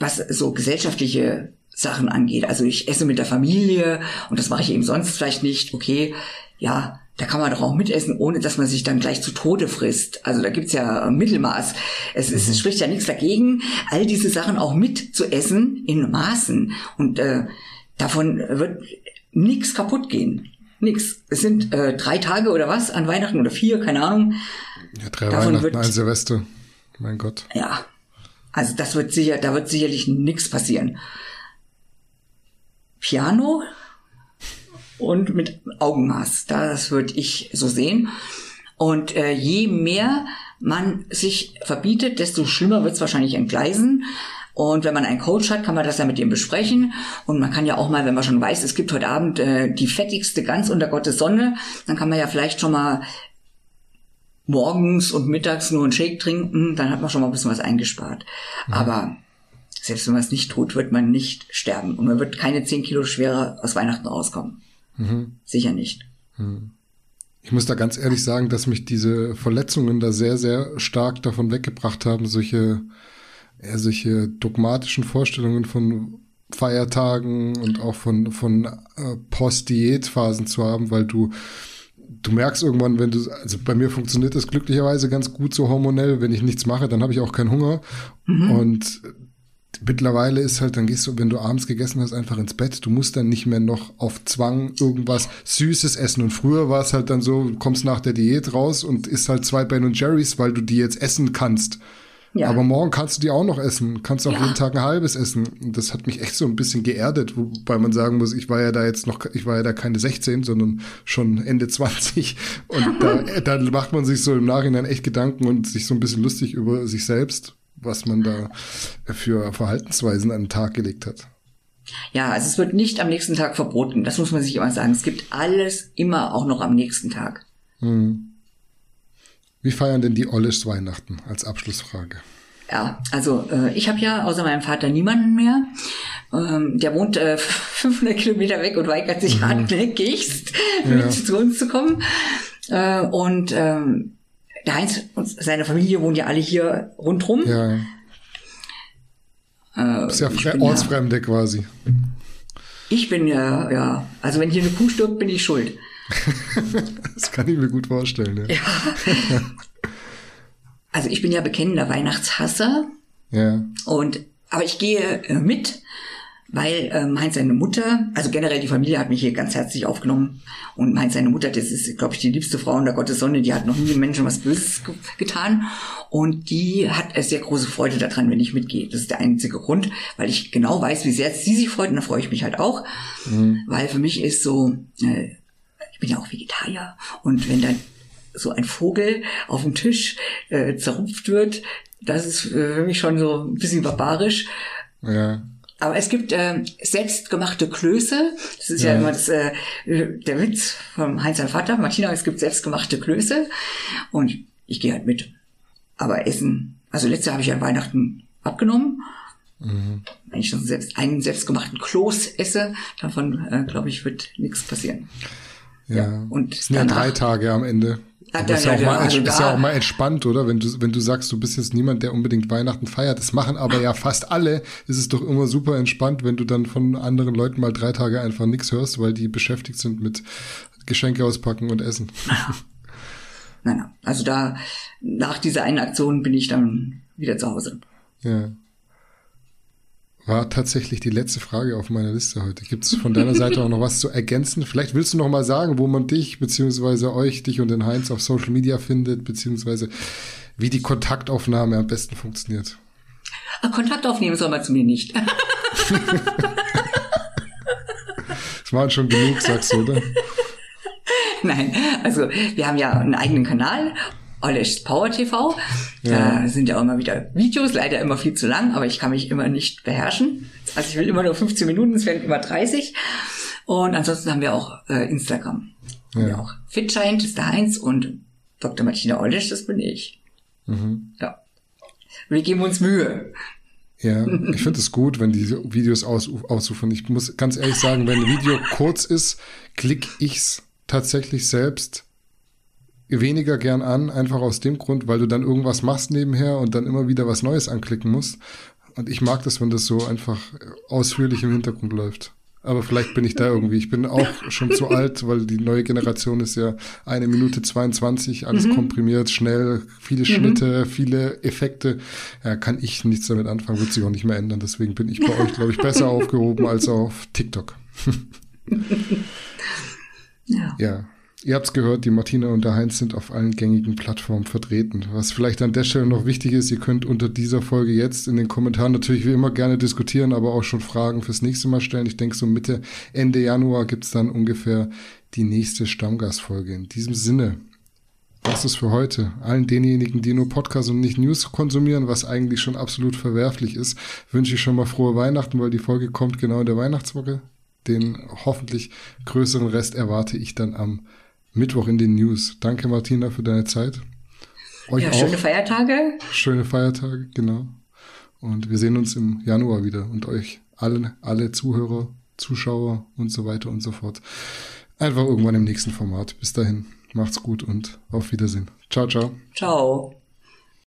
was so gesellschaftliche Sachen angeht, also ich esse mit der Familie und das mache ich eben sonst vielleicht nicht, okay, ja, da kann man doch auch mitessen, ohne dass man sich dann gleich zu Tode frisst. Also da gibt's ja ein Mittelmaß. Es, es mhm. spricht ja nichts dagegen, all diese Sachen auch mit zu essen in Maßen. Und äh, davon wird nichts kaputt gehen. Nix. Es sind äh, drei Tage oder was an Weihnachten oder vier, keine Ahnung. Ja, drei Davon Weihnachten, wird, ein Silvester. Mein Gott. Ja. Also das wird sicher, da wird sicherlich nichts passieren. Piano und mit Augenmaß. Das würde ich so sehen. Und äh, je mehr man sich verbietet, desto schlimmer wird es wahrscheinlich entgleisen. Und wenn man einen Coach hat, kann man das ja mit dem besprechen. Und man kann ja auch mal, wenn man schon weiß, es gibt heute Abend äh, die fettigste Gans unter Gottes Sonne, dann kann man ja vielleicht schon mal morgens und mittags nur einen Shake trinken, dann hat man schon mal ein bisschen was eingespart. Mhm. Aber selbst wenn man es nicht tut, wird man nicht sterben. Und man wird keine 10 Kilo schwerer aus Weihnachten rauskommen. Mhm. Sicher nicht. Mhm. Ich muss da ganz ehrlich sagen, dass mich diese Verletzungen da sehr, sehr stark davon weggebracht haben, solche, ja, solche dogmatischen Vorstellungen von Feiertagen und auch von, von äh, Post-Diät-Phasen zu haben, weil du du merkst irgendwann, wenn du, also bei mir funktioniert das glücklicherweise ganz gut so hormonell, wenn ich nichts mache, dann habe ich auch keinen Hunger. Mhm. Und mittlerweile ist halt, dann gehst du, wenn du abends gegessen hast, einfach ins Bett. Du musst dann nicht mehr noch auf Zwang irgendwas Süßes essen. Und früher war es halt dann so, du kommst nach der Diät raus und isst halt zwei Ben Jerry's, weil du die jetzt essen kannst. Ja. Aber morgen kannst du die auch noch essen. Kannst auch ja. jeden Tag ein halbes essen. Und das hat mich echt so ein bisschen geerdet, wobei man sagen muss, ich war ja da jetzt noch, ich war ja da keine 16, sondern schon Ende 20. Und da, da macht man sich so im Nachhinein echt Gedanken und sich so ein bisschen lustig über sich selbst, was man da für Verhaltensweisen an den Tag gelegt hat. Ja, also es wird nicht am nächsten Tag verboten. Das muss man sich immer sagen. Es gibt alles immer auch noch am nächsten Tag. Hm. Wie feiern denn die Ollisch Weihnachten als Abschlussfrage? Ja, also äh, ich habe ja außer meinem Vater niemanden mehr. Ähm, der wohnt äh, 500 Kilometer weg und weigert sich mhm. hartnäckigst, ja. mit zu uns zu kommen. Äh, und ähm, der Heinz und seine Familie wohnen ja alle hier rundrum. Ja. Äh, ist ja Ortsfremde ja, quasi. Ich bin ja, ja, also wenn hier eine Kuh stirbt, bin ich schuld. Das kann ich mir gut vorstellen. Ja. ja. Also ich bin ja bekennender Weihnachtshasser. Ja. Und aber ich gehe äh, mit, weil ähm, Heinz seine Mutter, also generell die Familie hat mich hier ganz herzlich aufgenommen und Heinz seine Mutter, das ist, glaube ich, die liebste Frau in der Gottessonne, die hat noch nie einem Menschen was Böses ge getan und die hat sehr große Freude daran, wenn ich mitgehe. Das ist der einzige Grund, weil ich genau weiß, wie sehr sie sich freut und da freue ich mich halt auch, mhm. weil für mich ist so äh, bin ja auch Vegetarier und wenn dann so ein Vogel auf dem Tisch äh, zerrupft wird, das ist für mich schon so ein bisschen barbarisch. Ja. Aber es gibt äh, selbstgemachte Klöße. Das ist ja, ja immer das, äh, der Witz vom Heinz sein Vater. Martina, es gibt selbstgemachte Klöße. Und ich gehe halt mit. Aber Essen, also letztes Jahr habe ich an Weihnachten abgenommen. Mhm. Wenn ich schon selbst einen selbstgemachten Kloß esse, davon äh, glaube ich, wird nichts passieren. Ja. Und es sind ja drei Tage am Ende. Ja, ist, ja auch mal, also ist ja auch mal entspannt, oder? Wenn du, wenn du sagst, du bist jetzt niemand, der unbedingt Weihnachten feiert. Das machen aber ja fast alle. Ist es doch immer super entspannt, wenn du dann von anderen Leuten mal drei Tage einfach nichts hörst, weil die beschäftigt sind mit Geschenke auspacken und essen. Nein, nein. Also da, nach dieser einen Aktion bin ich dann wieder zu Hause. Ja war tatsächlich die letzte Frage auf meiner Liste heute. Gibt es von deiner Seite auch noch was zu ergänzen? Vielleicht willst du noch mal sagen, wo man dich beziehungsweise euch, dich und den Heinz auf Social Media findet, beziehungsweise wie die Kontaktaufnahme am besten funktioniert. Kontakt aufnehmen soll man zu mir nicht. das waren schon genug, sagst du, oder? Nein, also wir haben ja einen eigenen Kanal Olesch Power TV. Ja. Da sind ja auch immer wieder Videos, leider immer viel zu lang, aber ich kann mich immer nicht beherrschen. Also ich will immer nur 15 Minuten, es werden immer 30. Und ansonsten haben wir auch äh, Instagram. Ja. Wir auch Fitschein, das ist der Heinz und Dr. Martina Olesch, das bin ich. Mhm. Ja. Wir geben uns Mühe. Ja, ich finde es gut, wenn die Videos aus, ausufern. Ich muss ganz ehrlich sagen, wenn ein Video kurz ist, klicke ich's tatsächlich selbst weniger gern an, einfach aus dem Grund, weil du dann irgendwas machst nebenher und dann immer wieder was Neues anklicken musst. Und ich mag das, wenn das so einfach ausführlich im Hintergrund läuft. Aber vielleicht bin ich da irgendwie. Ich bin auch schon zu alt, weil die neue Generation ist ja eine Minute 22, alles mhm. komprimiert, schnell, viele mhm. Schnitte, viele Effekte. Ja, kann ich nichts damit anfangen, wird sich auch nicht mehr ändern. Deswegen bin ich bei euch, glaube ich, besser aufgehoben als auf TikTok. ja. ja. Ihr habt es gehört, die Martina und der Heinz sind auf allen gängigen Plattformen vertreten. Was vielleicht an der Stelle noch wichtig ist, ihr könnt unter dieser Folge jetzt in den Kommentaren natürlich wie immer gerne diskutieren, aber auch schon Fragen fürs nächste Mal stellen. Ich denke, so Mitte, Ende Januar gibt's dann ungefähr die nächste Stammgastfolge. In diesem Sinne, das ist für heute. Allen denjenigen, die nur Podcasts und nicht News konsumieren, was eigentlich schon absolut verwerflich ist, wünsche ich schon mal frohe Weihnachten, weil die Folge kommt genau in der Weihnachtswoche. Den hoffentlich größeren Rest erwarte ich dann am Mittwoch in den News. Danke, Martina, für deine Zeit. Euch ja, auch. schöne Feiertage. Schöne Feiertage, genau. Und wir sehen uns im Januar wieder und euch allen, alle Zuhörer, Zuschauer und so weiter und so fort. Einfach irgendwann im nächsten Format. Bis dahin, macht's gut und auf Wiedersehen. Ciao, ciao. Ciao.